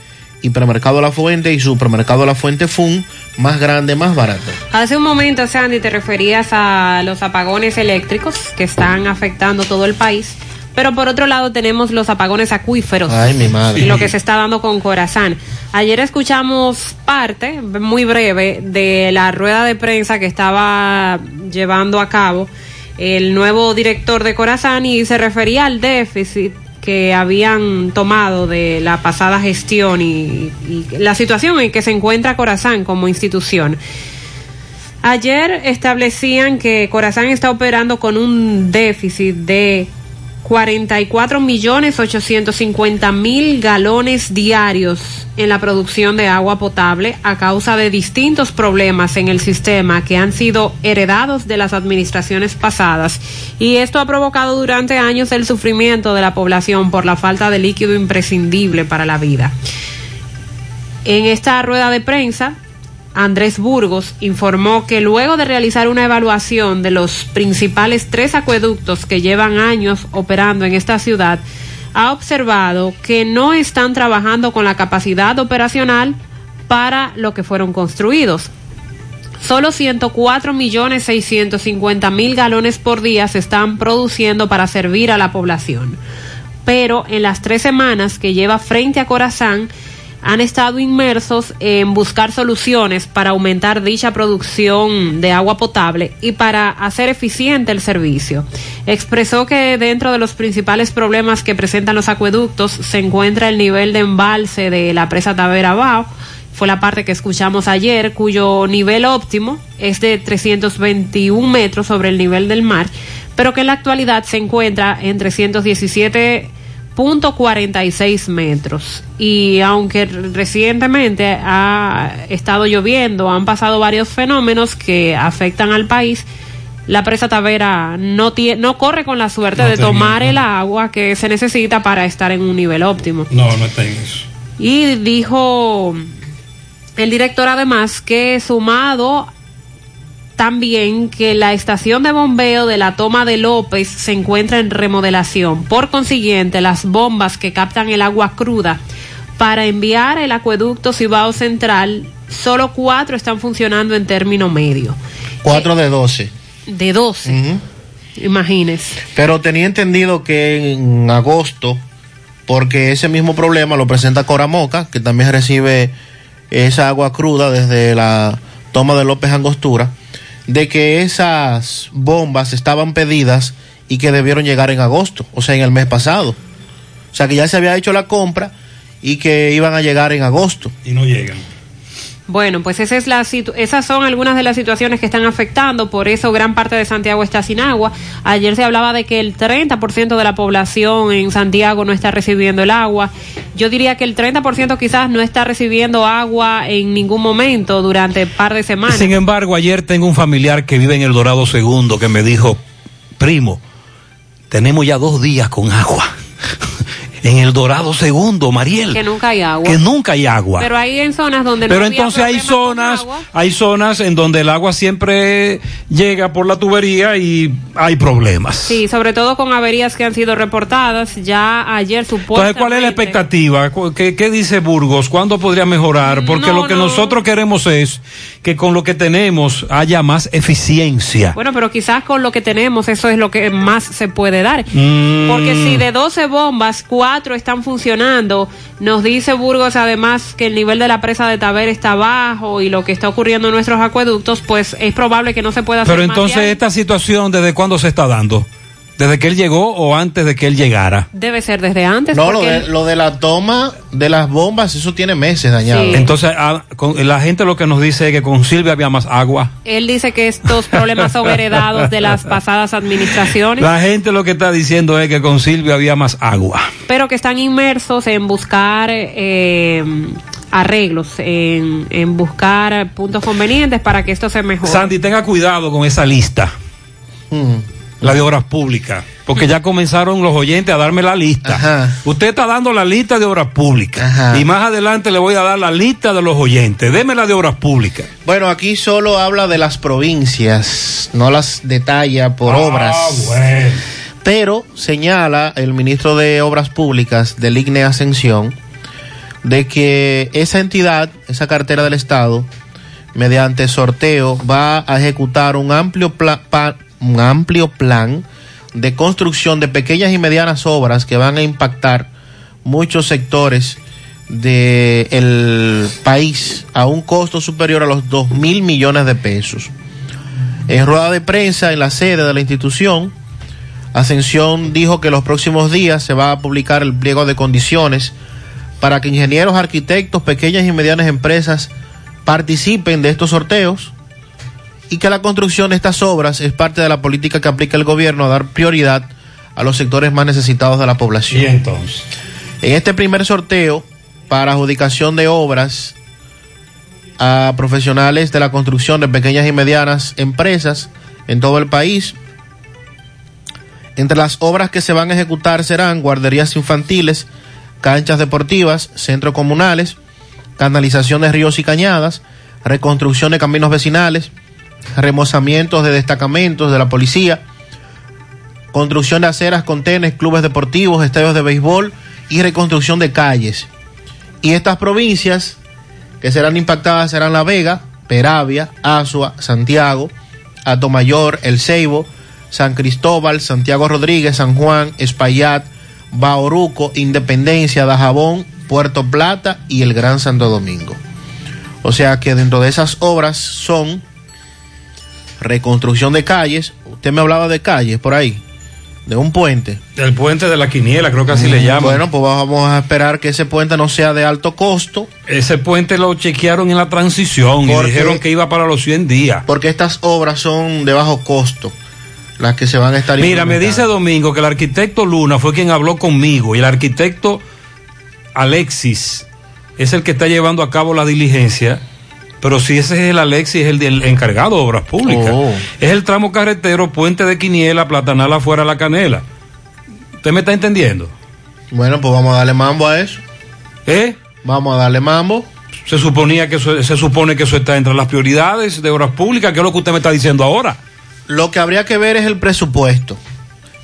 Speaker 14: Hipermercado La Fuente y Supermercado La Fuente Fun, más grande, más barato.
Speaker 13: Hace un momento, Sandy, te referías a los apagones eléctricos que están afectando todo el país. Pero por otro lado tenemos los apagones acuíferos.
Speaker 14: Ay, mi madre.
Speaker 13: Y lo que se está dando con Corazán. Ayer escuchamos parte, muy breve, de la rueda de prensa que estaba llevando a cabo el nuevo director de Corazán y se refería al déficit que habían tomado de la pasada gestión y, la situación en que se encuentra Corazán como institución. Ayer establecían que Corazán está operando con un déficit de 44 millones 850 mil galones diarios en la producción de agua potable a causa de distintos problemas en el sistema que han sido heredados de las administraciones pasadas y esto ha provocado durante años el sufrimiento de la población por la falta de líquido imprescindible para la vida. En esta rueda de prensa, Andrés Burgos informó que luego de realizar una evaluación de los principales tres acueductos que llevan años operando en esta ciudad, ha observado que no están trabajando con la capacidad operacional para lo que fueron construidos. Solo 104 millones 650 mil galones por día se están produciendo para servir a la población. Pero en las tres semanas que lleva frente a Corazán, han estado inmersos en buscar soluciones para aumentar dicha producción de agua potable y para hacer eficiente el servicio. Expresó que dentro de los principales problemas que presentan los acueductos se encuentra el nivel de embalse de la presa Tavera Bao, fue la parte que escuchamos ayer, cuyo nivel óptimo es de 321 metros sobre el nivel del mar, pero que en la actualidad se encuentra en 317 punto 46 metros. Y aunque recientemente ha estado lloviendo han pasado varios fenómenos que afectan al país. La presa Tavera no tiene, no corre con la suerte
Speaker 12: No
Speaker 13: de tomar el agua que se necesita para estar en un nivel óptimo.
Speaker 12: No, no está en eso.
Speaker 13: y dijo el director además que sumado también que la estación de bombeo de la toma de López se encuentra en remodelación. Por consiguiente, las bombas que captan el agua cruda para enviar el acueducto Cibao Central, solo cuatro están funcionando en término medio.
Speaker 14: 4 de 12.
Speaker 13: De 12, imagínese.
Speaker 14: Pero tenía entendido que en agosto, porque ese mismo problema lo presenta Coramoca, que también recibe esa agua cruda desde la toma de López Angostura, de que esas bombas estaban pedidas y que debieron llegar en agosto, o sea, en el mes pasado. O sea, que ya se había hecho la compra y que iban a llegar en agosto.
Speaker 12: Y no llegan.
Speaker 13: Bueno, pues esa es la esas son algunas de las situaciones que están afectando, por eso gran parte de Santiago está sin agua. Ayer se hablaba de que el 30% de la población en Santiago no está recibiendo el agua. Yo diría que el 30% quizás no está recibiendo agua en ningún momento durante par de semanas.
Speaker 12: Sin embargo, ayer tengo un familiar que vive en el Dorado Segundo que me dijo, primo, tenemos ya dos días con agua. En el Dorado Segundo, Mariel.
Speaker 13: que nunca hay agua.
Speaker 12: Que nunca hay agua.
Speaker 13: Pero hay en zonas donde no
Speaker 12: Pero
Speaker 13: había
Speaker 12: entonces hay zonas, hay zonas en donde el agua siempre llega por la tubería y hay problemas.
Speaker 13: Sí, sobre todo con averías que han sido reportadas. Ya ayer supuestamente...
Speaker 12: Entonces, ¿cuál es la expectativa? ¿Qué, qué dice Burgos? ¿Cuándo podría mejorar? Porque
Speaker 13: No,
Speaker 12: lo que
Speaker 13: no.
Speaker 12: nosotros queremos es que con lo que tenemos haya más eficiencia.
Speaker 13: Bueno, pero quizás con lo que tenemos eso es lo que más se puede dar.
Speaker 12: Mm.
Speaker 13: Porque si de 12 bombas, 4 están funcionando, nos dice Burgos además que el nivel de la presa de Taber está bajo y lo que está ocurriendo en nuestros acueductos, pues es probable que no se pueda hacer
Speaker 12: Pero entonces esta situación, ¿desde cuándo se está dando? ¿Desde que él llegó o antes de que él llegara?
Speaker 13: Debe ser desde antes.
Speaker 14: No, lo de, lo de la toma de las bombas, eso tiene meses dañado.
Speaker 12: Entonces, ah, con- la gente lo que nos dice es que con Silvia había más agua.
Speaker 13: él dice que estos problemas son heredados de las pasadas administraciones.
Speaker 12: La gente lo que está diciendo es que con Silvia había más agua.
Speaker 13: pero que están inmersos en buscar eh, arreglos, en, en buscar puntos convenientes para que esto se mejore.
Speaker 12: Sandy, tenga cuidado con esa lista.
Speaker 14: Mm,
Speaker 12: La de obras públicas. Porque ya comenzaron los oyentes a darme la lista. Usted está dando la lista de obras públicas. Y más adelante le voy a dar la lista de los oyentes. Deme la de obras públicas.
Speaker 14: Bueno, aquí solo habla de las provincias, no las detalla por
Speaker 12: Ah,
Speaker 14: obras.
Speaker 12: bueno.
Speaker 14: Pero señala el ministro de Obras Públicas del IGNE Ascensión de que esa entidad, esa cartera del Estado, mediante sorteo, va a ejecutar un amplio, pla- pa- un amplio plan de construcción de pequeñas y medianas obras que van a impactar muchos sectores del país a un costo superior a los 2 mil millones de pesos. En rueda de prensa en la sede de la institución, Ascensión dijo que los próximos días se va a publicar el pliego de condiciones para que ingenieros, arquitectos, pequeñas y medianas empresas participen de estos sorteos y que la construcción de estas obras es parte de la política que aplica el gobierno a dar prioridad a los sectores más necesitados de la población.
Speaker 12: Y entonces.
Speaker 14: En este primer sorteo para adjudicación de obras a profesionales de la construcción de pequeñas y medianas empresas en todo el país, entre las obras que se van a ejecutar serán guarderías infantiles, canchas deportivas, centros comunales, canalización de ríos y cañadas, reconstrucción de caminos vecinales, remozamientos de destacamentos de la policía, construcción de aceras, contenes, clubes deportivos, estadios de béisbol y reconstrucción de calles. Y estas provincias que serán impactadas serán La Vega, Peravia, Asua, Santiago, Atomayor, El Ceibo, San Cristóbal, Santiago Rodríguez, San Juan, Espaillat, Bauruco, Independencia, Dajabón, Puerto Plata y el Gran Santo Domingo. O sea que dentro de esas obras son reconstrucción de calles. Usted me hablaba de calles por ahí, de un puente.
Speaker 12: El puente de la quiniela, creo que así le llaman.
Speaker 14: Bueno, pues vamos a esperar que ese puente no sea de alto costo.
Speaker 12: Ese puente lo chequearon en la transición y dijeron que iba para los 100 días.
Speaker 14: Porque estas obras son de bajo costo, las que se van a estar
Speaker 12: Mira, me dice Domingo que el arquitecto Luna fue quien habló conmigo y el arquitecto Alexis es el que está llevando a cabo la diligencia. Pero si ese es el Alexis, es el, encargado de obras públicas.
Speaker 14: Oh.
Speaker 12: Es el tramo carretero, puente de Quiniela, Platanal afuera la Canela. ¿Usted me está entendiendo?
Speaker 14: Bueno, pues vamos a darle mambo a eso.
Speaker 12: ¿Eh?
Speaker 14: Vamos a darle mambo.
Speaker 12: Se suponía que eso, se supone que eso está entre las prioridades de obras públicas, que es lo que usted me está diciendo ahora.
Speaker 14: Lo que habría que ver es el presupuesto.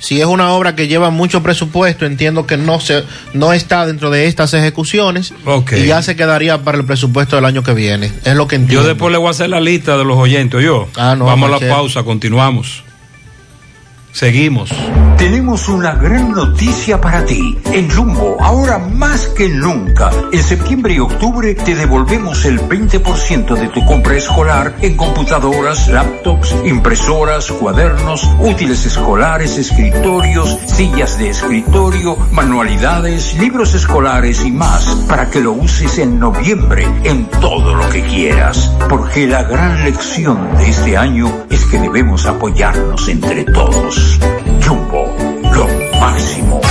Speaker 14: Si es una obra que lleva mucho presupuesto, entiendo que no se no está dentro de estas ejecuciones y ya se quedaría para el presupuesto del año que viene. Es lo que
Speaker 12: Yo
Speaker 14: entiendo.
Speaker 12: después le voy a hacer la lista de los oyentes, yo.
Speaker 14: Ah, no,
Speaker 12: Vamos a la pausa, continuamos. Seguimos.
Speaker 15: Tenemos una gran noticia para ti. En Jumbo, ahora más que nunca, en septiembre y octubre te devolvemos el 20% de tu compra escolar en computadoras, laptops, impresoras, cuadernos, útiles escolares, escritorios, sillas de escritorio, manualidades, libros escolares y más, para que lo uses en noviembre en todo lo que quieras. Porque la gran lección de este año es que debemos apoyarnos entre todos. Jumbo, lo máximo.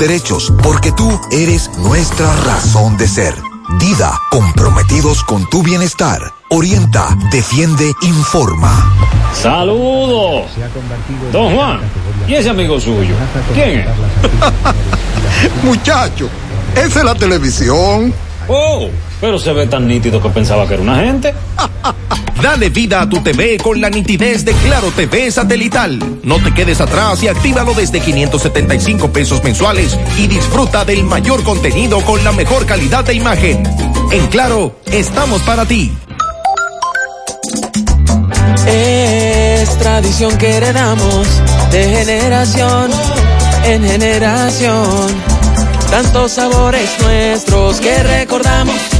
Speaker 10: derechos, porque tú eres nuestra razón de ser. Dida, comprometidos con tu bienestar. Orienta, defiende, informa.
Speaker 52: Saludos. Don Juan, ¿y ese amigo suyo? ¿Quién es?
Speaker 53: Muchacho, esa es la televisión.
Speaker 52: Oh, pero se ve tan nítido que pensaba que era una gente.
Speaker 36: Dale vida a tu TV con la nitidez de Claro TV satelital. No te quedes atrás y actívalo desde 575 pesos mensuales y disfruta del mayor contenido con la mejor calidad de imagen. En Claro, estamos para ti.
Speaker 18: Es tradición que heredamos de generación en generación. Tantos sabores nuestros que recordamos.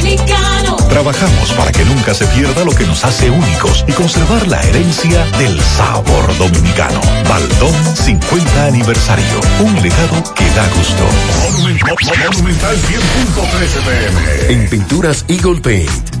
Speaker 18: dominicano.
Speaker 22: Trabajamos para que nunca se pierda lo que nos hace únicos y conservar la herencia del sabor dominicano. Baldón 50 aniversario. Un legado que da gusto.
Speaker 36: Monumental 100.13 pm.
Speaker 22: En Pinturas Eagle Paint,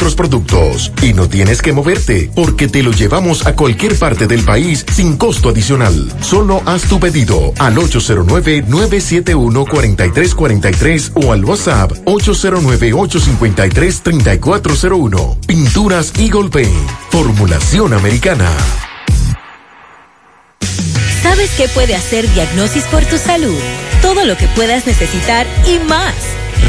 Speaker 22: nuestros productos. Y no tienes que moverte, porque te lo llevamos a cualquier parte del país sin costo adicional. Solo haz tu pedido al 809-971-4343 o al WhatsApp 809-853-3401. Pinturas Eagle Paint. Formulación americana.
Speaker 54: ¿Sabes qué puede hacer Diagnosis por tu salud? Todo lo que puedas necesitar y más.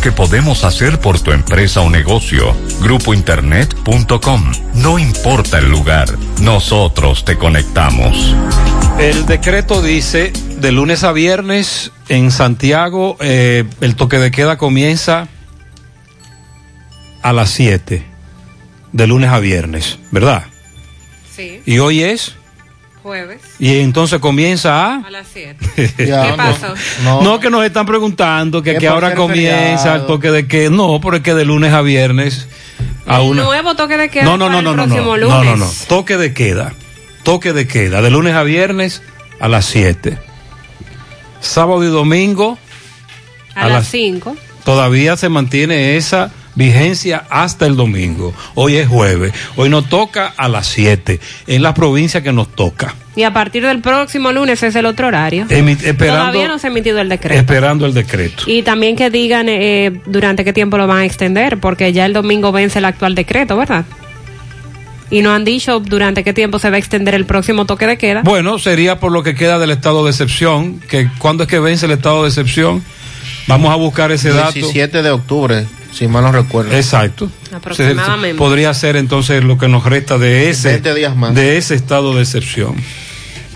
Speaker 55: que podemos hacer por tu empresa o negocio. Grupointernet.com. No importa el lugar, nosotros te conectamos.
Speaker 12: El decreto dice de lunes a viernes en Santiago eh, el toque de queda comienza a las 7 de lunes a viernes, ¿verdad?
Speaker 13: Sí.
Speaker 12: Y hoy es
Speaker 13: Jueves.
Speaker 12: Y entonces comienza a
Speaker 13: A las 7.
Speaker 12: ¿Qué
Speaker 13: ¿Qué pasó?
Speaker 12: No, que nos están preguntando que,
Speaker 13: Que
Speaker 12: que ahora comienza el toque de queda. No, porque de lunes a viernes a
Speaker 13: El
Speaker 12: una
Speaker 13: nuevo toque de queda
Speaker 12: no, no,
Speaker 13: para
Speaker 12: no,
Speaker 13: el
Speaker 12: no, no,
Speaker 13: próximo
Speaker 12: no,
Speaker 13: lunes.
Speaker 12: no, no, no. Toque de queda. Toque de queda. De lunes a viernes a las 7. Sábado y domingo
Speaker 13: A,
Speaker 12: a
Speaker 13: las
Speaker 12: las-
Speaker 13: 5.
Speaker 12: todavía se mantiene esa vigencia hasta el domingo. Hoy es jueves. Hoy nos toca a las 7. En la provincia que nos toca.
Speaker 13: Y a partir del próximo lunes es el otro horario. Todavía no se ha emitido el decreto.
Speaker 12: esperando el decreto.
Speaker 13: Y también que digan eh, durante qué tiempo lo van a extender, porque ya el domingo vence el actual decreto, ¿verdad? Y no han dicho durante qué tiempo se va a extender el próximo toque de queda.
Speaker 12: Bueno, sería por lo que queda del estado de excepción, que cuando es que vence el estado de excepción, vamos a buscar ese dato.
Speaker 14: 17 de octubre, si mal no recuerdo.
Speaker 12: Exacto.
Speaker 13: Aproximadamente.
Speaker 12: Podría ser entonces lo que nos resta de ese,
Speaker 14: 20 días más.
Speaker 12: de ese estado de excepción.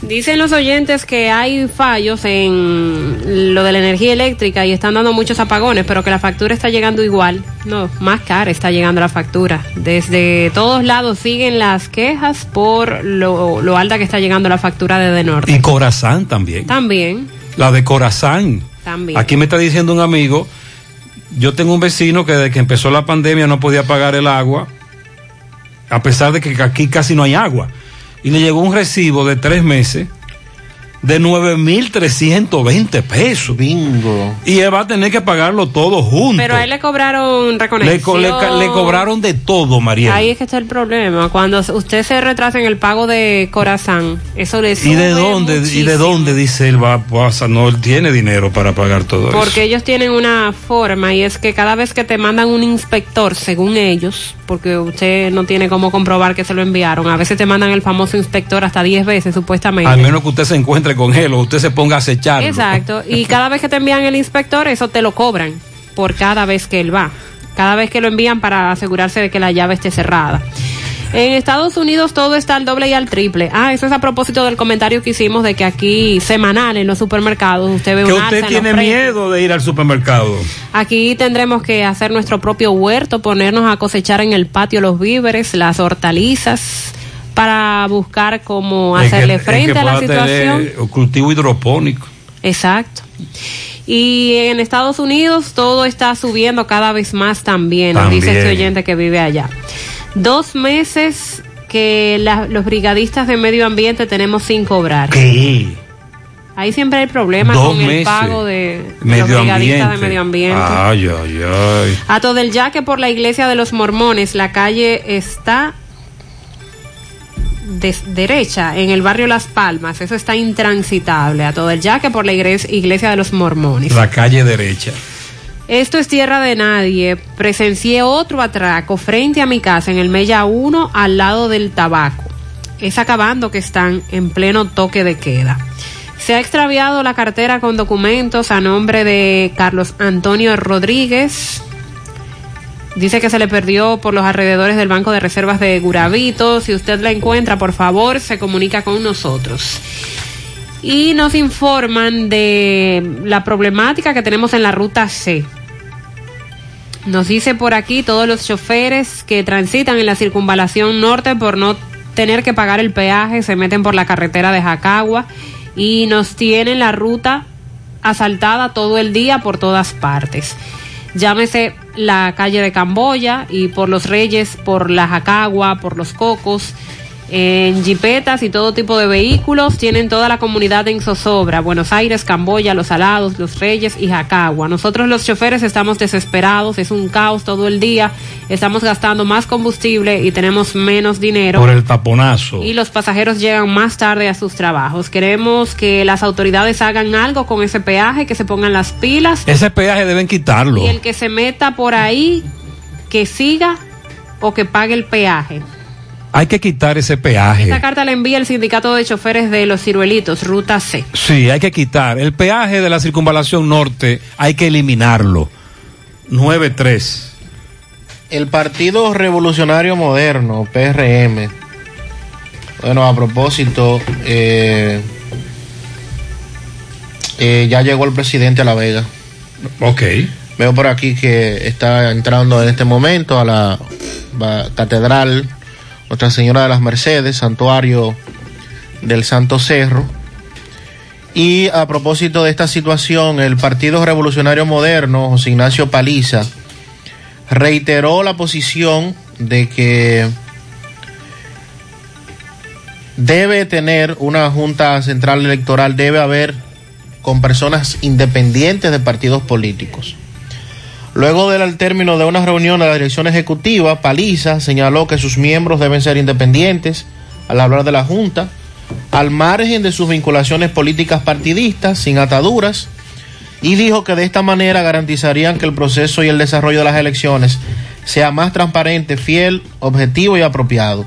Speaker 13: Dicen los oyentes que hay fallos en lo de la energía eléctrica y están dando muchos apagones, pero que la factura está llegando igual. No, más cara está llegando la factura. Desde todos lados siguen las quejas por lo, lo alta que está llegando la factura desde Norte.
Speaker 12: Y Corazán también.
Speaker 13: También,
Speaker 12: La de Corazán.
Speaker 13: también.
Speaker 12: Aquí me está diciendo un amigo, yo tengo un vecino que desde que empezó la pandemia no podía pagar el agua, a pesar de que aquí casi no hay agua. Y le llegó un recibo de tres meses de 9.320 pesos.
Speaker 14: Bingo.
Speaker 12: Y él va a tener que pagarlo todo junto.
Speaker 13: Pero a él le cobraron
Speaker 12: le,
Speaker 13: reconexión.
Speaker 12: co- le cobraron de todo, María.
Speaker 13: Ahí es que está el problema. Cuando usted se retrasa en el pago de Corazán, eso le
Speaker 12: ¿Y de dónde? ¿Y de dónde dice él va? Pasa, no, él tiene dinero para pagar todo eso.
Speaker 13: Porque ellos tienen una forma y es que cada vez que te mandan un inspector, según ellos, porque usted no tiene cómo comprobar que se lo enviaron, a veces te mandan el famoso inspector hasta 10 veces supuestamente.
Speaker 12: Al menos que usted se encuentre con él o usted se ponga a acecharlo.
Speaker 13: Exacto. Y cada vez que te envían el inspector, eso te lo cobran por cada vez que él va. Cada vez que lo envían para asegurarse de que la llave esté cerrada. En Estados Unidos todo está al doble y al triple. Ah, eso es a propósito del comentario que hicimos de que aquí semanal en los supermercados usted ve
Speaker 12: Que
Speaker 13: un
Speaker 12: usted tiene miedo de ir al supermercado.
Speaker 13: Aquí tendremos que hacer nuestro propio huerto, ponernos a cosechar en el patio los víveres, las hortalizas, para buscar cómo
Speaker 12: que-
Speaker 13: hacerle
Speaker 12: que
Speaker 13: frente a la situación.
Speaker 12: cultivo hidropónico.
Speaker 13: Exacto. Y en Estados Unidos todo está subiendo cada vez más también, nos dice
Speaker 12: También.
Speaker 13: este oyente que vive allá. Dos meses que la- los brigadistas de medio ambiente tenemos sin cobrar.
Speaker 12: ¿Qué?
Speaker 13: Ahí siempre hay problemas
Speaker 12: Dos
Speaker 13: con el pago de, de los brigadistas
Speaker 12: ambiente.
Speaker 13: de medio ambiente.
Speaker 12: Ay, ay, ay.
Speaker 13: A todo el yaque por la iglesia de los mormones, la calle está des- derecha en el barrio Las Palmas, eso está intransitable. A todo el yaque por la iglesia de los mormones.
Speaker 12: La calle derecha.
Speaker 13: Esto es tierra de nadie. Presencié otro atraco frente a mi casa en el Mella 1 al lado del tabaco. Es acabando que están en pleno toque de queda. Se ha extraviado la cartera con documentos a nombre de Carlos Antonio Rodríguez. Dice que se le perdió por los alrededores del Banco de Reservas de Guravito. Si usted la encuentra, por favor, se comunica con nosotros. Y nos informan de la problemática que tenemos en la ruta C. Nos dice por aquí todos los choferes que transitan en la circunvalación norte por no tener que pagar el peaje se meten por la carretera de Jacagua y nos tienen la ruta asaltada todo el día por todas partes. Llámese la calle de Camboya y por los Reyes, por la Jacagua, por los Cocos, en jipetas y todo tipo de vehículos. Tienen toda la comunidad en zozobra. Buenos Aires, Camboya, Los Alados, Los Reyes y Jacagua. Nosotros los choferes estamos desesperados, es un caos todo el día. Estamos gastando más combustible y tenemos menos dinero.
Speaker 12: Por el taponazo.
Speaker 13: Y los pasajeros llegan más tarde a sus trabajos. Queremos que las autoridades hagan algo con ese peaje, que se pongan las pilas.
Speaker 12: Ese peaje deben quitarlo.
Speaker 13: Y el que se meta por ahí, que siga o que pague el peaje.
Speaker 12: Hay que quitar ese peaje.
Speaker 13: Esta carta la envía el sindicato de choferes de los ciruelitos, Ruta C.
Speaker 12: Sí, hay que quitar. El peaje de la circunvalación norte hay que eliminarlo. 9-3.
Speaker 14: El Partido Revolucionario Moderno, PRM. Bueno, a propósito, eh, eh, ya llegó el presidente a La Vega.
Speaker 12: Ok.
Speaker 14: Veo por aquí que está entrando en este momento a la Catedral Nuestra Señora de las Mercedes, santuario del Santo Cerro. Y a propósito de esta situación, el Partido Revolucionario Moderno, José Ignacio Paliza, reiteró la posición de que debe tener una Junta Central Electoral, debe haber con personas independientes de partidos políticos. Luego del término de una reunión de la dirección ejecutiva, Paliza señaló que sus miembros deben ser independientes al hablar de la Junta, al margen de sus vinculaciones políticas partidistas, sin ataduras, y dijo que de esta manera garantizarían que el proceso y el desarrollo de las elecciones sea más transparente, fiel, objetivo y apropiado.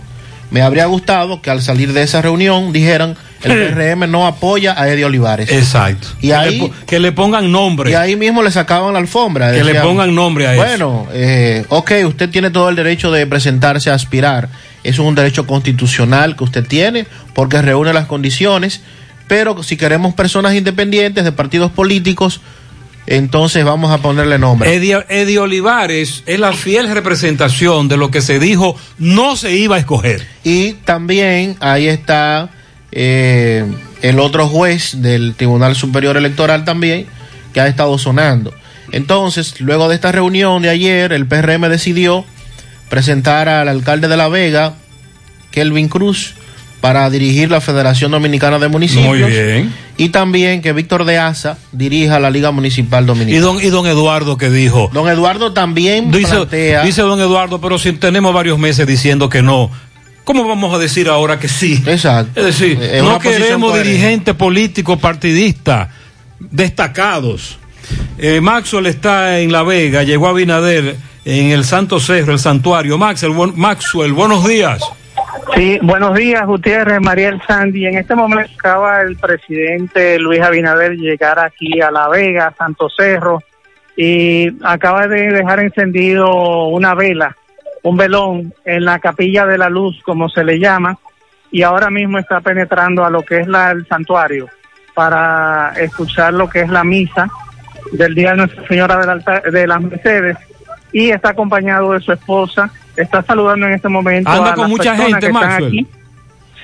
Speaker 14: Me habría gustado que al salir de esa reunión dijeran el PRM no apoya a Eddie Olivares.
Speaker 12: Exacto.
Speaker 14: Y
Speaker 12: que,
Speaker 14: ahí-
Speaker 12: le, que le pongan nombre.
Speaker 14: Y ahí mismo le sacaban la alfombra.
Speaker 12: Que le pongan nombre a eso.
Speaker 14: Bueno, eh, ok, usted tiene todo el derecho de presentarse a aspirar. Eso es un derecho constitucional que usted tiene porque reúne las condiciones. Pero si queremos personas independientes de partidos políticos, entonces vamos a ponerle nombre.
Speaker 12: Eddie, Eddie Olivares es la fiel representación de lo que se dijo no se iba a escoger.
Speaker 14: Y también ahí está eh, el otro juez del Tribunal Superior Electoral también, que ha estado sonando. Entonces, luego de esta reunión de ayer, el PRM decidió presentar al alcalde de La Vega, Kelvin Cruz, para dirigir la Federación Dominicana de Municipios.
Speaker 12: Muy bien.
Speaker 14: Y también que Víctor de Asa dirija la Liga Municipal
Speaker 12: Y
Speaker 14: Dominicana.
Speaker 12: don, y don Eduardo que dijo.
Speaker 14: Don Eduardo también
Speaker 12: Dice,
Speaker 14: plantea...
Speaker 12: dice don Eduardo, pero si tenemos varios meses diciendo que no, ¿cómo vamos a decir ahora que sí?
Speaker 14: Exacto.
Speaker 12: Es decir,
Speaker 14: Es
Speaker 12: no queremos dirigentes políticos partidistas destacados. Eh, Maxwell está en La Vega, llegó a Binader en el Santo Cerro, el santuario. Maxwell, buen- Maxwell buenos días.
Speaker 56: Sí, buenos días, Gutiérrez, Mariel Sandy. En este momento acaba el presidente Luis Abinader llegar aquí a La Vega, Santo Cerro, y acaba de dejar encendido una vela un velón en la capilla de la luz, como se le llama, y ahora mismo está penetrando a lo que es la, el santuario para escuchar lo que es la misa del Día de Nuestra Señora del altar- de las Mercedes y está acompañado de su esposa. Está saludando en este momento.
Speaker 12: Anda
Speaker 56: a
Speaker 12: con
Speaker 56: las
Speaker 12: mucha gente,
Speaker 56: que están aquí.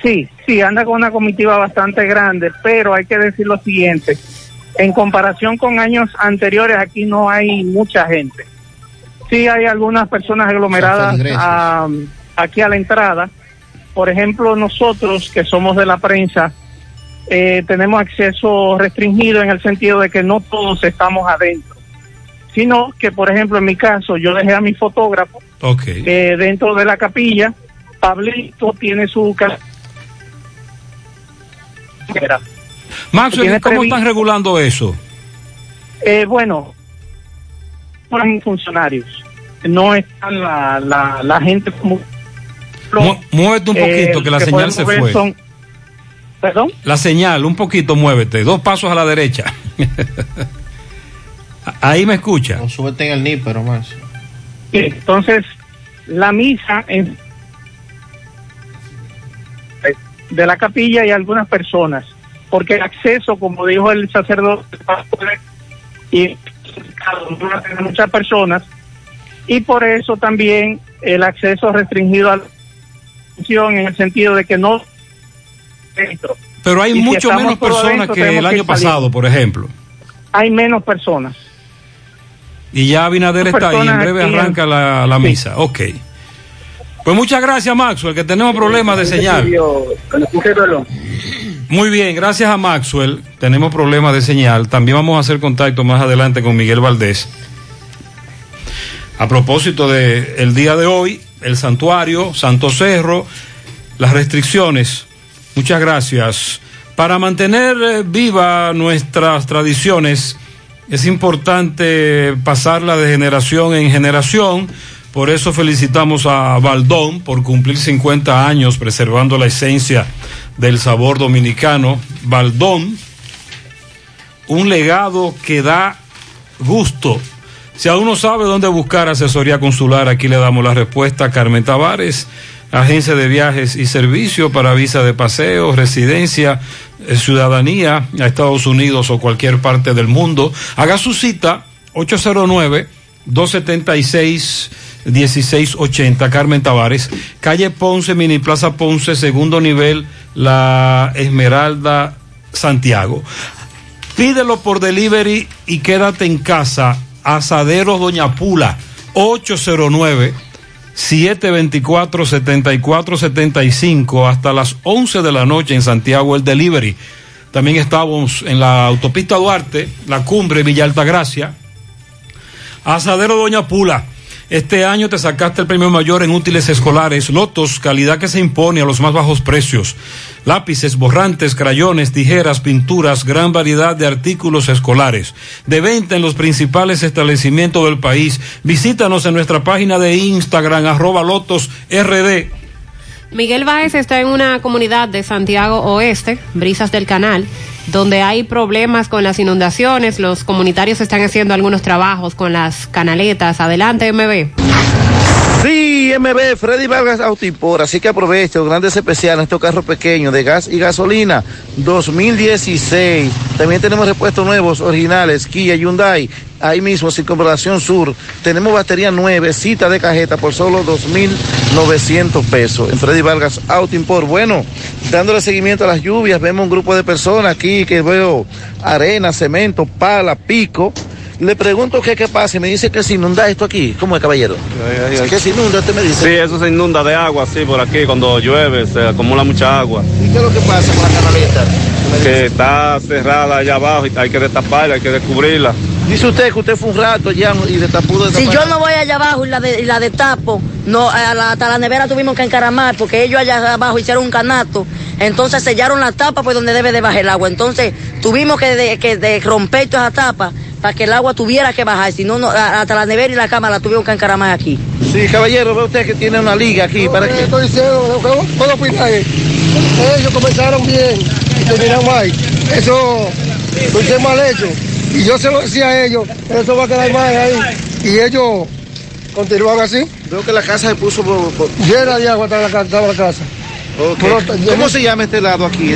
Speaker 56: Sí, sí, anda con una comitiva bastante grande, pero hay que decir lo siguiente. En comparación con años anteriores, aquí no hay mucha gente. Sí hay algunas personas aglomeradas aquí a la entrada. Por ejemplo, nosotros que somos de la prensa, eh, tenemos acceso restringido en el sentido de que no todos estamos adentro, sino que, por ejemplo, en mi caso, yo dejé a mi fotógrafo eh, dentro de la capilla. Pablito tiene su
Speaker 12: Maxwell, ¿cómo están regulando eso?
Speaker 56: Eh, bueno, son funcionarios, no están la, la, la gente como...
Speaker 12: Mu- muévete un
Speaker 56: Eh,
Speaker 12: poquito, que la
Speaker 56: que
Speaker 12: señal se fue.
Speaker 56: son- ¿Perdón?
Speaker 12: La señal, un poquito, muévete. Dos pasos a la derecha. Ahí me escucha.
Speaker 14: No, súbete en el NIP, pero más.
Speaker 56: Entonces, la misa en- de la capilla y algunas personas, porque el acceso, como dijo el sacerdote, y a tener muchas personas, y por eso también el acceso restringido a la función en el sentido de que no dentro.
Speaker 12: Pero hay
Speaker 56: Y
Speaker 12: mucho menos personas
Speaker 56: adentro,
Speaker 12: que el año
Speaker 56: que
Speaker 12: pasado, por ejemplo.
Speaker 56: Hay menos personas.
Speaker 12: Y ya Abinader está ahí. En breve
Speaker 56: en-
Speaker 12: arranca la, la misa. Ok. Pues muchas gracias, Maxwell, que tenemos problemas de señal. Muy bien, gracias a Maxwell. Tenemos problemas de señal. También vamos a hacer contacto más adelante con Miguel Valdés. A propósito de el día de hoy, el santuario, Santo Cerro, las restricciones. Muchas gracias. Para mantener eh, viva nuestras tradiciones, es importante pasarla de generación en generación. Por eso felicitamos a Baldón por cumplir 50 años preservando la esencia del sabor dominicano. Baldón, un legado que da gusto. Si aún no sabe dónde buscar asesoría consular, aquí le damos la respuesta. Carmen Tavares, agencia de viajes y servicios para visa de paseo, residencia, eh, ciudadanía a Estados Unidos o cualquier parte del mundo. Haga su cita 809-276-1680, Carmen Tavares, calle Ponce, Mini Plaza Ponce, segundo nivel, La Esmeralda, Santiago. Pídelo por delivery y quédate en casa. Asaderos Doña Pula, 809 724 7475 hasta las 11 de la noche en Santiago el delivery. También estamos en la autopista Duarte, la cumbre Villa Altagracia. Asadero Doña Pula. Este año te sacaste el premio mayor en útiles escolares, lotos, calidad que se impone a los más bajos precios. Lápices, borrantes, crayones, tijeras, pinturas, gran variedad de artículos escolares. De venta en los principales establecimientos del país. Visítanos en nuestra página de Instagram, arroba lotos rd.
Speaker 13: Miguel Báez está en una comunidad de Santiago Oeste, Brisas del Canal, donde hay problemas con las inundaciones. Los comunitarios están haciendo algunos trabajos con las canaletas. Adelante, MB.
Speaker 57: Sí, MB, Freddy Vargas Autoimpor, así que aprovecho grandes especiales estos carros pequeños de gas y gasolina 2016. También tenemos repuestos nuevos, originales, Kia, Hyundai, ahí mismo, Circunvalación Sur. Tenemos batería nueve, cita de cajeta por solo 2.900 pesos en Freddy Vargas Autoimpor. Bueno, dándole seguimiento a las lluvias, vemos un grupo de personas aquí que veo arena, cemento, pala, pico. Le pregunto qué, qué pasa y me dice que se inunda esto aquí. ¿Cómo es, caballero? ¿Qué se inunda? Usted me dice.
Speaker 48: Sí, eso se inunda de agua, sí, por aquí, cuando llueve, se acumula mucha agua.
Speaker 57: ¿Y qué es lo que pasa con la canaleta?
Speaker 48: Que está cerrada allá abajo y hay que destaparla, hay que descubrirla.
Speaker 57: Dice usted que usted fue un rato ya y destapó de
Speaker 58: Si yo no voy allá abajo y la, de, y la destapo, no, a la- hasta la nevera tuvimos que encaramar porque ellos allá abajo hicieron un canasto, entonces sellaron la tapa por donde debe de bajar el agua. Entonces tuvimos que, de, que de romper toda esa tapa para que el agua tuviera que bajar, si no, no, hasta la nevera y la cama la tuvimos que encaramar aquí.
Speaker 57: Sí, caballero, ve usted que tiene una liga aquí. ¿Para qué?
Speaker 59: Estoy diciendo, ¿puedo, opinar? Ellos comenzaron bien y terminaron mal. Eso lo hice mal hecho. Y yo se lo decía a ellos, eso va a quedar mal ahí. Y ellos
Speaker 60: continúan así.
Speaker 57: Veo que la casa se puso por- por-
Speaker 60: Llena de agua estaba la, ca- estaba la casa. Pero-
Speaker 57: ¿Cómo se llama este lado aquí?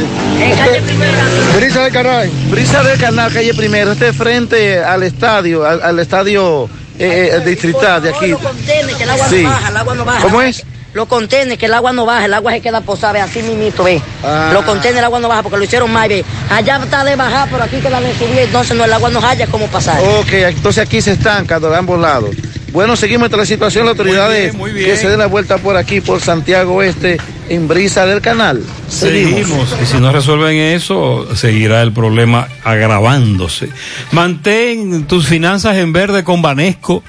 Speaker 60: Brisa del canal.
Speaker 57: Brisa del Canal, calle Primero. Este es frente al estadio, al, al estadio eh, eh, distrital de aquí.
Speaker 58: Los contenedores, que el agua
Speaker 57: Sí.
Speaker 58: no baja, el agua no baja.
Speaker 57: ¿Cómo es?
Speaker 58: Los contenedores, que el agua no baja, el agua se queda posada, ve, así mismito, ve.
Speaker 57: Ah.
Speaker 58: Los contenedores, el agua no baja porque lo hicieron mal, ve. Allá está de bajar, pero aquí queda de subir, entonces no, el agua no haya cómo pasar.
Speaker 57: Ok, entonces aquí se estanca de ambos lados. Bueno, seguimos esta la situación. Las autoridades
Speaker 12: muy bien.
Speaker 57: que se den la vuelta por aquí, por Santiago Oeste, en Brisa del Canal.
Speaker 12: Seguimos. Y si no resuelven eso, seguirá el problema agravándose. Mantén tus finanzas en verde con Banesco.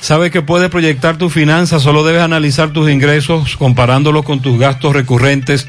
Speaker 12: Sabes que puedes proyectar tus finanzas, solo debes analizar tus ingresos comparándolos con tus gastos recurrentes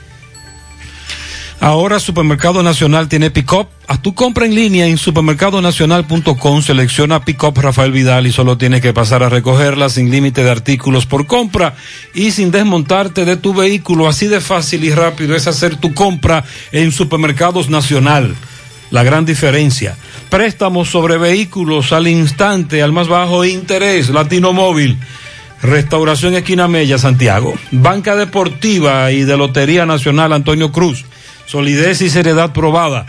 Speaker 12: Ahora Supermercado Nacional tiene pick-up. Tu compra en línea en supermercadonacional.com, selecciona pick-up Rafael Vidal y solo tienes que pasar a recogerla sin límite de artículos por compra y sin desmontarte de tu vehículo. Así de fácil y rápido es hacer tu compra en Supermercados Nacional. La gran diferencia. Préstamos sobre vehículos al instante, al más bajo interés, Latino Móvil. Restauración Esquina Mella, Santiago. Banca Deportiva y de Lotería Nacional Antonio Cruz. Solidez y seriedad probada.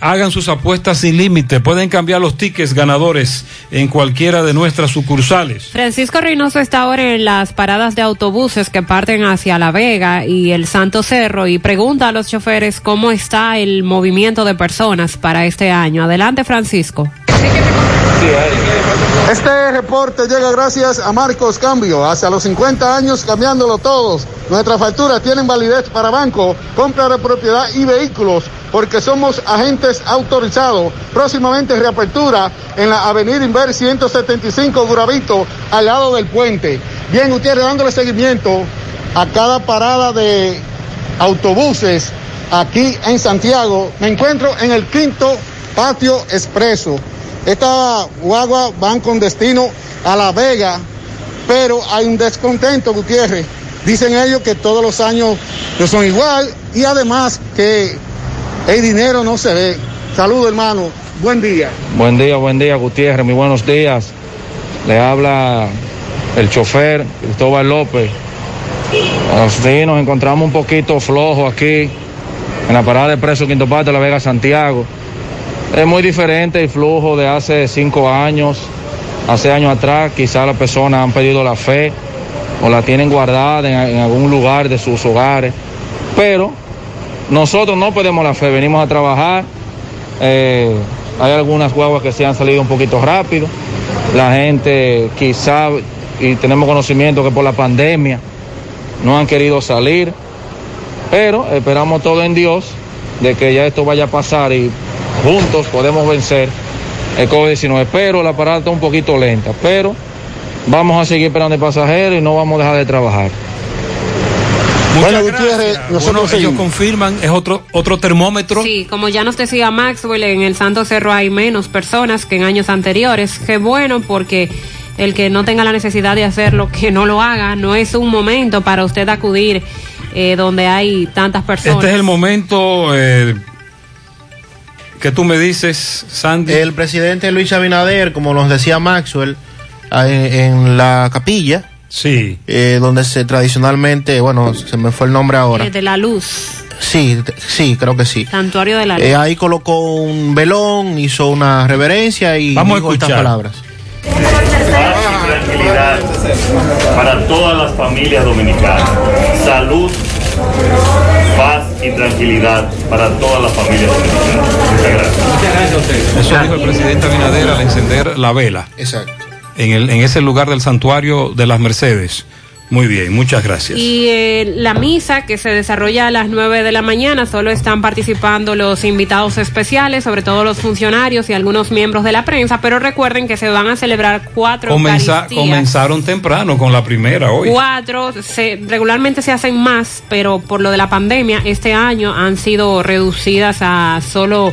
Speaker 12: Hagan sus apuestas sin límite. Pueden cambiar los tickets ganadores en cualquiera de nuestras sucursales.
Speaker 13: Francisco Reynoso está ahora en las paradas de autobuses que parten hacia La Vega y el Santo Cerro y pregunta a los choferes cómo está el movimiento de personas para este año. Adelante, Francisco.
Speaker 38: Este reporte llega gracias a Marcos Cambio. Hacia los 50 años cambiándolo todos. Nuestras facturas tienen validez para banco, compra de propiedad y vehículos, porque somos agentes autorizados. Próximamente reapertura en la Avenida Inver 175 Guravito, al lado del puente. Bien, Gutiérrez, dándole seguimiento a cada parada de autobuses aquí en Santiago. Me encuentro en el quinto patio expreso. Estas guaguas van con destino a La Vega, pero hay un descontento, Gutiérrez. Dicen ellos que todos los años no son igual y además que el dinero no se ve. Saludos, hermano. Buen día.
Speaker 40: Buen día, buen día, Gutiérrez. Muy buenos días. Le habla el chofer Cristóbal López. Así nos encontramos un poquito flojo aquí en la parada de preso Quinto Patio de La Vega Santiago. Es muy diferente el flujo de hace cinco años, hace años atrás. Quizás las personas han perdido la fe o la tienen guardada en, algún lugar de sus hogares. Pero nosotros no perdemos la fe, venimos a trabajar. Eh, hay algunas guaguas que se han salido un poquito rápido. La gente quizá, y tenemos conocimiento que por la pandemia no han querido salir. Pero esperamos todo en Dios de que ya esto vaya a pasar y juntos podemos vencer el COVID-19. Pero la parada está un poquito lenta. Pero vamos a seguir esperando el pasajero y no vamos a dejar de trabajar.
Speaker 12: Muchas
Speaker 38: Bueno,
Speaker 12: gracias.
Speaker 38: Gutiérrez, nosotros
Speaker 12: Bueno, ellos confirman, es otro, otro termómetro.
Speaker 13: Sí, como ya nos decía Maxwell, en el Santo Cerro hay menos personas que en años anteriores. Qué bueno porque el que no tenga la necesidad de hacerlo, que no lo haga. No es un momento para usted acudir eh, donde hay tantas personas.
Speaker 12: Este es el momento eh, que tú me dices, Sandy.
Speaker 14: El presidente Luis Abinader, como nos decía Maxwell, a- en, en la capilla.
Speaker 12: Sí.
Speaker 14: donde se tradicionalmente, bueno, se me fue el nombre ahora.
Speaker 13: Eh, de la luz,
Speaker 14: Sí, sí, creo que sí.
Speaker 13: santuario de la luz.
Speaker 14: Eh, ahí colocó un velón, hizo una reverencia y
Speaker 12: Vamos a
Speaker 14: dijo estas
Speaker 12: escuchar.
Speaker 14: palabras.
Speaker 61: tranquilidad para todas las familias dominicanas. Salud, paz y tranquilidad para todas las familias dominicanas. Muchas gracias.
Speaker 12: Muchas gracias a usted. Eso dijo el presidente Abinader al encender la vela.
Speaker 14: Exacto.
Speaker 12: En, el, en ese lugar del santuario de las Mercedes, Muy bien, muchas gracias.
Speaker 13: Y eh, la misa que se desarrolla a las 9 de la mañana, solo están participando los invitados especiales, sobre todo los funcionarios y algunos miembros de la prensa, pero recuerden que se van a celebrar cuatro
Speaker 12: comenzaron temprano con la primera hoy.
Speaker 13: Cuatro, se, regularmente se hacen más, pero por lo de la pandemia, este año han sido reducidas a solo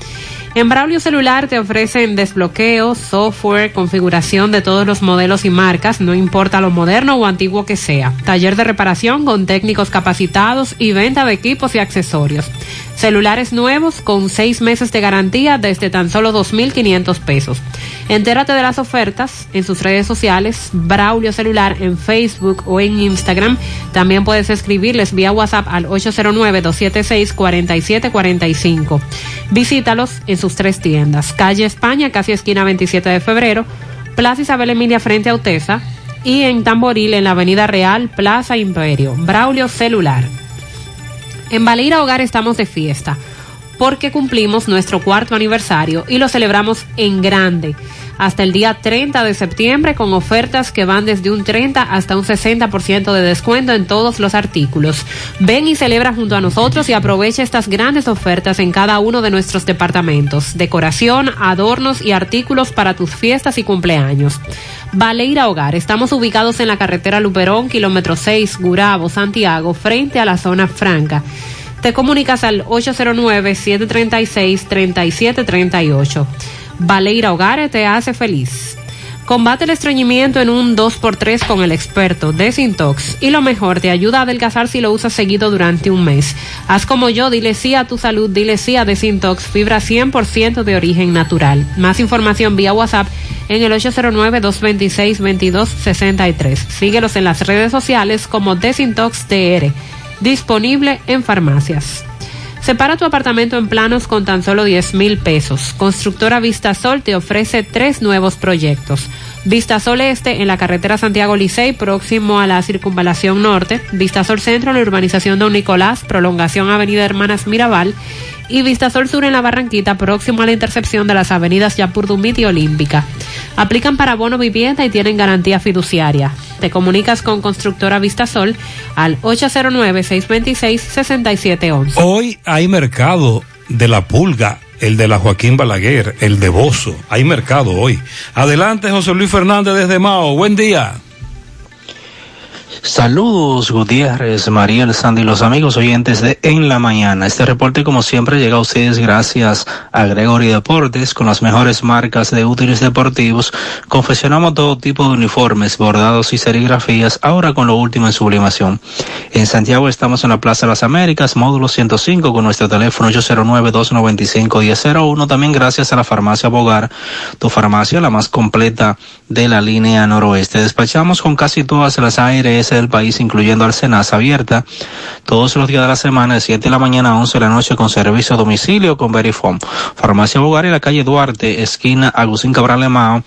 Speaker 13: En Braulio Celular te ofrecen desbloqueo, software, configuración de todos los modelos y marcas, no importa lo moderno o antiguo que sea. Taller de reparación con técnicos capacitados y venta de equipos y accesorios. Celulares nuevos con seis meses de garantía desde tan solo 2.500 pesos. Entérate de las ofertas en sus redes sociales, Braulio Celular en Facebook o en Instagram. También puedes escribirles vía WhatsApp al 809-276-4745. Visítalos en sus tres tiendas. Calle España, casi esquina 27 de febrero. Plaza Isabel Emilia frente a Utesa. Y en Tamboril, en la Avenida Real, Plaza Imperio. Braulio Celular. En Baleira Hogar estamos de fiesta porque cumplimos nuestro cuarto aniversario y lo celebramos en grande hasta el día 30 de septiembre con ofertas que van desde un 30 hasta un 60% de descuento en todos los artículos. Ven y celebra junto a nosotros y aprovecha estas grandes ofertas en cada uno de nuestros departamentos. Decoración, adornos y artículos para tus fiestas y cumpleaños. Baleira Hogar, estamos ubicados en la carretera Luperón, kilómetro 6, Gurabo, Santiago, frente a la zona franca. Te comunicas al 809-736-3738. Baleira Hogar te hace feliz. Combate el estreñimiento en un 2x3 con el experto Desintox y lo mejor, te ayuda a adelgazar si lo usas seguido durante un mes. Haz como yo, dile sí a tu salud, dile sí a Desintox, fibra 100% de origen natural. Más información vía WhatsApp en el 809-226-2263. Síguelos en las redes sociales como Desintox TR, disponible en farmacias. Separa tu apartamento en planos con tan solo 10 mil pesos. Constructora Vistasol te ofrece tres nuevos proyectos. Vistasol Este en la carretera Santiago Licey, próximo a la circunvalación norte. Vistasol Centro en la urbanización Don Nicolás, prolongación Avenida Hermanas Mirabal. Y Vistasol Sur en la Barranquita, próximo a la intercepción de las avenidas Yapurdumit y Olímpica. Aplican para bono vivienda y tienen garantía fiduciaria. Te comunicas con Constructora Vistasol al 809-626-6711.
Speaker 12: Hoy hay mercado de la pulga, el de la Joaquín Balaguer, el de Bozo. Hay mercado hoy. Adelante, José Luis Fernández desde Mao. Buen día.
Speaker 62: Saludos Gutiérrez, Mariel, Sandy los amigos oyentes de En la Mañana. Este reporte como siempre llega a ustedes gracias a Gregory Deportes con las mejores marcas de útiles deportivos. Confeccionamos todo tipo de uniformes, bordados y serigrafías, ahora con lo último en sublimación. En Santiago estamos en la Plaza de las Américas, módulo 105 con nuestro teléfono 809-295-1001. También gracias a la farmacia Bogar, tu farmacia la más completa de la línea noroeste. Despachamos con casi todas las ARS del país, incluyendo Arsenas abierta todos los días de la semana, de 7 de la mañana a 11 de la noche, con servicio a domicilio con Verifone. Farmacia Bogar en la calle Duarte, esquina Agustín Cabral Lemao,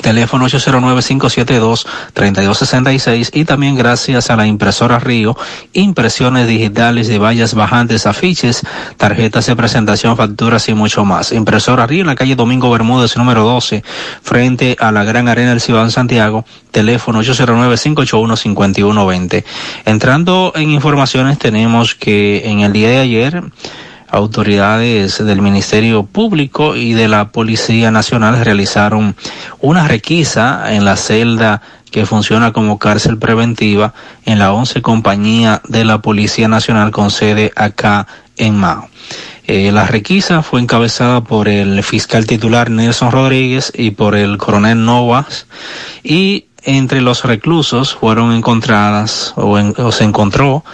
Speaker 62: Teléfono 809-572-3266 y también gracias a la impresora Río, impresiones digitales de vallas bajantes, afiches, tarjetas de presentación, facturas y mucho más. Impresora Río en la calle Domingo Bermúdez, número 12, frente a la Gran Arena del Ciudad Santiago. Teléfono 809-581-5120. Entrando en informaciones, tenemos que en el día de ayer, autoridades del Ministerio Público y de la Policía Nacional realizaron una requisa en la celda que funciona como cárcel preventiva en la 11 compañía de la Policía Nacional con sede acá en Mao. Eh, la requisa fue encabezada por el fiscal titular Nelson Rodríguez y por el coronel Novas y entre los reclusos fueron encontradas o, en, o se encontró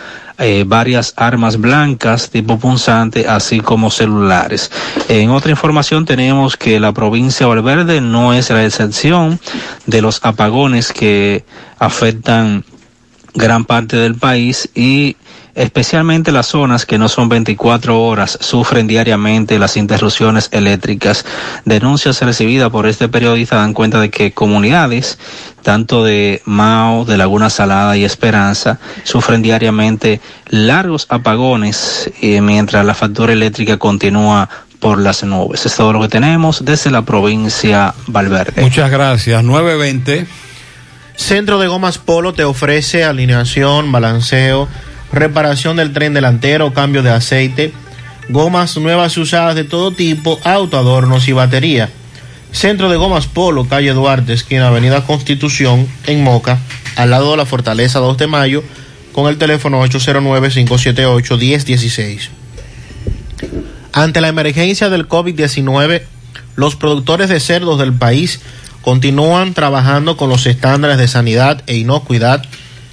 Speaker 62: eh, varias armas blancas tipo punzante, así como celulares. En otra información tenemos que la provincia de Valverde no es la excepción de los apagones que afectan gran parte del país y especialmente las zonas que no son 24 horas sufren diariamente las interrupciones eléctricas. Denuncias recibidas por este periodista dan cuenta de que comunidades, tanto de Mao, de Laguna Salada y Esperanza, sufren diariamente largos apagones eh, mientras la factura eléctrica continúa por las nubes. Es todo lo que tenemos desde la provincia Valverde.
Speaker 12: Muchas gracias. 920.
Speaker 14: Centro de Gomas Polo te ofrece alineación, balanceo, reparación del tren delantero, cambio de aceite, gomas nuevas y usadas de todo tipo, auto, adornos y batería. Centro de Gomas Polo, calle Duarte, esquina Avenida Constitución, en Moca, al lado de la Fortaleza 2 de Mayo, con el teléfono 809-578-1016. Ante la emergencia del COVID-19, los productores de cerdos del país continúan trabajando con los estándares de sanidad e inocuidad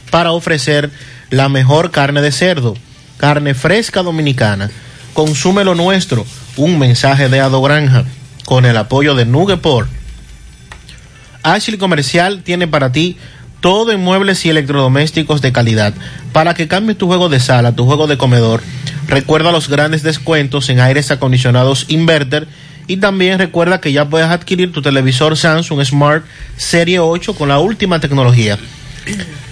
Speaker 14: para ofrecer la mejor carne de cerdo, carne fresca dominicana. Consume lo nuestro, un mensaje de Ado Granja, con el apoyo de Nugeport. Ashley Comercial tiene para ti todo en muebles y electrodomésticos de calidad. Para que cambies tu juego de sala, tu juego de comedor, recuerda los grandes descuentos en aires acondicionados inverter y también recuerda que ya puedes adquirir tu televisor Samsung Smart Serie 8 con la última tecnología.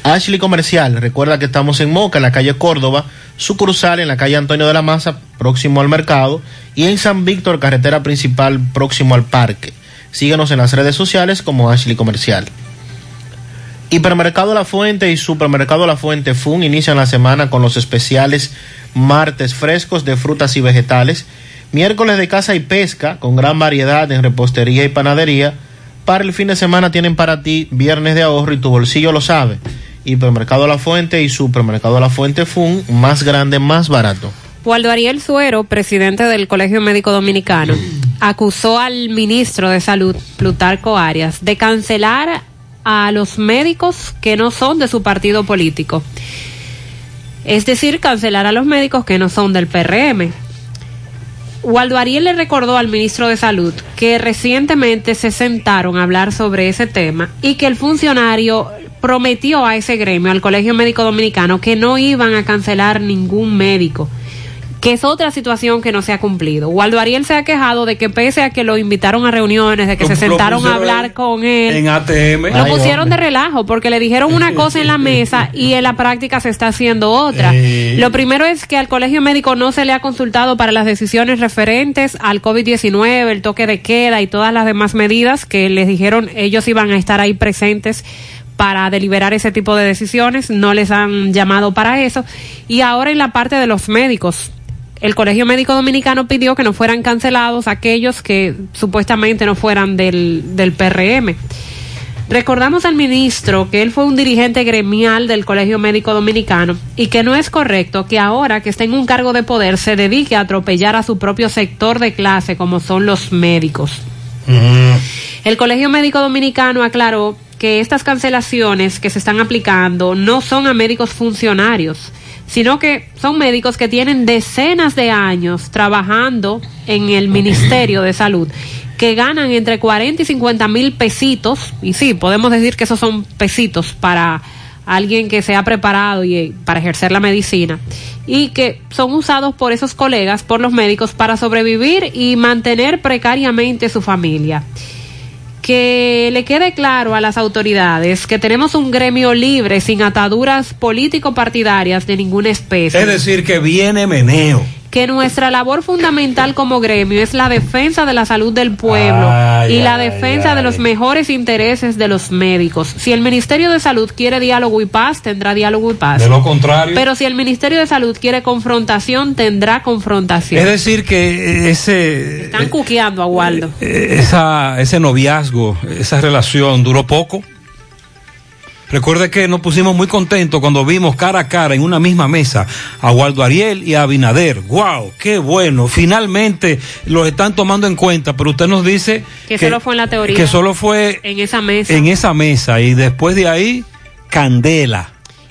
Speaker 14: Ashley Comercial, recuerda que estamos en Moca, en la calle Córdoba, sucursal en la calle Antonio de la Maza, próximo al mercado, y en San Víctor, carretera principal, próximo al parque. Síguenos en las redes sociales como Ashley Comercial. Hipermercado La Fuente y Supermercado La Fuente Fun inician la semana con los especiales martes frescos de frutas y vegetales, miércoles de caza y pesca con gran variedad en repostería y panadería. Para el fin de semana tienen para ti viernes de ahorro y tu bolsillo lo sabe. Hipermercado La Fuente y Supermercado La Fuente Fun, más grande, más barato.
Speaker 13: Waldo Ariel Suero, presidente del Colegio Médico Dominicano, acusó al ministro de Salud, Plutarco Arias, de cancelar a los médicos que no son de su partido político. Es decir, cancelar a los médicos que no son del PRM. Waldo Ariel le recordó al ministro de Salud que recientemente se sentaron a hablar sobre ese tema y que el funcionario prometió a ese gremio, al Colegio Médico Dominicano, que no iban a cancelar ningún médico que es otra situación que no se ha cumplido. Waldo Ariel se ha quejado de que pese a que lo invitaron a reuniones, de que
Speaker 12: Lo-
Speaker 13: se sentaron a hablar con él,
Speaker 12: En ATM.
Speaker 13: lo pusieron de relajo porque le dijeron una cosa en la mesa y en la práctica se está haciendo otra.
Speaker 12: Eh.
Speaker 13: Lo primero es que al colegio médico no se le ha consultado para las decisiones referentes al COVID-19, el toque de queda y todas las demás medidas que les dijeron ellos iban a estar ahí presentes para deliberar ese tipo de decisiones, no les han llamado para eso. Y ahora en la parte de los médicos, el Colegio Médico Dominicano pidió que no fueran cancelados aquellos que supuestamente no fueran del, del PRM. Recordamos al ministro que él fue un dirigente gremial del Colegio Médico Dominicano y que no es correcto que ahora que está en un cargo de poder se dedique a atropellar a su propio sector de clase como son los médicos. El Colegio Médico Dominicano aclaró que estas cancelaciones que se están aplicando no son a médicos funcionarios, sino que son médicos que tienen decenas de años trabajando en el Ministerio de Salud, que ganan entre 40 y 50 mil pesitos, y sí, podemos decir que esos son pesitos para alguien que se ha preparado y eh, para ejercer la medicina y que son usados por esos colegas, por los médicos, para sobrevivir y mantener precariamente su familia que le quede claro a las autoridades que tenemos un gremio libre sin ataduras político-partidarias de ninguna especie.
Speaker 12: Es decir, que viene meneo.
Speaker 13: Que nuestra labor fundamental como gremio es la defensa de la salud del pueblo
Speaker 12: Ay,
Speaker 13: y la
Speaker 12: ay,
Speaker 13: defensa de los mejores intereses de los médicos. Si el Ministerio de Salud quiere diálogo y paz, tendrá diálogo y paz.
Speaker 12: De lo contrario.
Speaker 13: Pero si el Ministerio de Salud quiere confrontación, tendrá confrontación.
Speaker 12: Es decir, que ese,
Speaker 13: Están cuqueando a Waldo.
Speaker 12: eh, esa, ese noviazgo, esa relación duró poco. Recuerde que nos pusimos muy contentos cuando vimos cara a cara en una misma mesa a Waldo Ariel y a Abinader. ¡Wow! ¡Qué bueno! Finalmente los están tomando en cuenta, pero usted nos dice
Speaker 13: que, solo fue en la teoría.
Speaker 12: que solo fue
Speaker 13: en esa mesa.
Speaker 12: en esa mesa y después de ahí, candela.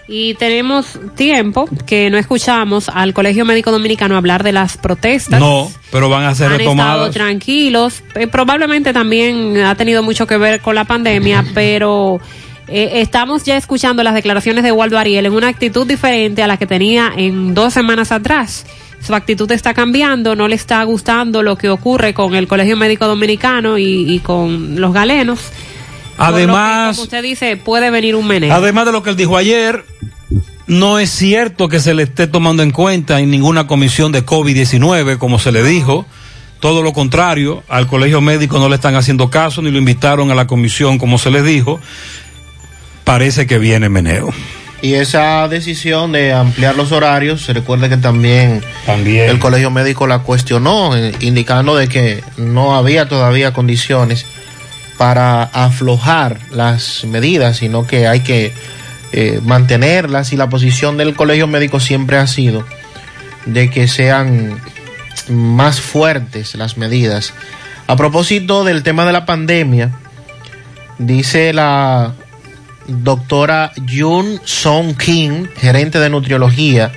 Speaker 13: Y tenemos tiempo que no escuchamos al Colegio Médico Dominicano hablar de las protestas.
Speaker 12: No, pero van a ser
Speaker 13: Han estado
Speaker 12: retomadas.
Speaker 13: tranquilos. Eh, probablemente también ha tenido mucho que ver con la pandemia, pero eh, estamos ya escuchando las declaraciones de Waldo Ariel en una actitud diferente a la que tenía en dos semanas atrás. Su actitud está cambiando, no le está gustando lo que ocurre con el Colegio Médico Dominicano y, y con los galenos. Lo que,
Speaker 12: Además,
Speaker 13: como usted dice, puede venir un meneo.
Speaker 12: Además de lo que él dijo ayer, no es cierto que se le esté tomando en cuenta en ninguna comisión de COVID-19, como se le dijo. Todo lo contrario, al colegio médico no le están haciendo caso, ni lo invitaron a la comisión, como se les dijo. Parece que viene meneo.
Speaker 14: Y esa decisión de ampliar los horarios, se recuerda que también, el colegio médico la cuestionó, eh, indicando de que no había todavía condiciones para aflojar las medidas, sino que hay que eh, mantenerlas y la posición del colegio médico siempre ha sido de que sean más fuertes las medidas. A propósito del tema de la pandemia, dice la doctora Jun Song Kim, gerente de nutriología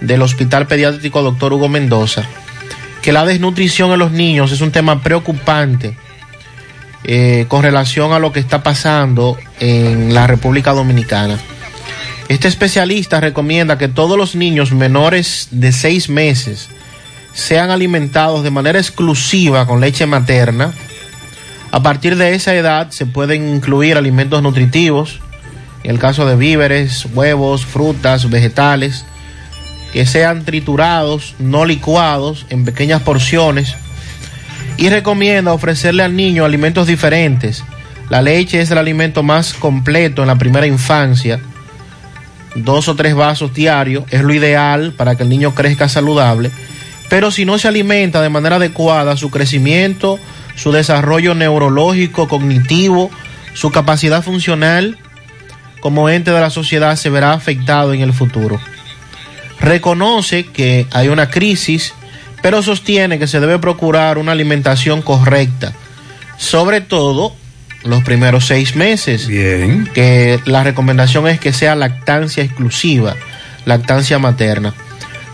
Speaker 14: del Hospital Pediátrico Dr. Hugo Mendoza, que la desnutrición en los niños es un tema preocupante eh, con relación a lo que está pasando en la República Dominicana. Este especialista recomienda que todos los niños menores de seis meses sean alimentados de manera exclusiva con leche materna. A partir de esa edad se pueden incluir alimentos nutritivos, en el caso de víveres, huevos, frutas, vegetales, que sean triturados, no licuados, en pequeñas porciones. Y recomienda ofrecerle al niño alimentos diferentes. La leche es el alimento más completo en la primera infancia. Dos o tres vasos diarios es lo ideal para que el niño crezca saludable. Pero si no se alimenta de manera adecuada, su crecimiento, su desarrollo neurológico, cognitivo, su capacidad funcional como ente de la sociedad se verá afectado en el futuro. Reconoce que hay una crisis, pero sostiene que se debe procurar una alimentación correcta, sobre todo los primeros seis meses.
Speaker 12: Bien.
Speaker 14: Que la recomendación es que sea lactancia exclusiva, lactancia materna.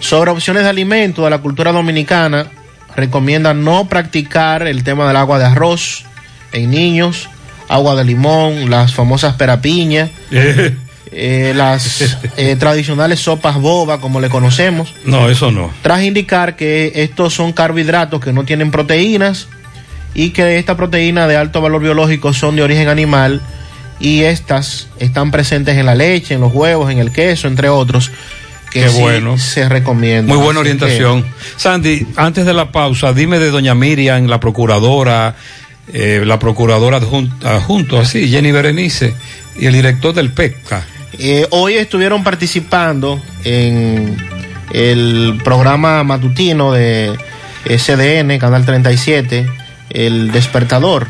Speaker 14: Sobre opciones de alimento de la cultura dominicana, recomienda no practicar el tema del agua de arroz en niños, agua de limón, las famosas perapiñas, eh, las eh, tradicionales sopas boba, como le conocemos.
Speaker 12: No, eso no.
Speaker 14: Tras indicar que estos son carbohidratos que no tienen proteínas y que estas proteínas de alto valor biológico son de origen animal y estas están presentes en la leche, en los huevos, en el queso, entre otros, que
Speaker 12: Qué
Speaker 14: sí
Speaker 12: bueno.
Speaker 14: se recomienda.
Speaker 12: Muy buena
Speaker 14: que-
Speaker 12: orientación. Sandy, antes de la pausa, dime de doña Miriam, la procuradora, eh, la procuradora adjunta, junto así, Jenny Berenice, y el director del PECA.
Speaker 14: Eh, hoy estuvieron participando en el programa matutino de SDN, Canal 37, El Despertador.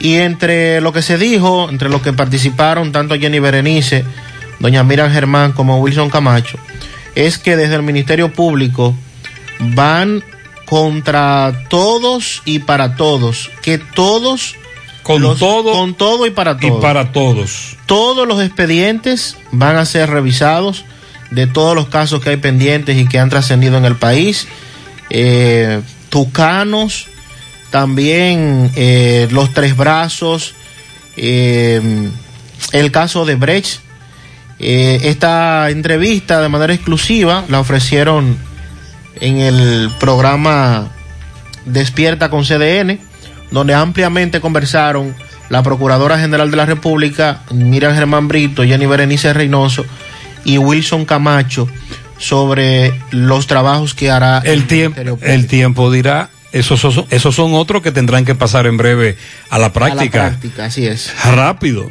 Speaker 14: Y entre lo que se dijo, entre los que participaron, tanto Jenny Berenice, doña Miriam Germán como Wilson Camacho, es que desde el Ministerio Público van contra todos y para todos, que todos
Speaker 12: con
Speaker 14: todo con todo y para todos
Speaker 12: Y para todos.
Speaker 14: todos los expedientes van a ser revisados de todos los casos que hay pendientes y que han trascendido en el país. Eh, tucanos, también eh, los tres brazos, eh, el caso de Brecht. Eh, esta entrevista de manera exclusiva la ofrecieron en el programa Despierta con CDN, donde ampliamente conversaron la Procuradora General de la República, Miriam Germán Brito, Jenny Berenice Reynoso y Wilson Camacho sobre los trabajos que hará
Speaker 12: El tiempo, el tiempo dirá, esos, son- esos son otros que tendrán que pasar en breve a la
Speaker 14: a la
Speaker 12: práctica.
Speaker 14: práctica, así es.
Speaker 12: Rápido.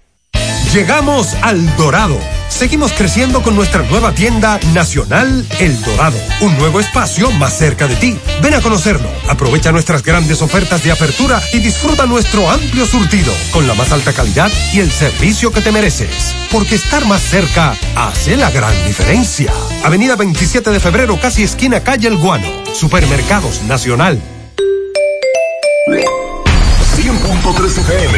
Speaker 2: Llegamos al Dorado. Seguimos creciendo con nuestra nueva tienda nacional El Dorado, un nuevo espacio más cerca de ti. Ven a conocerlo, aprovecha nuestras grandes ofertas de apertura y disfruta nuestro amplio surtido con la más alta calidad y el servicio que te mereces. Porque estar más cerca hace la gran diferencia. Avenida 27 de febrero, casi esquina calle El Guano. Supermercados Nacional.
Speaker 63: 100.3 FM,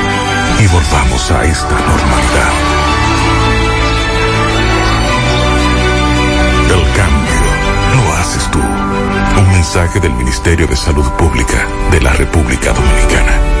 Speaker 31: y volvamos a esta normalidad. El cambio lo haces tú. Un mensaje del Ministerio de Salud Pública de la República Dominicana.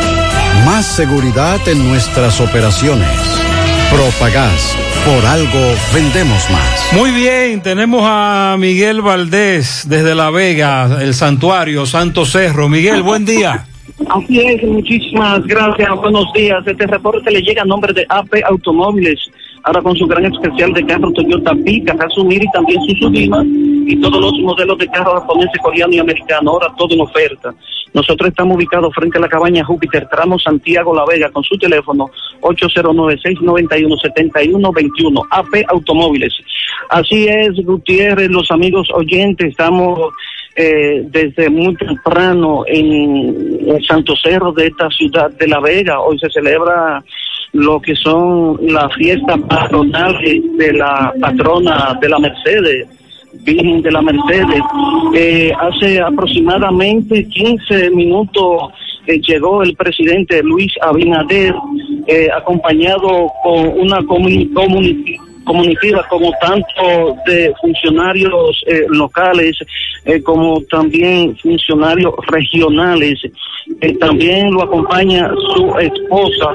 Speaker 64: Más seguridad en nuestras operaciones. Propagás. Por algo vendemos más.
Speaker 12: Muy bien, tenemos a Miguel Valdés desde La Vega, el santuario Santo Cerro. Miguel, buen día.
Speaker 65: Así es, muchísimas gracias, buenos días. Este reporte le llega a nombre de AP Automóviles, ahora con su gran especial de carro Toyota Pica, Hasumir y también Susudima, y todos los modelos de carro japonés, coreano y americano, ahora todo en oferta. Nosotros estamos ubicados frente a la cabaña Júpiter, tramo Santiago La Vega, con su teléfono 809-691-7121, AP Automóviles. Así es, Gutiérrez, los amigos oyentes, estamos eh, desde muy temprano en el Santo Cerro de esta ciudad de La Vega. Hoy se celebra lo que son las fiestas patronales de la patrona de la Mercedes, Virgen de la Mercedes. Eh, hace aproximadamente 15 minutos eh, llegó el presidente Luis Abinader, eh, acompañado con una comuni- comuni- comunicativa como tanto de funcionarios eh, locales eh, como también funcionarios regionales. También lo acompaña su esposa.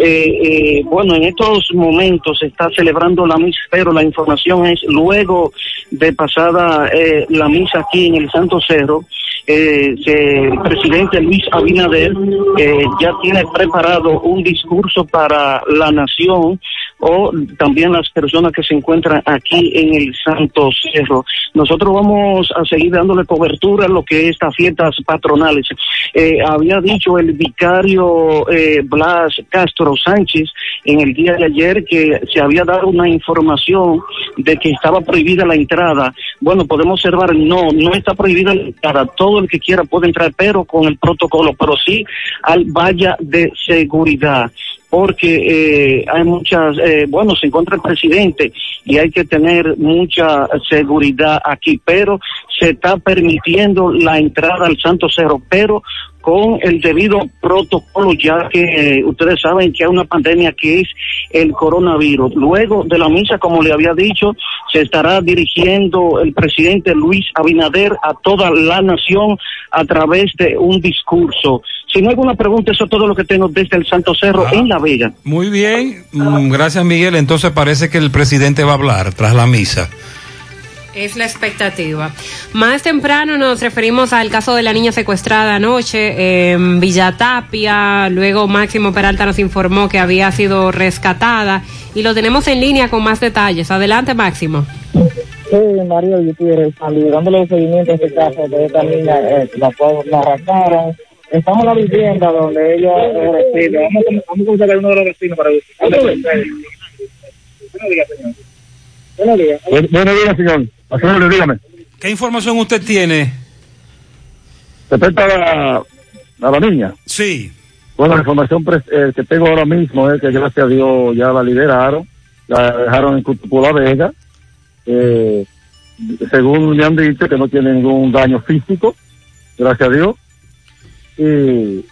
Speaker 65: Eh, eh, bueno, en estos momentos se está celebrando la misa, pero la información es luego de pasada la misa aquí en el Santo Cerro. Eh, el presidente Luis Abinader eh, ya tiene preparado un discurso para la nación o también las personas que se encuentran aquí en el Santo Cerro. Nosotros vamos a seguir dándole cobertura a lo que es estas fiestas patronales. Eh, había dicho el vicario eh, Blas Castro Sánchez en el día de ayer que se había dado una información de que estaba prohibida la entrada. Bueno, podemos observar, no, no está prohibida entrada. Todo el que quiera puede entrar, pero con el protocolo, pero sí al valla de seguridad porque eh, hay muchas, eh, bueno, se encuentra el presidente y hay que tener mucha seguridad aquí, pero se está permitiendo la entrada al Santo Cerro, pero con el debido protocolo, ya que eh, ustedes saben que hay una pandemia que es el coronavirus. Luego de la misa, como le había dicho, se estará dirigiendo el presidente Luis Abinader a toda la nación a través de un discurso. Si no hay alguna pregunta, eso es todo lo que tengo desde el Santo Cerro
Speaker 12: Ah.
Speaker 65: en La Vega.
Speaker 12: Muy bien, mm, gracias Miguel. Entonces parece que el presidente va a hablar tras la misa.
Speaker 13: Es la expectativa. Más temprano nos referimos al caso de la niña secuestrada anoche en Villatapia. Luego Máximo Peralta nos informó que había sido rescatada y lo tenemos en línea con más detalles. Adelante, Máximo.
Speaker 66: Sí, María salud, dándole seguimiento a este caso de esta niña, eh, la, la arrastraron. Estamos en la vivienda donde ella eh, reside. Vamos, a- vamos a consultar a uno de los vecinos para ver. Buenos días, señor. Buenos días.
Speaker 67: buenos días, señor. Señor, dígame.
Speaker 12: ¿Qué información usted tiene?
Speaker 67: Respecto a la, a la niña.
Speaker 12: Sí.
Speaker 67: Bueno, la información eh, que tengo ahora mismo es que gracias a Dios ya la liberaron, la dejaron en Cutupula Vega. Eh, según me han dicho que no tiene ningún daño físico, gracias a Dios. Y,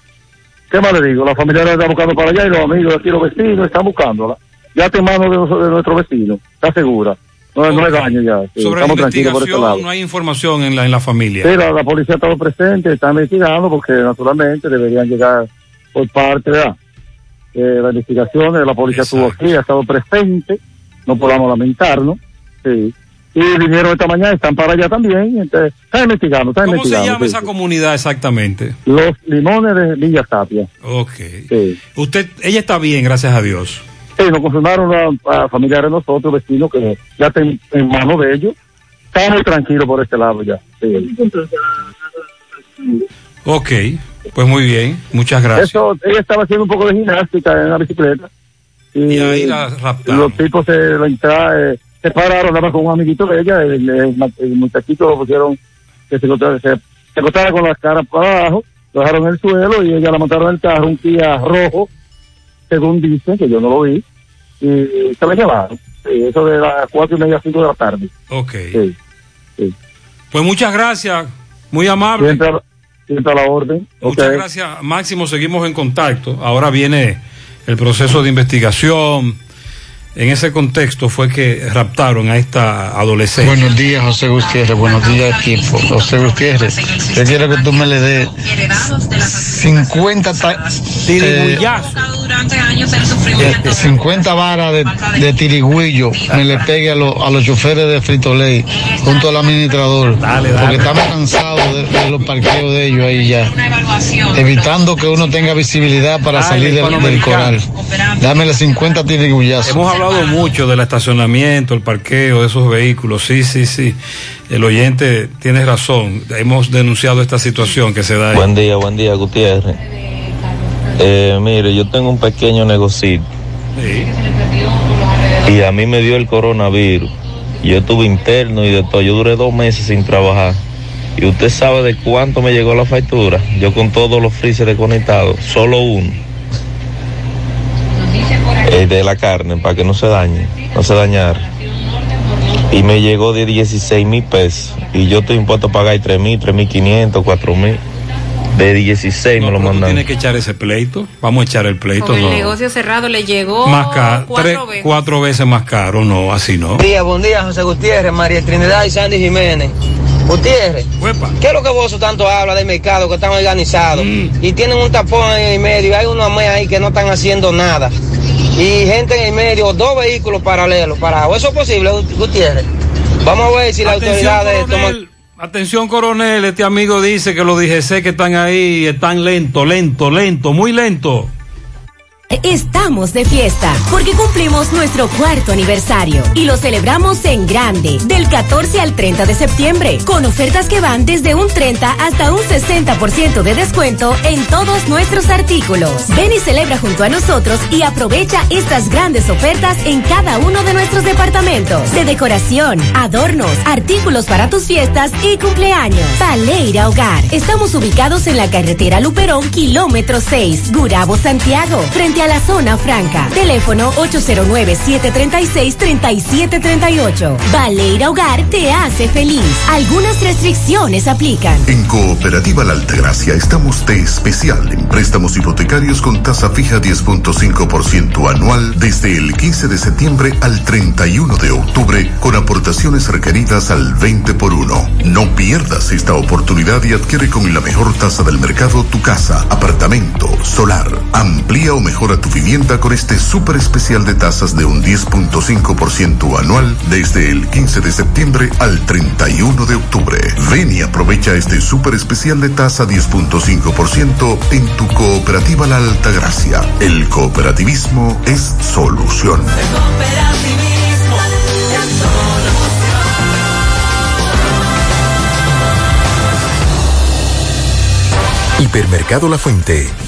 Speaker 67: ¿qué más le digo? La familia está buscando para allá y los amigos de aquí, los vecinos, están buscándola. Ya está en manos de, de nuestro vecino, está segura. No, no hay daño ya. sí,
Speaker 12: Sobre la
Speaker 67: estamos tranquilos por este lado.
Speaker 12: no hay información en la, en la familia.
Speaker 67: Sí, la, la policía ha estado presente, está investigando porque naturalmente deberían llegar por parte de la, de la investigación, la policía estuvo aquí, ha estado presente, no podamos lamentarnos, sí. Y vinieron esta mañana, están para allá también, entonces, está investigando, está
Speaker 12: ¿Cómo se
Speaker 67: investigando.
Speaker 12: llama
Speaker 67: sí,
Speaker 12: esa
Speaker 67: sí.
Speaker 12: comunidad exactamente?
Speaker 67: Los limones de Villa Tapia.
Speaker 12: Ok.
Speaker 67: Sí.
Speaker 12: Usted, ella está bien, gracias a Dios.
Speaker 67: Sí, nos confirmaron a, a familiares de nosotros, vecinos, que ya está en, en manos de ellos. Estamos tranquilos por este lado ya. Sí.
Speaker 12: Ok, pues muy bien, muchas gracias.
Speaker 67: Eso, ella estaba haciendo un poco de gimnástica en la bicicleta. Y,
Speaker 12: ahí la raptaron.
Speaker 67: Los tipos se, la entra- eh, se pararon, nada más con un amiguito de ella, el, el el muchachito lo pusieron que se se, se acostara con las caras para abajo, lo dejaron en el suelo y ella la montaron en el carro, un Kia rojo, según dicen, que yo no lo vi, y se la llevaron. Sí, eso de las cuatro y media, cinco de la tarde.
Speaker 12: Ok.
Speaker 67: Sí, sí.
Speaker 12: Pues muchas gracias, muy amable.
Speaker 67: Siempre, siempre a la orden.
Speaker 12: Muchas gracias, Máximo. Seguimos en contacto. Ahora viene el proceso de investigación. En ese contexto fue que raptaron a esta adolescente.
Speaker 64: Buenos días, José Gutiérrez. Buenos días, equipo. José Gutiérrez, yo quiero que tú me le des 50 ta- eh, eh, 50 varas de, de tirigüillo me le pegue a, los- a los choferes de Frito Lay junto al administrador. Porque estamos cansados de, de los parqueos de ellos ahí ya. Evitando que uno tenga visibilidad para
Speaker 12: Dale,
Speaker 67: salir del, del coral. Dámele 50 tirigullazos.
Speaker 12: Hemos hablado mucho del estacionamiento, el parqueo de esos vehículos. Sí, sí, sí. El oyente tiene razón. Hemos denunciado esta situación que se da ahí.
Speaker 68: Buen día, buen día, Gutiérrez. Eh, mire, yo tengo un pequeño negocio y a mí me dio el coronavirus. Yo estuve interno y de todo. Yo duré dos meses sin trabajar. Y usted sabe de cuánto me llegó la factura. Yo con todos los freezer desconectados, solo uno. Eh, de la carne, para que no se dañe, no se dañara. Y me llegó de 16 mil pesos. Y yo estoy impuesto a pagar 3 mil, 3 mil 500, 4 mil. De 16 me lo mandan.
Speaker 12: Tiene que echar ese pleito. Vamos a echar el pleito.
Speaker 13: Con el
Speaker 12: No.
Speaker 13: negocio cerrado le llegó
Speaker 12: Más caro.
Speaker 13: cuatro
Speaker 12: Tres,
Speaker 13: veces.
Speaker 12: cuatro veces más caro. No, así no.
Speaker 69: Buen día, buen día, José Gutiérrez, María Trinidad y Sandy Jiménez. Gutiérrez, ¿qué es lo que vos tanto habla del mercado que están organizados y tienen un tapón en el medio? Hay unos más ahí que no están haciendo nada y gente en el medio, dos vehículos paralelos parados. ¿Eso es posible, Gutiérrez? Vamos a ver si las
Speaker 12: Atención, coronel. Atención, coronel. Este amigo dice que los DGC que están ahí están lento, lento, lento, muy lento.
Speaker 6: Estamos de fiesta porque cumplimos nuestro cuarto aniversario y lo celebramos en grande del 14 al 30 de septiembre con ofertas que van desde un 30 hasta un 60% de descuento en todos nuestros artículos. Ven y celebra junto a nosotros y aprovecha estas grandes ofertas en cada uno de nuestros departamentos de decoración, adornos, artículos para tus fiestas y cumpleaños. Paleira Hogar. Estamos ubicados en la carretera Luperón, kilómetro 6, Gurabo, Santiago, frente a la zona franca. Teléfono 809-736-3738. Valeira Hogar te hace feliz. Algunas restricciones aplican.
Speaker 31: En Cooperativa La Altagracia estamos de especial en préstamos hipotecarios con tasa fija 10.5% anual desde el 15 de septiembre al 31 de octubre con aportaciones requeridas al 20 por 1. No pierdas esta oportunidad y adquiere con la mejor tasa del mercado tu casa, apartamento, solar. Amplía o mejora tu vivienda con este súper especial de tasas de un 10.5% anual desde el 15 de septiembre al 31 de octubre. Ven y aprovecha este súper especial de tasa 10.5% en tu cooperativa La Altagracia. El cooperativismo es solución.
Speaker 22: Hipermercado La Fuente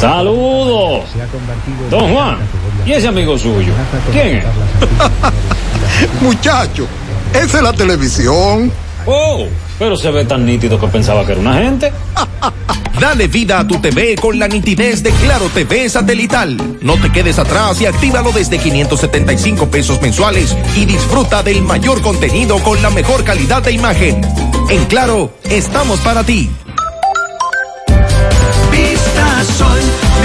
Speaker 70: Saludos. Don Juan, ¿y ese amigo suyo? ¿Quién es?
Speaker 71: Muchacho, esa es la televisión.
Speaker 70: Oh, pero se ve tan nítido que pensaba que era una gente.
Speaker 72: Dale vida a tu TV con la nitidez de Claro TV satelital. No te quedes atrás y actívalo desde 575 pesos mensuales y disfruta del mayor contenido con la mejor calidad de imagen. En Claro, estamos para ti.
Speaker 73: Vista Sol,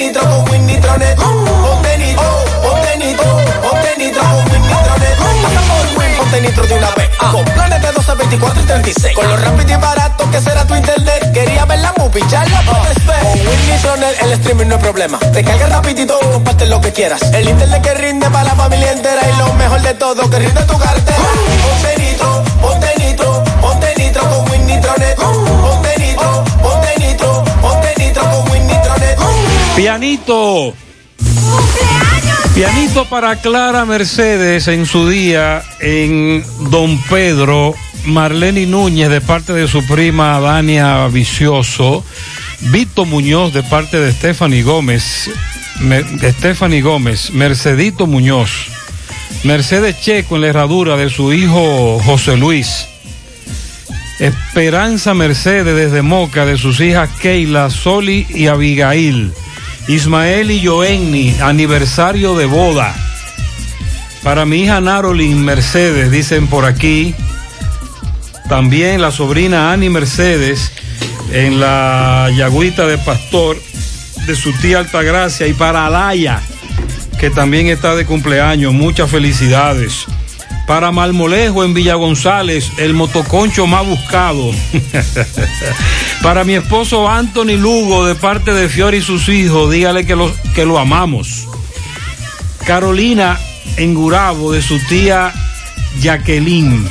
Speaker 73: nitro con Win Nitronet. Ponte nitro, ponte nitro, ponte nitro con Win Nitronet. Pasa por Win, ponte nitro de una vez. Con planes de 12, 24 y 36. Con lo rápido y barato que será tu internet. Quería ver la movie, ya la puedes ver. Con Win Nitronet el streaming no es problema. Te carga rapidito y comparte lo que quieras. El internet que rinde para la familia entera. Y lo mejor de todo, que rinde tu cartera. Ponte nitro, ponte nitro, ponte nitro con Win Nitronet.
Speaker 12: Pianito. Pianito para Clara Mercedes en su día en Don Pedro, Marlene Núñez de parte de su prima Dania Vicioso, Vito Muñoz de parte de Stephanie Gómez, Me- Stephanie Gómez, Mercedito Muñoz, Mercedes Checo en la herradura de su hijo José Luis, Esperanza Mercedes desde Moca de sus hijas Keila, Soli y Abigail. Ismael y Joenny, aniversario de boda. Para mi hija Narolin Mercedes, dicen por aquí. También la sobrina Ani Mercedes en la Yagüita de Pastor de su tía Altagracia. Y para Alaya, que también está de cumpleaños. Muchas felicidades. Para Malmolejo en Villa González, el motoconcho más buscado. Para mi esposo Anthony Lugo, de parte de Fiori y sus hijos, dígale que lo, que lo amamos. Carolina en Gurabo, de su tía Jacqueline.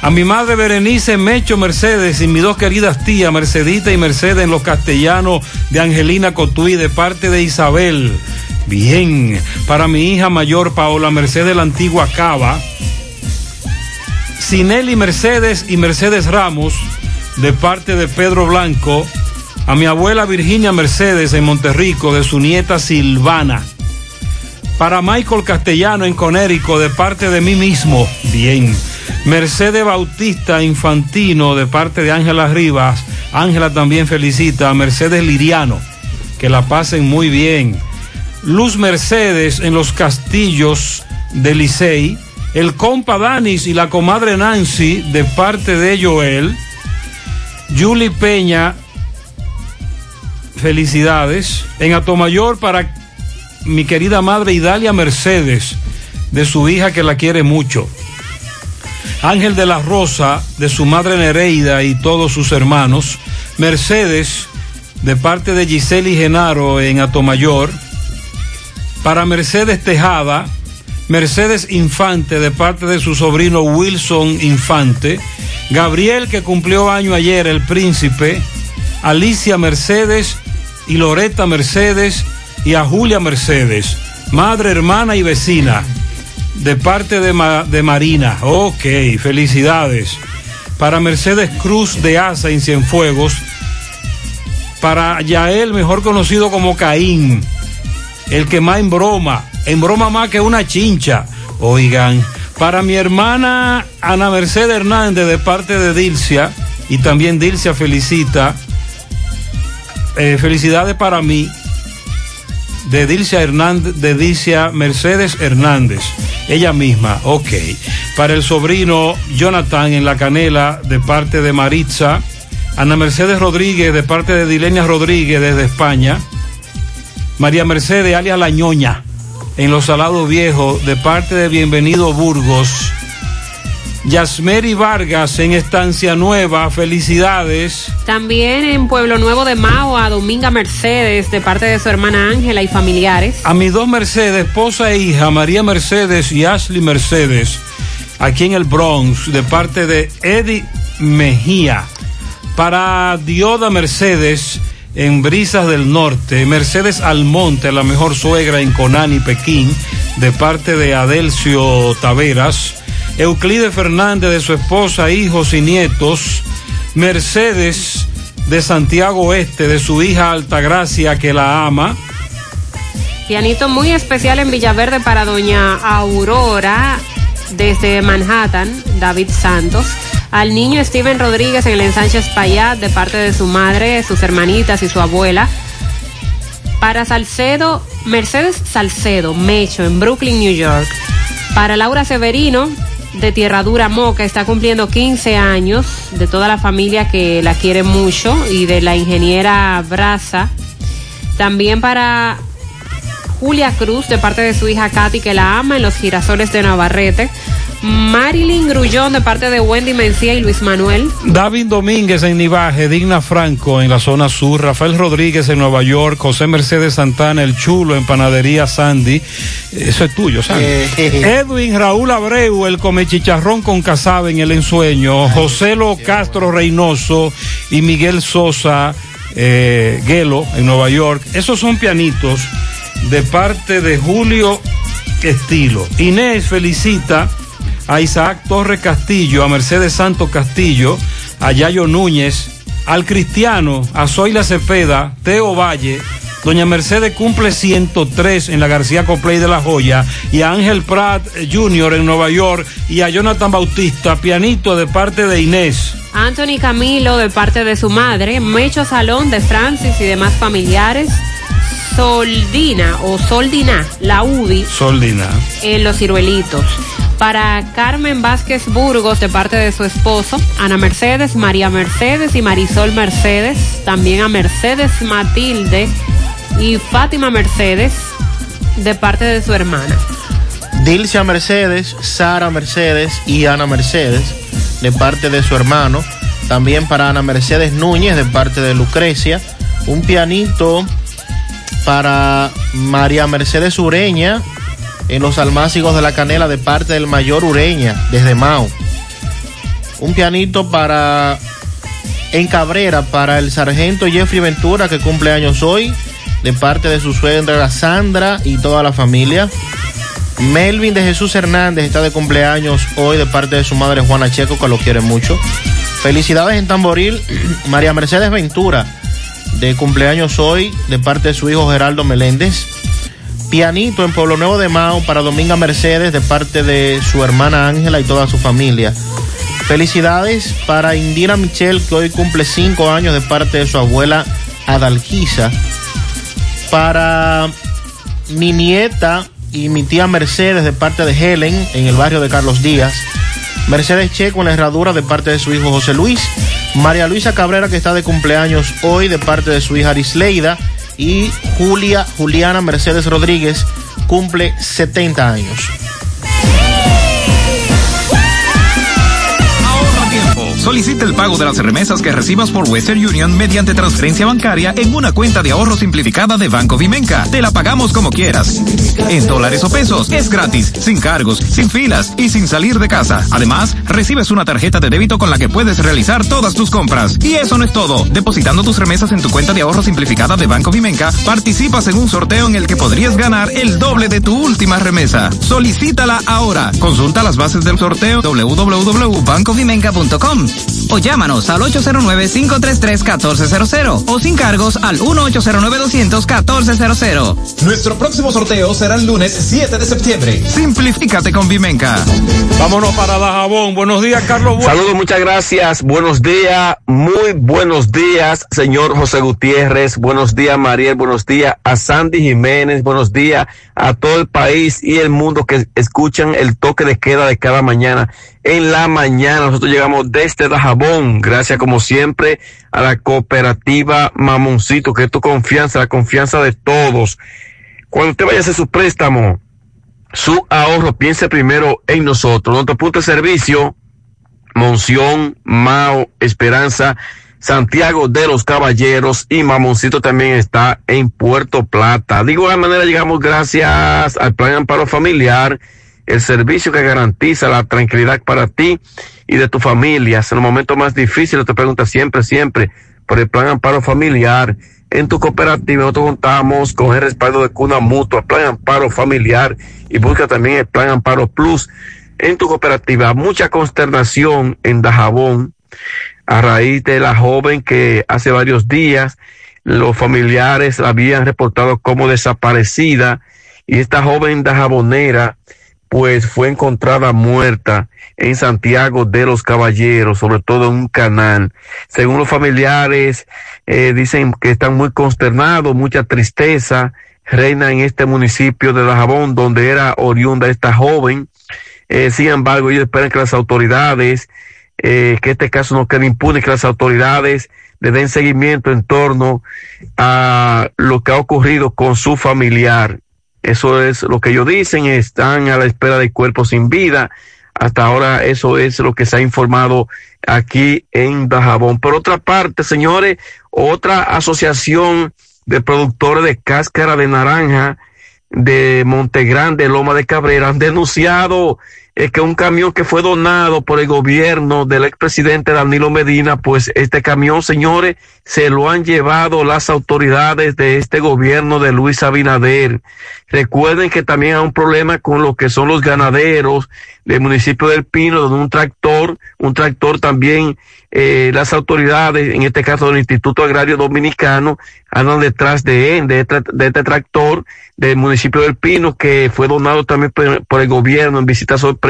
Speaker 12: A mi madre Berenice Mecho Mercedes y mis dos queridas tías, Mercedita y Mercedes en los castellanos de Angelina Cotuí, de parte de Isabel. Bien. Para mi hija mayor Paola Mercedes la antigua Cava. Sinelli Mercedes y Mercedes Ramos, de parte de Pedro Blanco. A mi abuela Virginia Mercedes en Monterrico, de su nieta Silvana. Para Michael Castellano en Conérico, de parte de mí mismo. Bien. Mercedes Bautista Infantino, de parte de Ángela Rivas. Ángela también felicita a Mercedes Liriano, que la pasen muy bien. Luz Mercedes en los castillos de Licey. El compa Danis y la comadre Nancy de parte de Joel. Julie Peña, felicidades. En Atomayor para mi querida madre Idalia Mercedes, de su hija que la quiere mucho. Ángel de la Rosa, de su madre Nereida y todos sus hermanos. Mercedes, de parte de Giseli Genaro en Atomayor. Para Mercedes Tejada, Mercedes Infante, de parte de su sobrino Wilson Infante. Gabriel, que cumplió año ayer, el príncipe. Alicia Mercedes y Loreta Mercedes y a Julia Mercedes, madre, hermana y vecina, de parte de, de Marina. Ok, felicidades. Para Mercedes Cruz de Asa en Cienfuegos. Para Yael, mejor conocido como Caín, el que más en broma, en broma más que una chincha. Oigan, para mi hermana Ana Mercedes Hernández de parte de Dilcia, y también Dilcia felicita eh, felicidades para mí de Dilcia Hernández, de Dilcia Mercedes Hernández, ella misma, ok. Para el sobrino Jonathan en la canela de parte de Maritza, Ana Mercedes Rodríguez de parte de Dilenia Rodríguez desde España, María Mercedes alias La Ñoña en Los Salados Viejos de parte de Bienvenido Burgos. Yasmeri Vargas en Estancia Nueva, felicidades.
Speaker 13: También en Pueblo Nuevo de Mao a Dominga Mercedes de parte de su hermana Ángela y familiares.
Speaker 12: A mis dos Mercedes, esposa e hija, María Mercedes y Ashley Mercedes, aquí en el Bronx, de parte de Eddie Mejía. Para Dioda Mercedes, en Brisas del Norte. Mercedes Almonte, la mejor suegra en Conani, Pekín, de parte de Adelcio Taveras. Euclide Fernández de su esposa, hijos y nietos. Mercedes de Santiago Oeste, de su hija Altagracia, que la ama.
Speaker 13: Pianito muy especial en Villaverde para doña Aurora desde Manhattan, David Santos. Al niño Steven Rodríguez en el ensanche Espaillat de parte de su madre, sus hermanitas y su abuela. Para Salcedo, Mercedes Salcedo, Mecho, en Brooklyn, New York. Para Laura Severino, de Tierra Dura Moca, está cumpliendo 15 años, de toda la familia que la quiere mucho y de la ingeniera Braza. También para Julia Cruz, de parte de su hija Katy, que la ama en los girasoles de Navarrete. Marilyn Grullón, de parte de Wendy Mencía y Luis Manuel.
Speaker 12: David Domínguez en Nivaje, Digna Franco en la zona sur, Rafael Rodríguez en Nueva York, José Mercedes Santana, El Chulo en Panadería Sandy. Eso es tuyo, Sandy. Edwin Raúl Abreu, el come chicharrón con casabe en El Ensueño, José Lo Castro Reynoso y Miguel Sosa eh, Guelo en Nueva York. Esos son pianitos de parte de Julio Estilo. Inés felicita a Isaac Torres Castillo, a Mercedes Santo Castillo, a Yayo Núñez, al Cristiano, a Zoila Cepeda, Teo Valle, Doña Mercedes cumple 103 en la García Copley de La Joya y a Ángel Pratt Jr. en Nueva York y a Jonathan Bautista, pianito de parte de Inés.
Speaker 13: Anthony Camilo, de parte de su madre. Mecho Salón, de Francis y demás familiares. Soldina o Soldina, la UDI,
Speaker 12: Soldina.
Speaker 13: en Los Ciruelitos. Para Carmen Vázquez Burgos, de parte de su esposo, Ana Mercedes, María Mercedes y Marisol Mercedes. También a Mercedes Matilde y Fátima Mercedes, de parte de su hermana.
Speaker 74: Dilcia Mercedes, Sara Mercedes y Ana Mercedes, de parte de su hermano. También para Ana Mercedes Núñez, de parte de Lucrecia. Un pianito para María Mercedes Ureña, en los almácigos de la canela, de parte del mayor Ureña, desde Mao. Un pianito para en Cabrera, para el sargento Jeffrey Ventura, que cumple años hoy, de parte de su suegra Sandra y toda la familia. Melvin de Jesús Hernández está de cumpleaños hoy de parte de su madre Juana Checo, que lo quiere mucho. Felicidades en Tamboril, María Mercedes Ventura, de cumpleaños hoy de parte de su hijo Geraldo Meléndez. Pianito en Pueblo Nuevo de Mao para Dominga Mercedes de parte de su hermana Ángela y toda su familia.
Speaker 14: Felicidades para Indira Michelle, que hoy cumple cinco años de parte de su abuela Adalquisa. Para mi nieta y mi tía Mercedes de parte de Helen en el barrio de Carlos Díaz. Mercedes Che con la herradura de parte de su hijo José Luis. María Luisa Cabrera que está de cumpleaños hoy de parte de su hija Arisleida. Y Julia Juliana Mercedes Rodríguez cumple 70 años.
Speaker 20: Solicita el pago de las remesas que recibas por Western Union mediante transferencia bancaria en una cuenta de ahorro simplificada de Banco Vimenca. Te la pagamos como quieras. En dólares o pesos. Es gratis, sin cargos, sin filas y sin salir de casa. Además, recibes una tarjeta de débito con la que puedes realizar todas tus compras. Y eso no es todo. Depositando tus remesas en tu cuenta de ahorro simplificada de Banco Vimenca, participas en un sorteo en el que podrías ganar el doble de tu última remesa. Solicítala ahora. Consulta las bases del sorteo www.bancovimenca.com o llámanos al 809-533-1400 o sin cargos al 1-809-200-1400.
Speaker 75: Nuestro próximo sorteo será el lunes 7 de septiembre.
Speaker 20: Simplifícate con Vimenca.
Speaker 12: Vámonos para Dajabón. Buenos días, Carlos.
Speaker 76: Saludos, muchas gracias. Buenos días, muy buenos días, señor José Gutiérrez. Buenos días, Mariel. Buenos días a Sandy Jiménez. Buenos días a todo el país y el mundo que escuchan el toque de queda de cada mañana en la mañana. Nosotros llegamos desde Dajabón, gracias como siempre a la cooperativa Mamoncito, que es tu confianza, la confianza de todos. Cuando usted vaya a hacer su préstamo, su ahorro, piense primero en nosotros. Nuestro punto de servicio, Monción, Mao, Esperanza, Santiago de los Caballeros y Mamoncito también está en Puerto Plata. Digo de manera, llegamos gracias al Plan Amparo Familiar el servicio que garantiza la tranquilidad para ti y de tu familia. En los momentos más difíciles te pregunta siempre, siempre por el plan amparo familiar. En tu cooperativa nosotros contamos con el respaldo de Cuna Mutua, plan amparo familiar y busca también el plan amparo plus. En tu cooperativa, mucha consternación en Dajabón a raíz de la joven que hace varios días los familiares la habían reportado como desaparecida y esta joven dajabonera pues fue encontrada muerta en Santiago de los Caballeros, sobre todo en un canal. Según los familiares, eh, dicen que están muy consternados, mucha tristeza reina en este municipio de Dajabón, donde era oriunda esta joven. Eh, sin embargo, ellos esperan que las autoridades, eh, que este caso no quede impune, que las autoridades le den seguimiento en torno a lo que ha ocurrido con su familiar. Eso es lo que ellos dicen, están a la espera de cuerpos sin vida. Hasta ahora eso es lo que se ha informado aquí en Dajabón. Por otra parte, señores, otra asociación de productores de cáscara de naranja de Montegrande, Loma de Cabrera, han denunciado es que un camión que fue donado por el gobierno del expresidente Danilo Medina, pues este camión, señores, se lo han llevado las autoridades de este gobierno de Luis Abinader. Recuerden que también hay un problema con lo que son los ganaderos del municipio del Pino, donde un tractor, un tractor también, eh, las autoridades, en este caso del Instituto Agrario Dominicano, andan detrás de, de, este, de este tractor del municipio del Pino, que fue donado también por, por el gobierno en visita sorpresa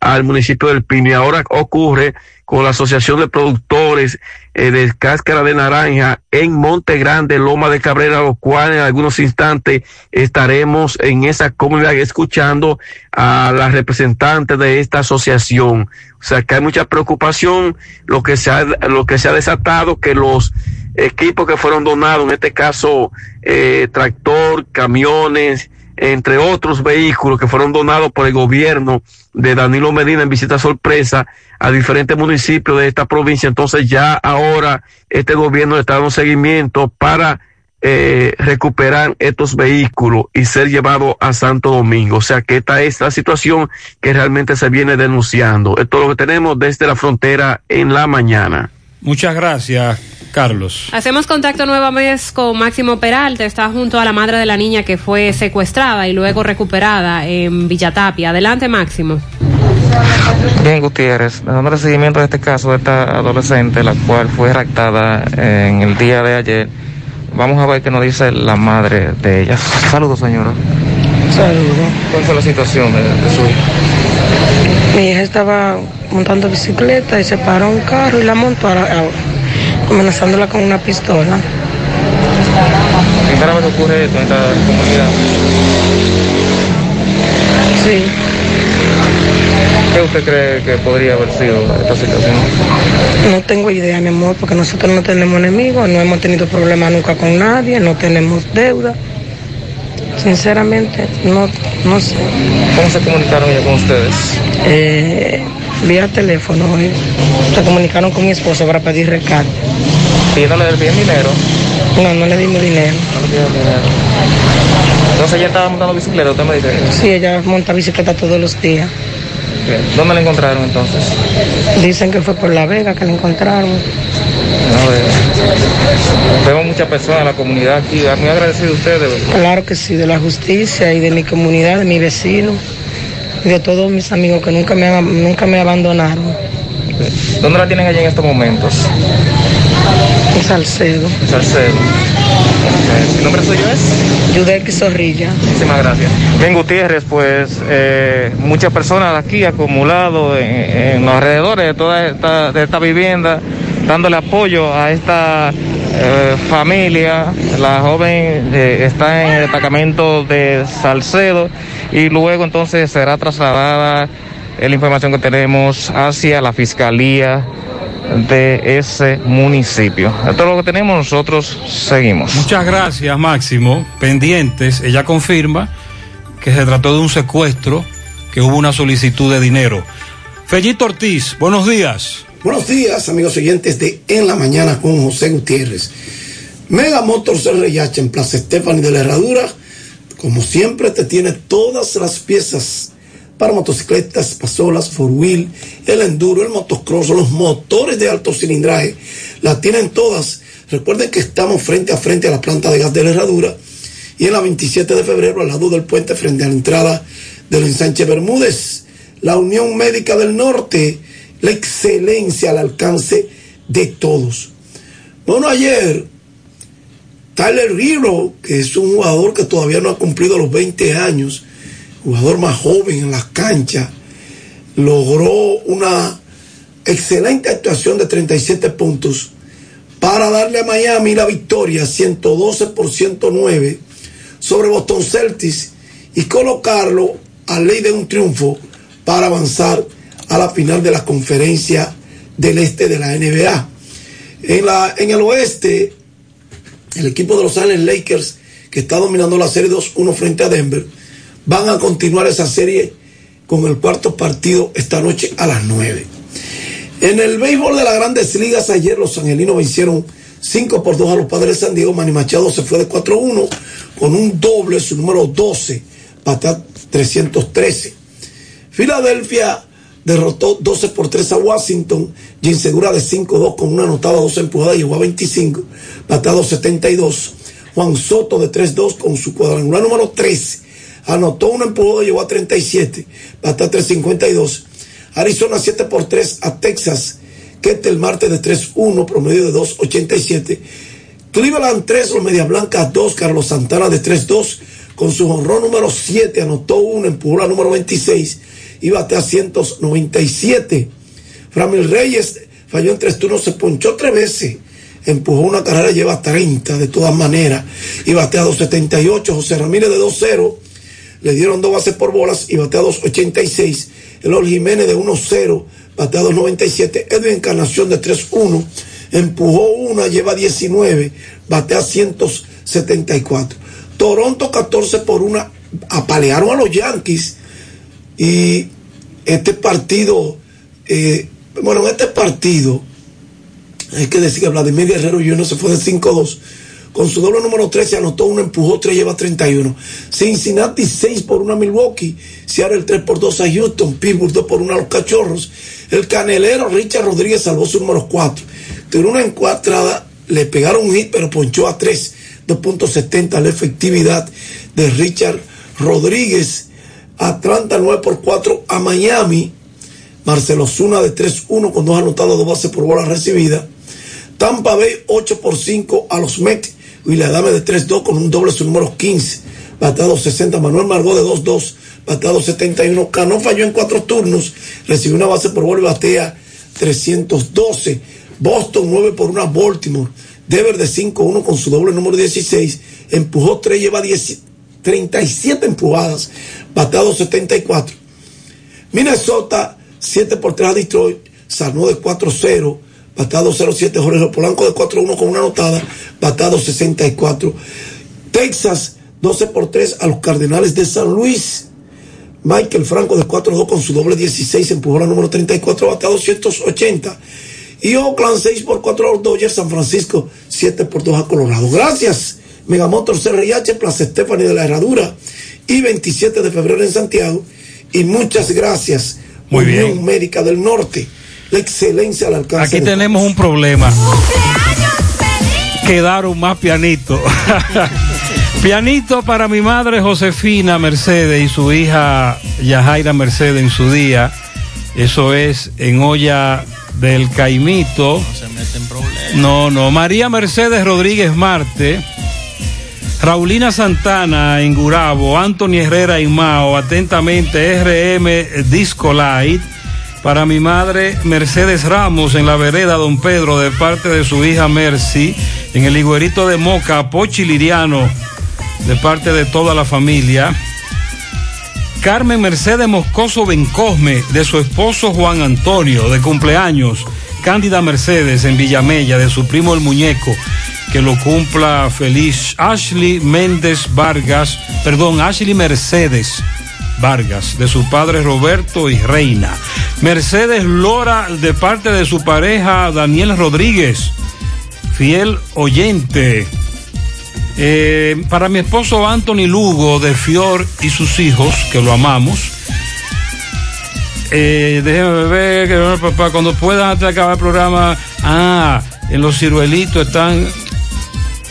Speaker 76: al municipio del Pino. Y ahora ocurre con la Asociación de Productores eh, de Cáscara de Naranja en Monte Grande, Loma de Cabrera, lo cual en algunos instantes estaremos en esa comunidad escuchando a las representantes de esta asociación. O sea que hay mucha preocupación, lo que se ha, lo que se ha desatado, que los equipos que fueron donados, en este caso eh, tractor, camiones, entre otros vehículos que fueron donados por el gobierno de Danilo Medina en visita sorpresa a diferentes municipios de esta provincia. Entonces ya ahora este gobierno está dando seguimiento para eh, recuperar estos vehículos y ser llevado a Santo Domingo. O sea que esta es la situación que realmente se viene denunciando. Esto es lo que tenemos desde la frontera en la mañana.
Speaker 12: Muchas gracias, Carlos.
Speaker 13: Hacemos contacto nuevamente con Máximo Peralta, está junto a la madre de la niña que fue secuestrada y luego recuperada en Villatapia. Adelante, Máximo.
Speaker 40: Bien, Gutiérrez, dando seguimiento de este caso de esta adolescente, la cual fue raptada en el día de ayer. Vamos a ver qué nos dice la madre de ella. Saludos, señora.
Speaker 77: Saludos.
Speaker 40: ¿Cuál fue la situación de, de su hija?
Speaker 77: Mi hija estaba montando bicicleta y se paró un carro y la montó a- a- amenazándola con una pistola.
Speaker 40: Primera vez ocurre esto en esta comunidad.
Speaker 77: Sí.
Speaker 40: ¿Qué usted cree que podría haber sido esta situación?
Speaker 77: No tengo idea, mi amor, porque nosotros no tenemos enemigos, no hemos tenido problemas nunca con nadie, no tenemos deuda. Sinceramente, no, no sé.
Speaker 40: ¿Cómo se comunicaron ya con ustedes?
Speaker 77: Eh, vía teléfono, eh. se comunicaron con mi esposo para pedir rescate.
Speaker 40: Pidiéndole el bien dinero.
Speaker 77: No, no le dimos dinero.
Speaker 40: No le pidieron dinero. Entonces ella estaba montando bicicleta, usted me dice.
Speaker 77: Sí, ella monta bicicleta todos los días.
Speaker 40: ¿Dónde la encontraron entonces?
Speaker 77: Dicen que fue por La Vega que la encontraron.
Speaker 40: No, veo. Vemos muchas personas en la comunidad aquí. Muy agradecido a ustedes.
Speaker 77: Claro que sí, de la justicia y de mi comunidad, de mi vecino y de todos mis amigos que nunca me, nunca me abandonaron.
Speaker 40: ¿Dónde la tienen allí en estos momentos?
Speaker 77: Salcedo.
Speaker 40: En Salcedo. Ok. ¿El nombre suyo es?
Speaker 77: Yudel Zorrilla.
Speaker 40: Muchísimas gracias. Bien, Gutiérrez, pues eh, muchas personas aquí acumuladas en, en los alrededores de toda esta, de esta vivienda, dándole apoyo a esta eh, familia. La joven eh, está en el destacamento de Salcedo y luego entonces será trasladada la información que tenemos hacia la fiscalía de ese municipio. Esto es lo que tenemos, nosotros seguimos.
Speaker 12: Muchas gracias, Máximo. Pendientes, ella confirma que se trató de un secuestro, que hubo una solicitud de dinero. Fellito Ortiz, buenos días.
Speaker 78: Buenos días, amigos oyentes de En la Mañana con José Gutiérrez. Mega Motors RH en Plaza Estefani de la Herradura, como siempre, te tiene todas las piezas para motocicletas, pasolas, four wheel, el enduro, el motocross, los motores de alto cilindraje, las tienen todas. Recuerden que estamos frente a frente a la planta de gas de la Herradura y en la 27 de febrero al lado del puente frente a la entrada del ensanche Bermúdez. La Unión Médica del Norte, la excelencia al alcance de todos. Bueno, ayer Tyler Hero, que es un jugador que todavía no ha cumplido los 20 años, jugador más joven en las canchas, logró una excelente actuación de 37 puntos para darle a Miami la victoria 112 por 109 sobre Boston Celtics y colocarlo a ley de un triunfo para avanzar a la final de la conferencia del este de la NBA. En, la, en el oeste, el equipo de los Angeles Lakers, que está dominando la serie 2-1 frente a Denver, van a continuar esa serie con el cuarto partido esta noche a las 9. En el béisbol de las grandes ligas, ayer los angelinos vencieron 5 por 2 a los padres de San Diego. Manny Machado se fue de 4-1 con un doble, su número 12, patea 313. Filadelfia derrotó 12 por 3 a Washington. Jim Segura de 5-2 con una anotada, dos empujadas, llegó a 25, pateado 72. Juan Soto de 3-2 con su cuadrangular número 13. Anotó una empujada, llegó a 37, patea 352. Arizona 7 por 3 a Texas. Ketel Marte de 3-1, promedio de 2.87. Cleveland 3, los Medias Blancas 2, Carlos Santana de 3-2, con su honrón número 7, anotó uno, empujó la número 26 y batea 197. Framil Reyes falló en tres turnos, se ponchó tres veces, empujó una carrera, lleva 30 de todas maneras y batea 278. José Ramírez de 2-0, le dieron dos bases por bolas y batea 286. Elol Jiménez de 1-0, batea 297. Edwin Encarnación de 3-1, empujó una, lleva 19, batea 174. Toronto 14 por una, apalearon a los Yankees y este partido, eh, bueno, en este partido, hay que decir que Vladimir Guerrero Jr. se fue de 5-2. Con su doble número 13 anotó uno, empujó 3, lleva 31. Cincinnati 6 por 1 a Milwaukee. Seattle 3 por 2 a Houston. Pittsburgh 2 por 1 a los Cachorros. El canelero Richard Rodríguez salvó su número 4. Tuvo una encuadrada, le pegaron un hit, pero ponchó a 3. 2.70 la efectividad de Richard Rodríguez. Atlanta 9 por 4 a Miami. Marcelo Zuna de 3-1 con dos anotados, dos bases por bola recibida. Tampa Bay 8 por 5 a los Mets. William Adame de 3-2 con un doble su número 15. Bateado 60. Manuel Margot de 2-2. bateado 71. Cano falló en cuatro turnos, recibió una base por bola y batea 312. Boston 9 por 1 a Baltimore. Dever de 5-1 con su doble número 16. Empujó 3, lleva 10, 37 empujadas, bateado 74. Minnesota 7 por 3 a Detroit, Sarno de 4-0, batado 0-7, Jorge Polanco de 4-1 con una anotada, batado 64. Texas 12 por 3 a los Cardenales de San Luis. Michael Franco de 4-2 con su doble 16, empujó la número 34, batado 180. Y Oakland 6 por 4 a los Dodgers, San Francisco 7 por 2 a Colorado. Gracias, Megamotor CRIH, Plaza Stephanie de la Herradura y 27 de febrero en Santiago. Y muchas gracias,
Speaker 12: Muy
Speaker 78: Unión
Speaker 12: bien.
Speaker 78: Médica del Norte, la excelencia al alcance.
Speaker 12: Aquí tenemos un problema. Quedaron más pianitos. Pianito para mi madre Josefina Mercedes y su hija Yajaira Mercedes en su día. Eso es en olla del Caimito.
Speaker 14: Se mete en problemas.
Speaker 12: No, no. María Mercedes Rodríguez Marte. Raulina Santana en Gurabo, Anthony Herrera en Mao, atentamente RM Disco Light. Para mi madre Mercedes Ramos en la vereda Don Pedro de parte de su hija Mercy. En el higuerito de Moca, Pochi Liriano de parte de toda la familia. Carmen Mercedes Moscoso Bencosme, de su esposo Juan Antonio, de cumpleaños. Cándida Mercedes en Villamella, de su primo el muñeco, que lo cumpla feliz. Ashley Méndez Vargas, perdón, Ashley Mercedes Vargas, de su padre Roberto y Reina. Mercedes Lora, de parte de su pareja Daniel Rodríguez, fiel oyente. Eh, para mi esposo Anthony Lugo de Fior y sus hijos, que lo amamos. Eh, déjeme ver, que papá, cuando puedan antes acabar el programa. Ah, en los ciruelitos están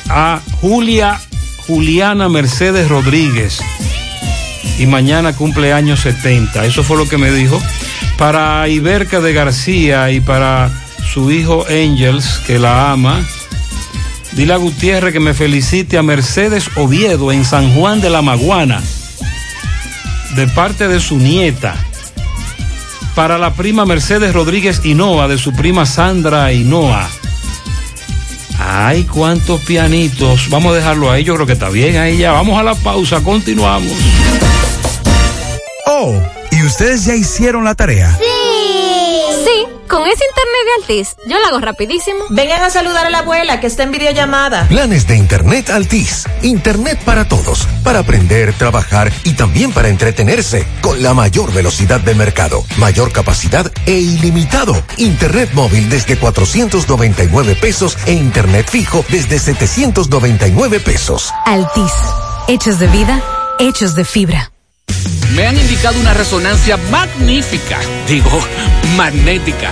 Speaker 12: a Julia, Juliana Mercedes Rodríguez. Y mañana cumple años 70. Eso fue lo que me dijo. Para Iberca de García y para su hijo Angels, que la ama. Dile a Gutiérrez que me felicite a Mercedes Oviedo en San Juan de la Maguana, de parte de su nieta. Para la prima Mercedes Rodríguez Hinoa, de su prima Sandra Hinoa. Ay, cuántos pianitos. Vamos a dejarlo ahí, yo creo que está bien ahí ya. Vamos a la pausa, continuamos.
Speaker 79: Oh, ¿y ustedes ya hicieron la tarea?
Speaker 5: Sí, con ese internet de Altis, yo lo hago rapidísimo.
Speaker 6: Vengan a saludar a la abuela que está en videollamada.
Speaker 22: Planes de Internet Altis. Internet para todos. Para aprender, trabajar y también para entretenerse. Con la mayor velocidad del mercado. Mayor capacidad e ilimitado. Internet móvil desde 499 pesos e Internet fijo desde 799 pesos.
Speaker 80: Altis, hechos de vida, hechos de fibra.
Speaker 81: Me han indicado una resonancia magnífica, digo, magnética.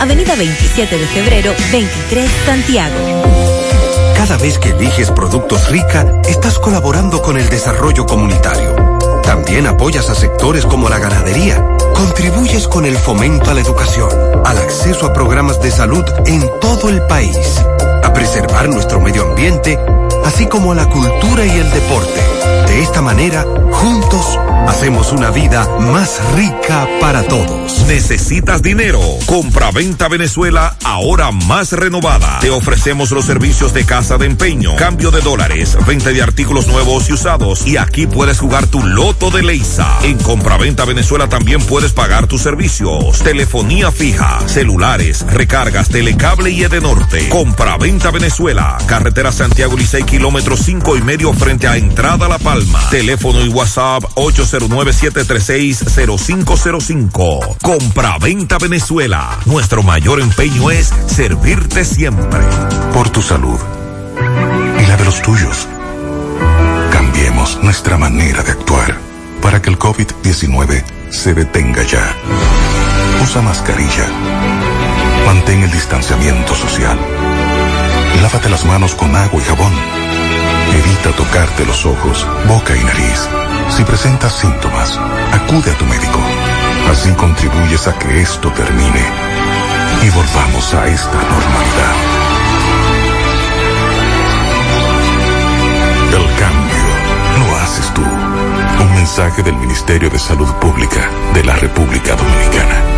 Speaker 80: Avenida 27 de febrero, 23, Santiago.
Speaker 82: Cada vez que eliges productos rica, estás colaborando con el desarrollo comunitario. También apoyas a sectores como la ganadería. Contribuyes con el fomento a la educación, al acceso a programas de salud en todo el país, a preservar nuestro medio ambiente, así como a la cultura y el deporte. De esta manera, juntos, hacemos una vida más rica para todos.
Speaker 83: ¿Necesitas dinero? Compra-venta Venezuela ahora más renovada. Te ofrecemos los servicios de casa de empeño, cambio de dólares, venta de artículos nuevos y usados. Y aquí puedes jugar tu loto de Leisa. En Compra-venta Venezuela también puedes pagar tus servicios. Telefonía fija, celulares, recargas, telecable y Edenorte. Compra-venta Venezuela. Carretera Santiago Licey, kilómetro cinco y medio frente a Entrada La Palma. Teléfono y WhatsApp 809-736-0505. Compra-venta Venezuela. Nuestro mayor empeño es servirte siempre.
Speaker 31: Por tu salud y la de los tuyos. Cambiemos nuestra manera de actuar. para que el COVID-19 se detenga ya. Usa mascarilla. Mantén el distanciamiento social. Lávate las manos con agua y jabón. Evita tocarte los ojos, boca y nariz. Si presentas síntomas, acude a tu médico. Así contribuyes a que esto termine y volvamos a esta normalidad. El cambio lo haces tú. Un mensaje del Ministerio de Salud Pública de la República Dominicana.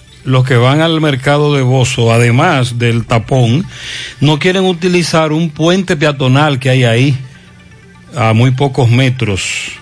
Speaker 12: los que van al mercado de Bozo, además del tapón, no quieren utilizar un puente peatonal que hay ahí a muy pocos metros